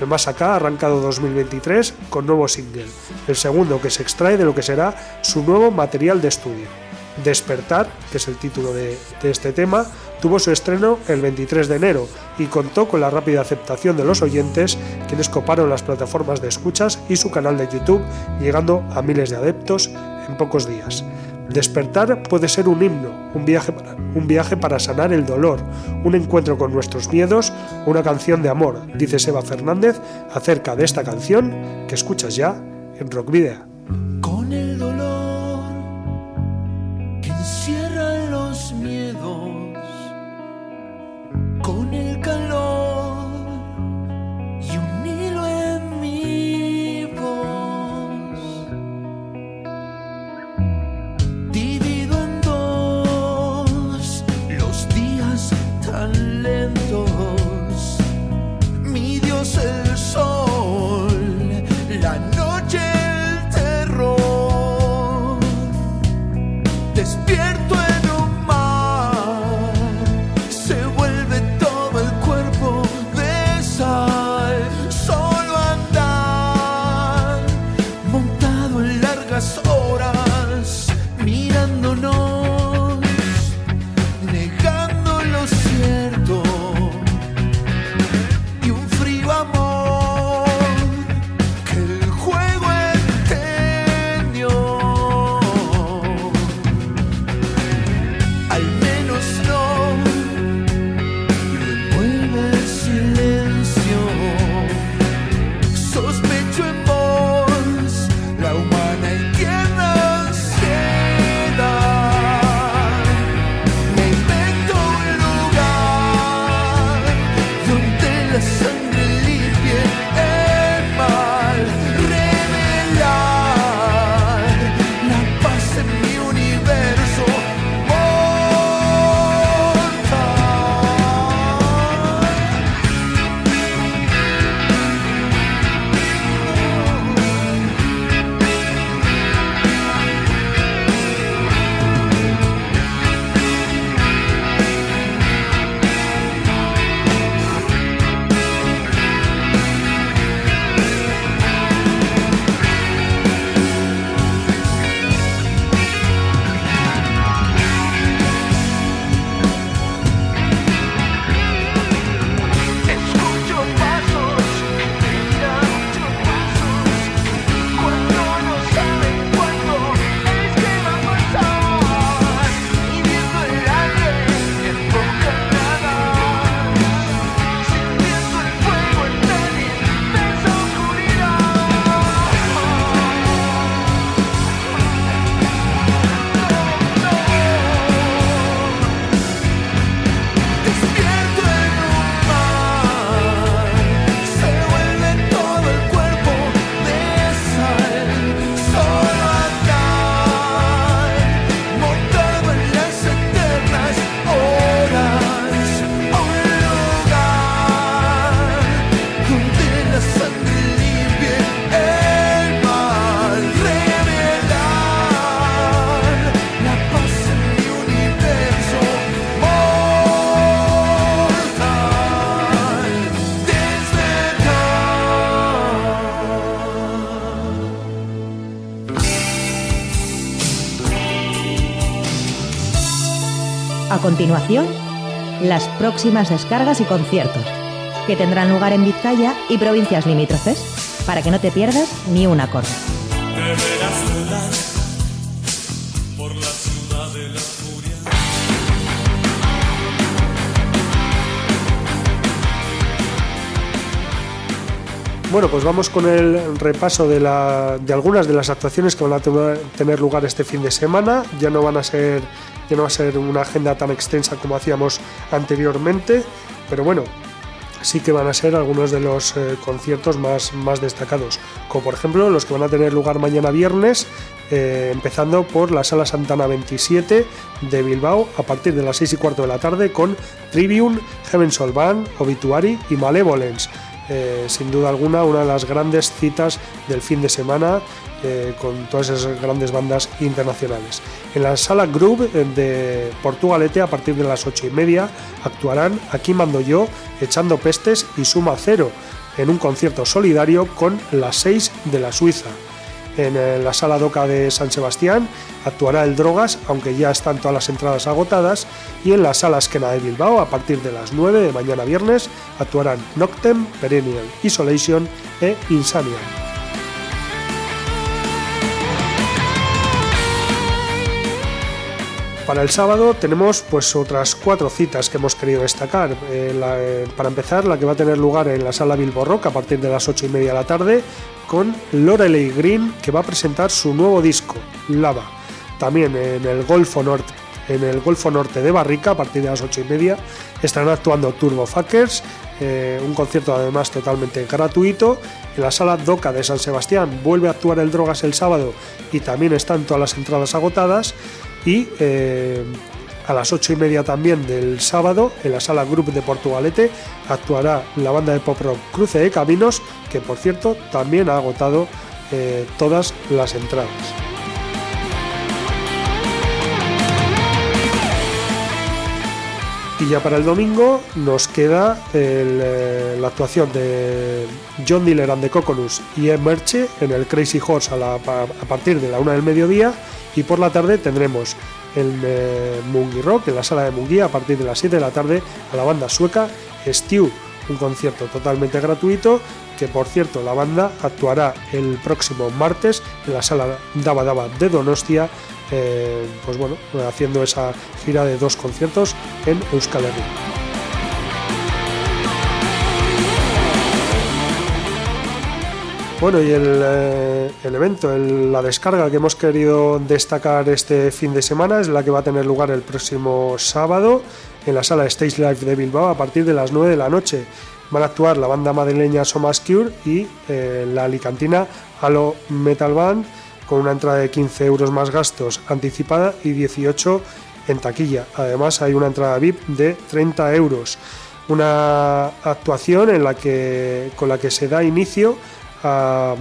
El Más ha arrancado 2023 con nuevo single, el segundo que se extrae de lo que será su nuevo material de estudio. Despertar, que es el título de, de este tema, tuvo su estreno el 23 de enero y contó con la rápida aceptación de los oyentes, quienes coparon las plataformas de escuchas y su canal de YouTube, llegando a miles de adeptos en pocos días. Despertar puede ser un himno, un viaje, para, sanar el dolor, un encuentro con nuestros miedos una canción de amor, dice Seba Fernández acerca de esta canción que escuchas ya en Rock Video. Continuación, las próximas descargas y conciertos, que tendrán lugar en Vizcaya y provincias limítrofes, para que no te pierdas ni un acorde. Bueno, pues vamos con el repaso de, algunas de las actuaciones que van a tener lugar este fin de semana. Ya no van a ser, ya no va a ser una agenda tan extensa como hacíamos anteriormente, pero bueno, sí que van a ser algunos de los eh, conciertos más, más destacados, como por ejemplo los que van a tener lugar mañana viernes, eh, empezando por la Sala Santana 27 de Bilbao a partir de las 6 y cuarto de la tarde con Tribune, Heaven Soul Band, Obituary y Malevolence. Eh, sin duda alguna una de las grandes citas del fin de semana eh, con todas esas grandes bandas internacionales. En la sala Groove eh, de Portugalete a partir de las 8 y media actuarán Aquí mando yo, Echando Pestes y Suma Cero en un concierto solidario con las 6 de la Suiza. En eh, la sala DOCA de San Sebastián actuará el Drogas, aunque ya están todas las entradas agotadas. Y en la sala Esquena de Bilbao, a partir de las 9 de mañana viernes, actuarán Noctem, Perennial, Isolation e Insania. Para el sábado tenemos pues otras cuatro citas que hemos querido destacar. Eh, eh, para empezar, la que va a tener lugar en la sala Bilbo Rock a partir de las 8 y media de la tarde con Lorelei Green que va a presentar su nuevo disco, Lava. También en el Golfo Norte, en el Golfo Norte de Barrica a partir de las 8 y media estarán actuando Turbo Fuckers, eh, un concierto además totalmente gratuito. En la sala Doca de San Sebastián vuelve a actuar el Drogas el sábado y también están todas las entradas agotadas. Y eh, A las ocho y media también del sábado, en la sala Group de Portugalete, actuará la banda de pop rock Cruce de Caminos, que por cierto también ha agotado eh, todas las entradas. Y ya para el domingo nos queda eh, la actuación de John Diller and the Coconus y Ed Merche en el Crazy Horse a, partir de la una del mediodía. Y por la tarde tendremos el eh, Mungi Rock en la sala de Mungi a partir de las 7 de la tarde a la banda sueca Stew, un concierto totalmente gratuito que por cierto la banda actuará el próximo martes en la sala Daba Daba de Donostia eh, pues bueno, haciendo esa gira de dos conciertos en Euskal Herria. Bueno, y el, eh, evento, la descarga que hemos querido destacar este fin de semana es la que va a tener lugar el próximo sábado en la sala Stage Live de Bilbao a partir de las 9 de la noche. Van a actuar la banda madrileña Somas Cure y eh, la alicantina Halo Metal Band con una entrada de 15 euros más gastos anticipada y 18 en taquilla. Además hay una entrada VIP de 30 euros. Una actuación en la que, con la que se da inicio a,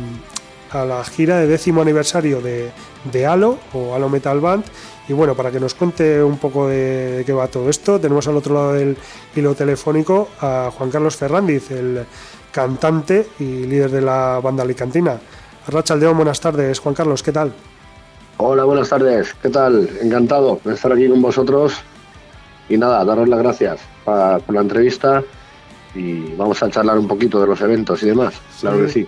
la gira de décimo aniversario de, de Halo o Halo Metal Band. Y bueno, para que nos cuente un poco de, de qué va todo esto, tenemos al otro lado del hilo telefónico a Juan Carlos Ferrandiz, el cantante y líder de la banda alicantina. Arrachaldeón, buenas tardes. Juan Carlos, ¿qué tal? Hola, buenas tardes. ¿Qué tal? Encantado de estar aquí con vosotros. Y nada, daros las gracias pa- por la entrevista y vamos a charlar un poquito de los eventos y demás. Claro que sí.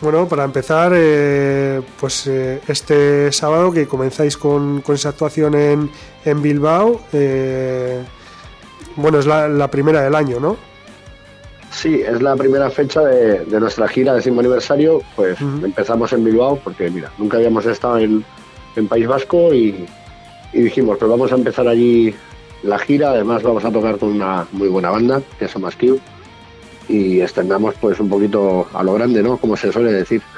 Bueno, para empezar, eh, pues eh, este sábado que comenzáis con, con esa actuación en, en Bilbao, eh, bueno, es la, la primera del año, ¿no? Sí, es la primera fecha de, de nuestra gira décimo aniversario. Pues empezamos en Bilbao porque, mira, nunca habíamos estado en, en País Vasco y, y dijimos, pues vamos a empezar allí la gira. Además, vamos a tocar con una muy buena banda, que es Cube, y extendamos pues un poquito a lo grande, ¿no? Como se suele decir.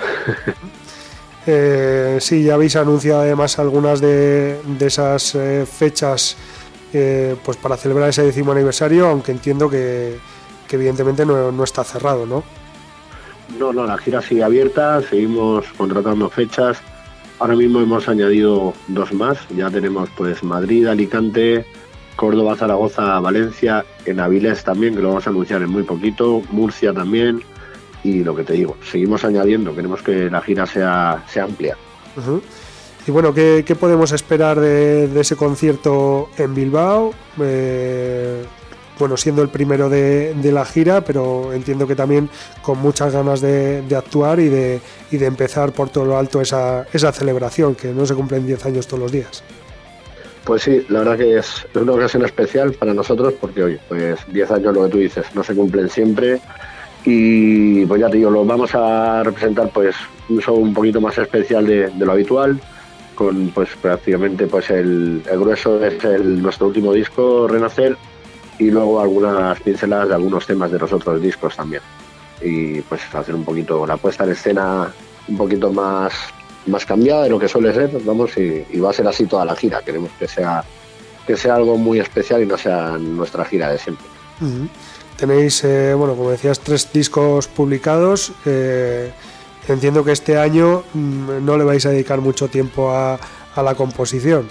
Eh, sí, ya habéis anunciado además algunas de, de esas eh, fechas eh, pues para celebrar ese décimo aniversario, aunque entiendo que, que evidentemente no, no está cerrado, ¿no? No, no, la gira sigue abierta, seguimos contratando fechas. Ahora mismo hemos añadido dos más. Ya tenemos pues Madrid, Alicante, Córdoba, Zaragoza, Valencia, en Avilés también, que lo vamos a anunciar en muy poquito, Murcia también. Y lo que te digo, seguimos añadiendo, queremos que la gira sea, sea amplia. Y bueno, ¿qué, qué podemos esperar de, de ese concierto en Bilbao? Eh, bueno, siendo el primero de, la gira, pero entiendo que también con muchas ganas de, actuar y de, empezar por todo lo alto esa, celebración, que no se cumplen 10 años todos los días. Pues sí, la verdad que es, una ocasión especial para nosotros porque, oye, pues 10 años lo que tú dices, no se cumplen siempre y pues ya te digo, lo vamos a representar pues un show un poquito más especial de, lo habitual con pues prácticamente pues el, grueso es nuestro último disco, Renacer y luego algunas pinceladas de algunos temas de los otros discos también y pues hacer un poquito la puesta en escena un poquito más más cambiada de lo que suele ser, vamos, y, va a ser así toda la gira. Queremos que sea que sea algo muy especial y no sea nuestra gira de siempre. Tenéis, eh, bueno, como decías, tres discos publicados. eh, entiendo que este año mm, no le vais a dedicar mucho tiempo a, a la composición.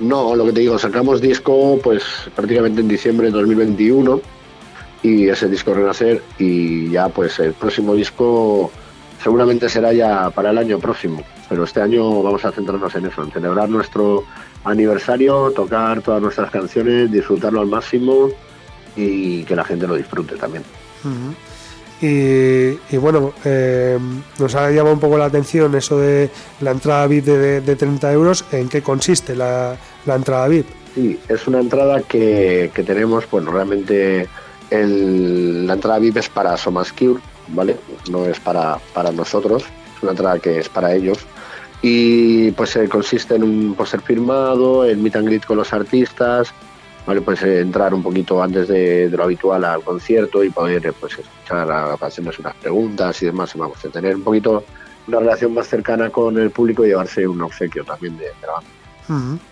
No, lo que te digo, sacamos disco pues prácticamente en diciembre de 2021 y ese disco Renacer y ya pues el próximo disco seguramente será ya para el año próximo, pero este año vamos a centrarnos en eso, en celebrar nuestro aniversario, tocar todas nuestras canciones, disfrutarlo al máximo y que la gente lo disfrute también. Y, bueno, eh, nos ha llamado un poco la atención eso de la entrada VIP de, de- de 30 euros. ¿En qué consiste la, la entrada VIP? Sí, es una entrada que, que tenemos, bueno, realmente el- la entrada VIP es para Somas Cure, ¿vale? No es para, para nosotros, es una entrada que es para ellos. Y pues eh, consiste en un póster firmado, el meet and greet con los artistas, ¿vale? Pues entrar un poquito antes de, lo habitual al concierto y poder eh, pues escuchar, a- hacernos unas preguntas y demás, y vamos, a tener un poquito una relación más cercana con el público y llevarse un obsequio también de, la banda.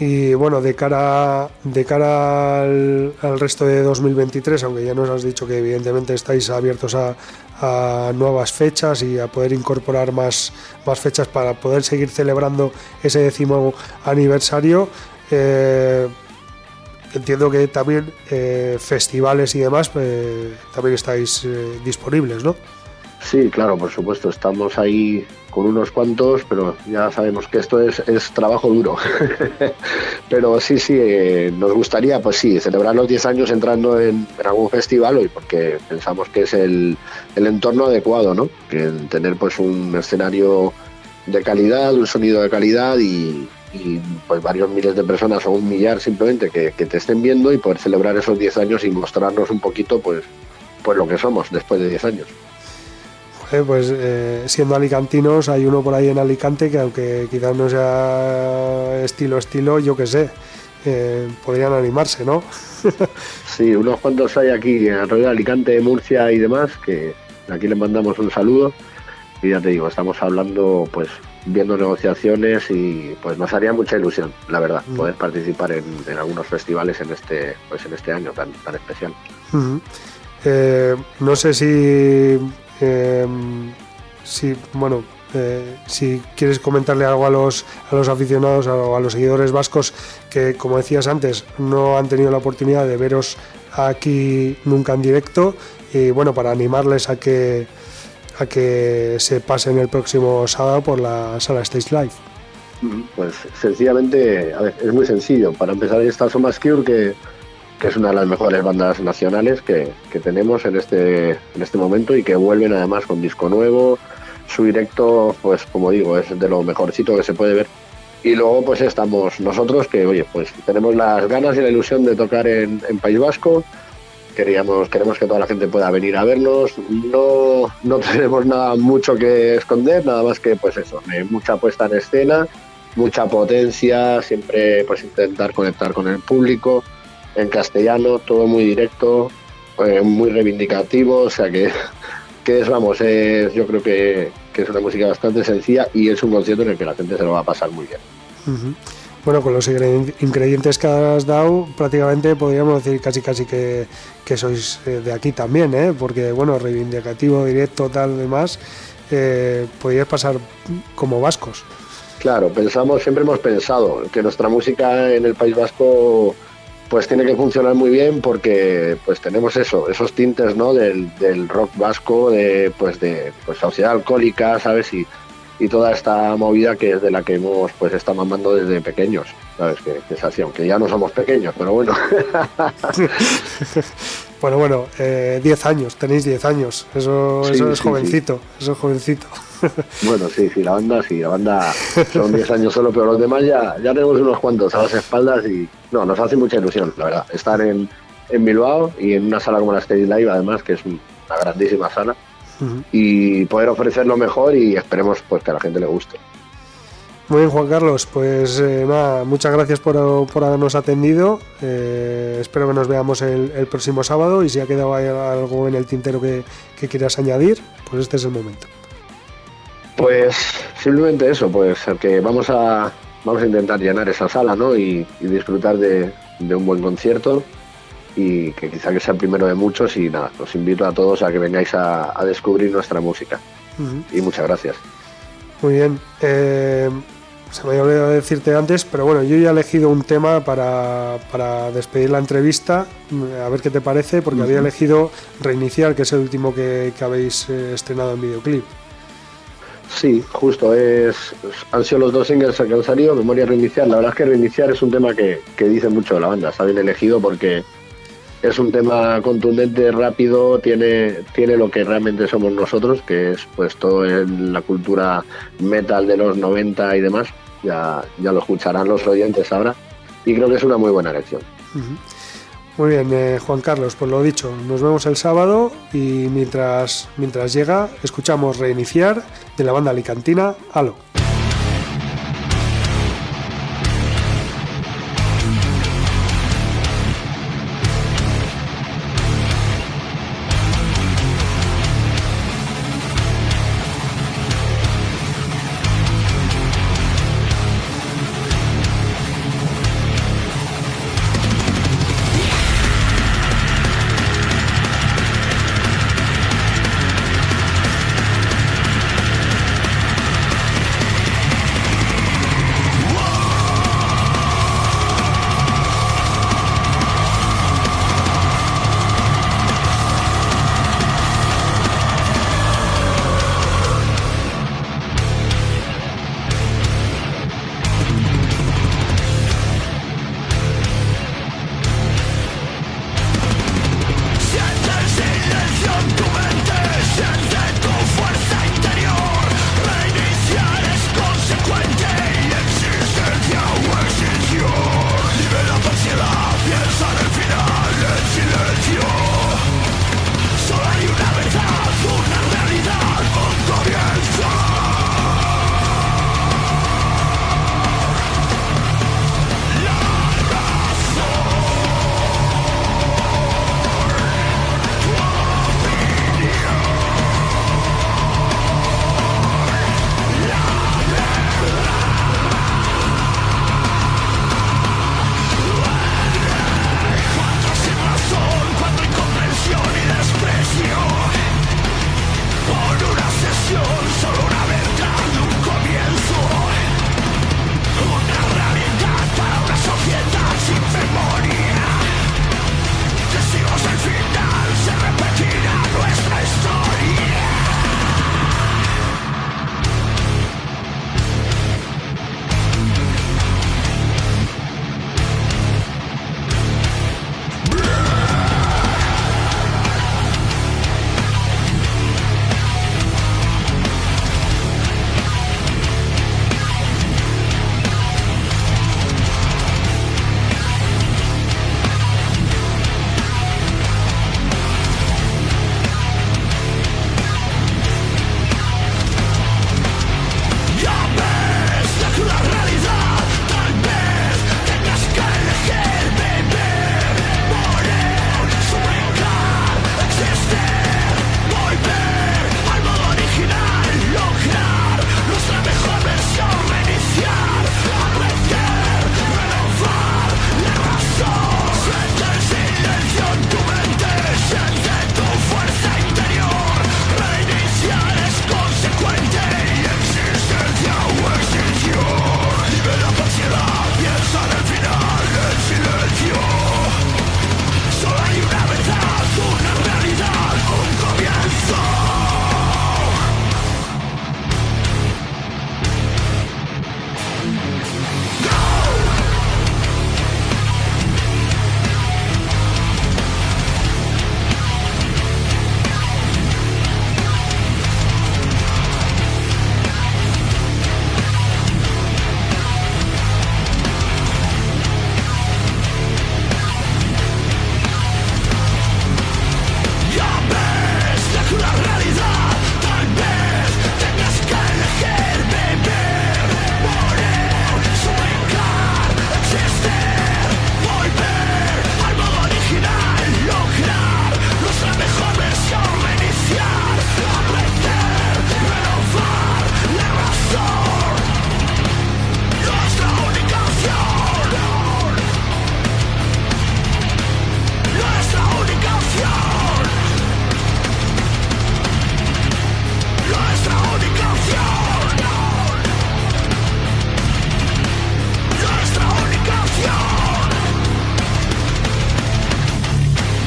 Y bueno, de cara, de cara al, resto de 2023, aunque ya nos has dicho que evidentemente estáis abiertos a, a nuevas fechas y a poder incorporar más, más fechas para poder seguir celebrando ese décimo aniversario, eh, entiendo que también eh, festivales y demás eh, también estáis eh, disponibles, ¿no? Sí, claro, por supuesto, estamos ahí con unos cuantos, pero ya sabemos que esto es, es trabajo duro. pero sí, sí, eh, nos gustaría, pues sí, celebrar los 10 años entrando en, en algún festival hoy, porque pensamos que es el, el entorno adecuado, ¿no? Que tener pues un escenario de calidad, un sonido de calidad y, y, pues varios miles de personas o un millar simplemente que, que te estén viendo y poder celebrar esos 10 años y mostrarnos un poquito pues, pues lo que somos después de 10 años. Eh, pues eh, siendo alicantinos, hay uno por ahí en Alicante que aunque quizás no sea estilo estilo, yo qué sé, eh, podrían animarse, ¿no? Sí, unos cuantos hay aquí en de Alicante, Murcia y demás, que aquí les mandamos un saludo. Y ya te digo, estamos hablando, pues, viendo negociaciones y pues nos haría mucha ilusión, la verdad, poder participar en, en algunos festivales en este, pues en este año tan, tan especial. Eh, no sé si, eh, si bueno, eh, si quieres comentarle algo a los, a los aficionados o a los seguidores vascos que, como decías antes, no han tenido la oportunidad de veros aquí nunca en directo. Y bueno, para animarles a que a que se pasen el próximo sábado por la sala Stage Live. Pues sencillamente, a ver, es muy sencillo. Para empezar, está Somas Cure, que, que es una de las mejores bandas nacionales que, que tenemos en este, en este momento y que vuelven además con disco nuevo. Su directo, pues como digo, es de lo mejorcito que se puede ver. Y luego pues estamos nosotros que, oye, pues tenemos las ganas y la ilusión de tocar en, en País Vasco. Queríamos, queremos que toda la gente pueda venir a vernos. No, no tenemos nada mucho que esconder, nada más que pues eso, eh, mucha puesta en escena, mucha potencia, siempre pues intentar conectar con el público en castellano, todo muy directo, eh, muy reivindicativo, o sea que, que es, vamos, yo creo que, que es una música bastante sencilla y es un concierto en el que la gente se lo va a pasar muy bien. Bueno, con los ingre- ingredientes que has dado, prácticamente podríamos decir casi casi que, que sois eh, de aquí también, ¿eh? porque bueno, reivindicativo, directo, tal, demás, eh, podríais pasar como vascos. Claro, pensamos, siempre hemos pensado que nuestra música en el País Vasco pues tiene que funcionar muy bien porque pues tenemos eso, esos tintes ¿no? del, del rock vasco, de pues de pues sociedad alcohólica, ¿sabes? Y, y toda esta movida que es de la que hemos pues estado mamando desde pequeños, ¿sabes? Que, que es así, aunque ya no somos pequeños, pero bueno. Bueno, bueno, eh, 10 años, tenéis 10 años, eso, Sí, eso es sí, jovencito, eso es jovencito. Bueno, sí, sí, la banda sí, la banda son 10 años solo, pero los demás ya, ya tenemos unos cuantos a las espaldas y no, nos hace mucha ilusión, la verdad, estar en, en Bilbao y en una sala como la Stage Live, además, que es una grandísima sala, Y poder ofrecer lo mejor y esperemos pues que a la gente le guste. Muy bien, Juan Carlos, pues eh, nada, muchas gracias por, por habernos atendido. eh, espero que nos veamos el, el próximo sábado y si ha quedado algo en el tintero que, que quieras añadir, pues este es el momento. Pues simplemente eso, pues que vamos a, vamos a intentar llenar esa sala ¿no? y, y disfrutar de, de un buen concierto y que quizá que sea el primero de muchos y nada, os invito a todos a que vengáis a, a descubrir nuestra música y muchas gracias. Muy bien. eh, se me había olvidado decirte antes, pero bueno, yo ya he elegido un tema para, para despedir la entrevista, mm, a ver qué te parece, porque había elegido Reiniciar, que es el último que, que habéis eh, estrenado en videoclip. Sí, justo, es, han sido los dos singles que han salido, Memoria Reiniciar. La verdad es que Reiniciar es un tema que, que dice mucho de la banda, está bien elegido porque es un tema contundente, rápido, tiene, tiene lo que realmente somos nosotros, que es pues todo en la cultura metal de los 90 y demás. Ya, ya lo escucharán los oyentes ahora. Y creo que es una muy buena elección. Muy bien, eh, Juan Carlos, pues lo dicho, nos vemos el sábado y mientras, mientras llega, escuchamos Reiniciar de la banda alicantina Halo.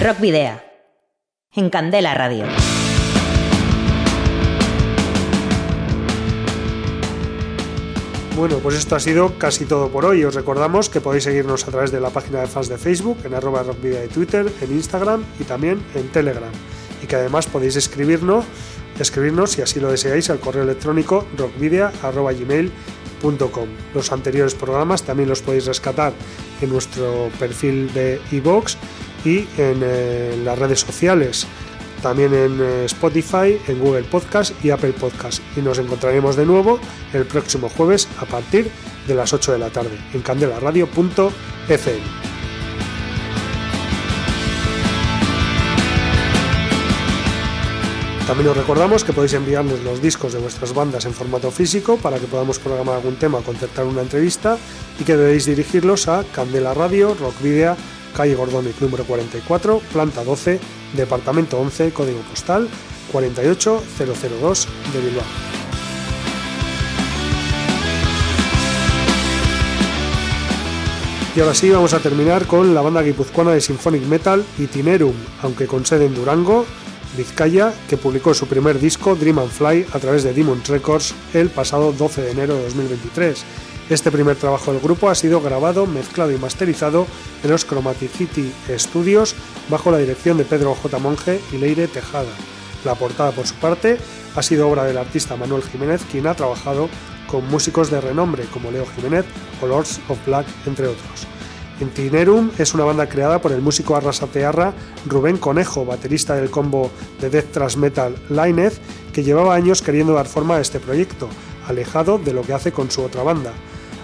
Rock Video. En Candela Radio. Bueno, pues esto ha sido casi todo por hoy. Os recordamos que podéis seguirnos a través de la página de fans de Facebook, en arroba rockvidea de Twitter, en Instagram y también en Telegram. Y que además podéis escribirnos, escribirnos si así lo deseáis al correo electrónico rockvidea.gmail.com. Los anteriores programas también los podéis rescatar en nuestro perfil de iVoox y en eh, las redes sociales también en eh, Spotify, en Google Podcast y Apple Podcast. Y nos encontraremos de nuevo el próximo jueves a partir de las 8 de la tarde en candelaradio.fm. También os recordamos que podéis enviarnos los discos de vuestras bandas en formato físico para que podamos programar algún tema o concertar una entrevista y que debéis dirigirlos a Candela Radio, Rock Video, calle Gordonic número 44, planta 12, departamento 11, código postal 48002 de Bilbao. Y ahora sí, vamos a terminar con la banda guipuzcoana de Symphonic Metal Itinerum, aunque con sede en Durango, Vizcaya, que publicó su primer disco Dream and Fly a través de Demon Records el pasado 12 de enero de 2023. Este primer trabajo del grupo ha sido grabado, mezclado y masterizado en los Chromaticity Studios bajo la dirección de Pedro J. Monge y Leire Tejada. La portada, por su parte, ha sido obra del artista Manuel Jiménez, quien ha trabajado con músicos de renombre como Leo Jiménez o Lords of Black, entre otros. Itinerum es una banda creada por el músico arrasatearra Rubén Conejo, baterista del combo de death thrash metal Lineth, que llevaba años queriendo dar forma a este proyecto, alejado de lo que hace con su otra banda.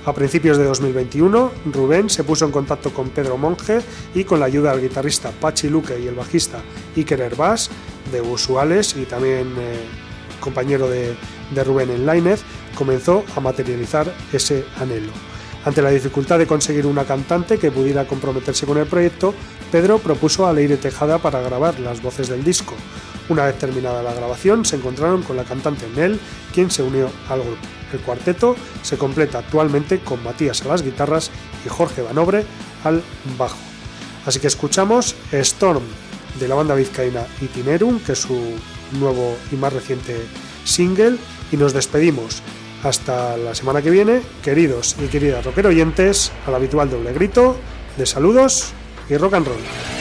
A principios de 2021, Rubén se puso en contacto con Pedro Monge y con la ayuda del guitarrista Pachi Luque y el bajista Iker Herbás, de Usuales y también eh, compañero de, Rubén en Lineth, comenzó a materializar ese anhelo. Ante la dificultad de conseguir una cantante que pudiera comprometerse con el proyecto, Pedro propuso a Leire Tejada para grabar las voces del disco. Una vez terminada la grabación, se encontraron con la cantante Nel, quien se unió al grupo. El cuarteto se completa actualmente con Matías a las guitarras y Jorge Vanobre al bajo. Así que escuchamos Storm de la banda vizcaína Itinerum, que es su nuevo y más reciente single, y nos despedimos. Hasta la semana que viene, queridos y queridas rocker oyentes, al habitual doble grito de saludos y rock and roll.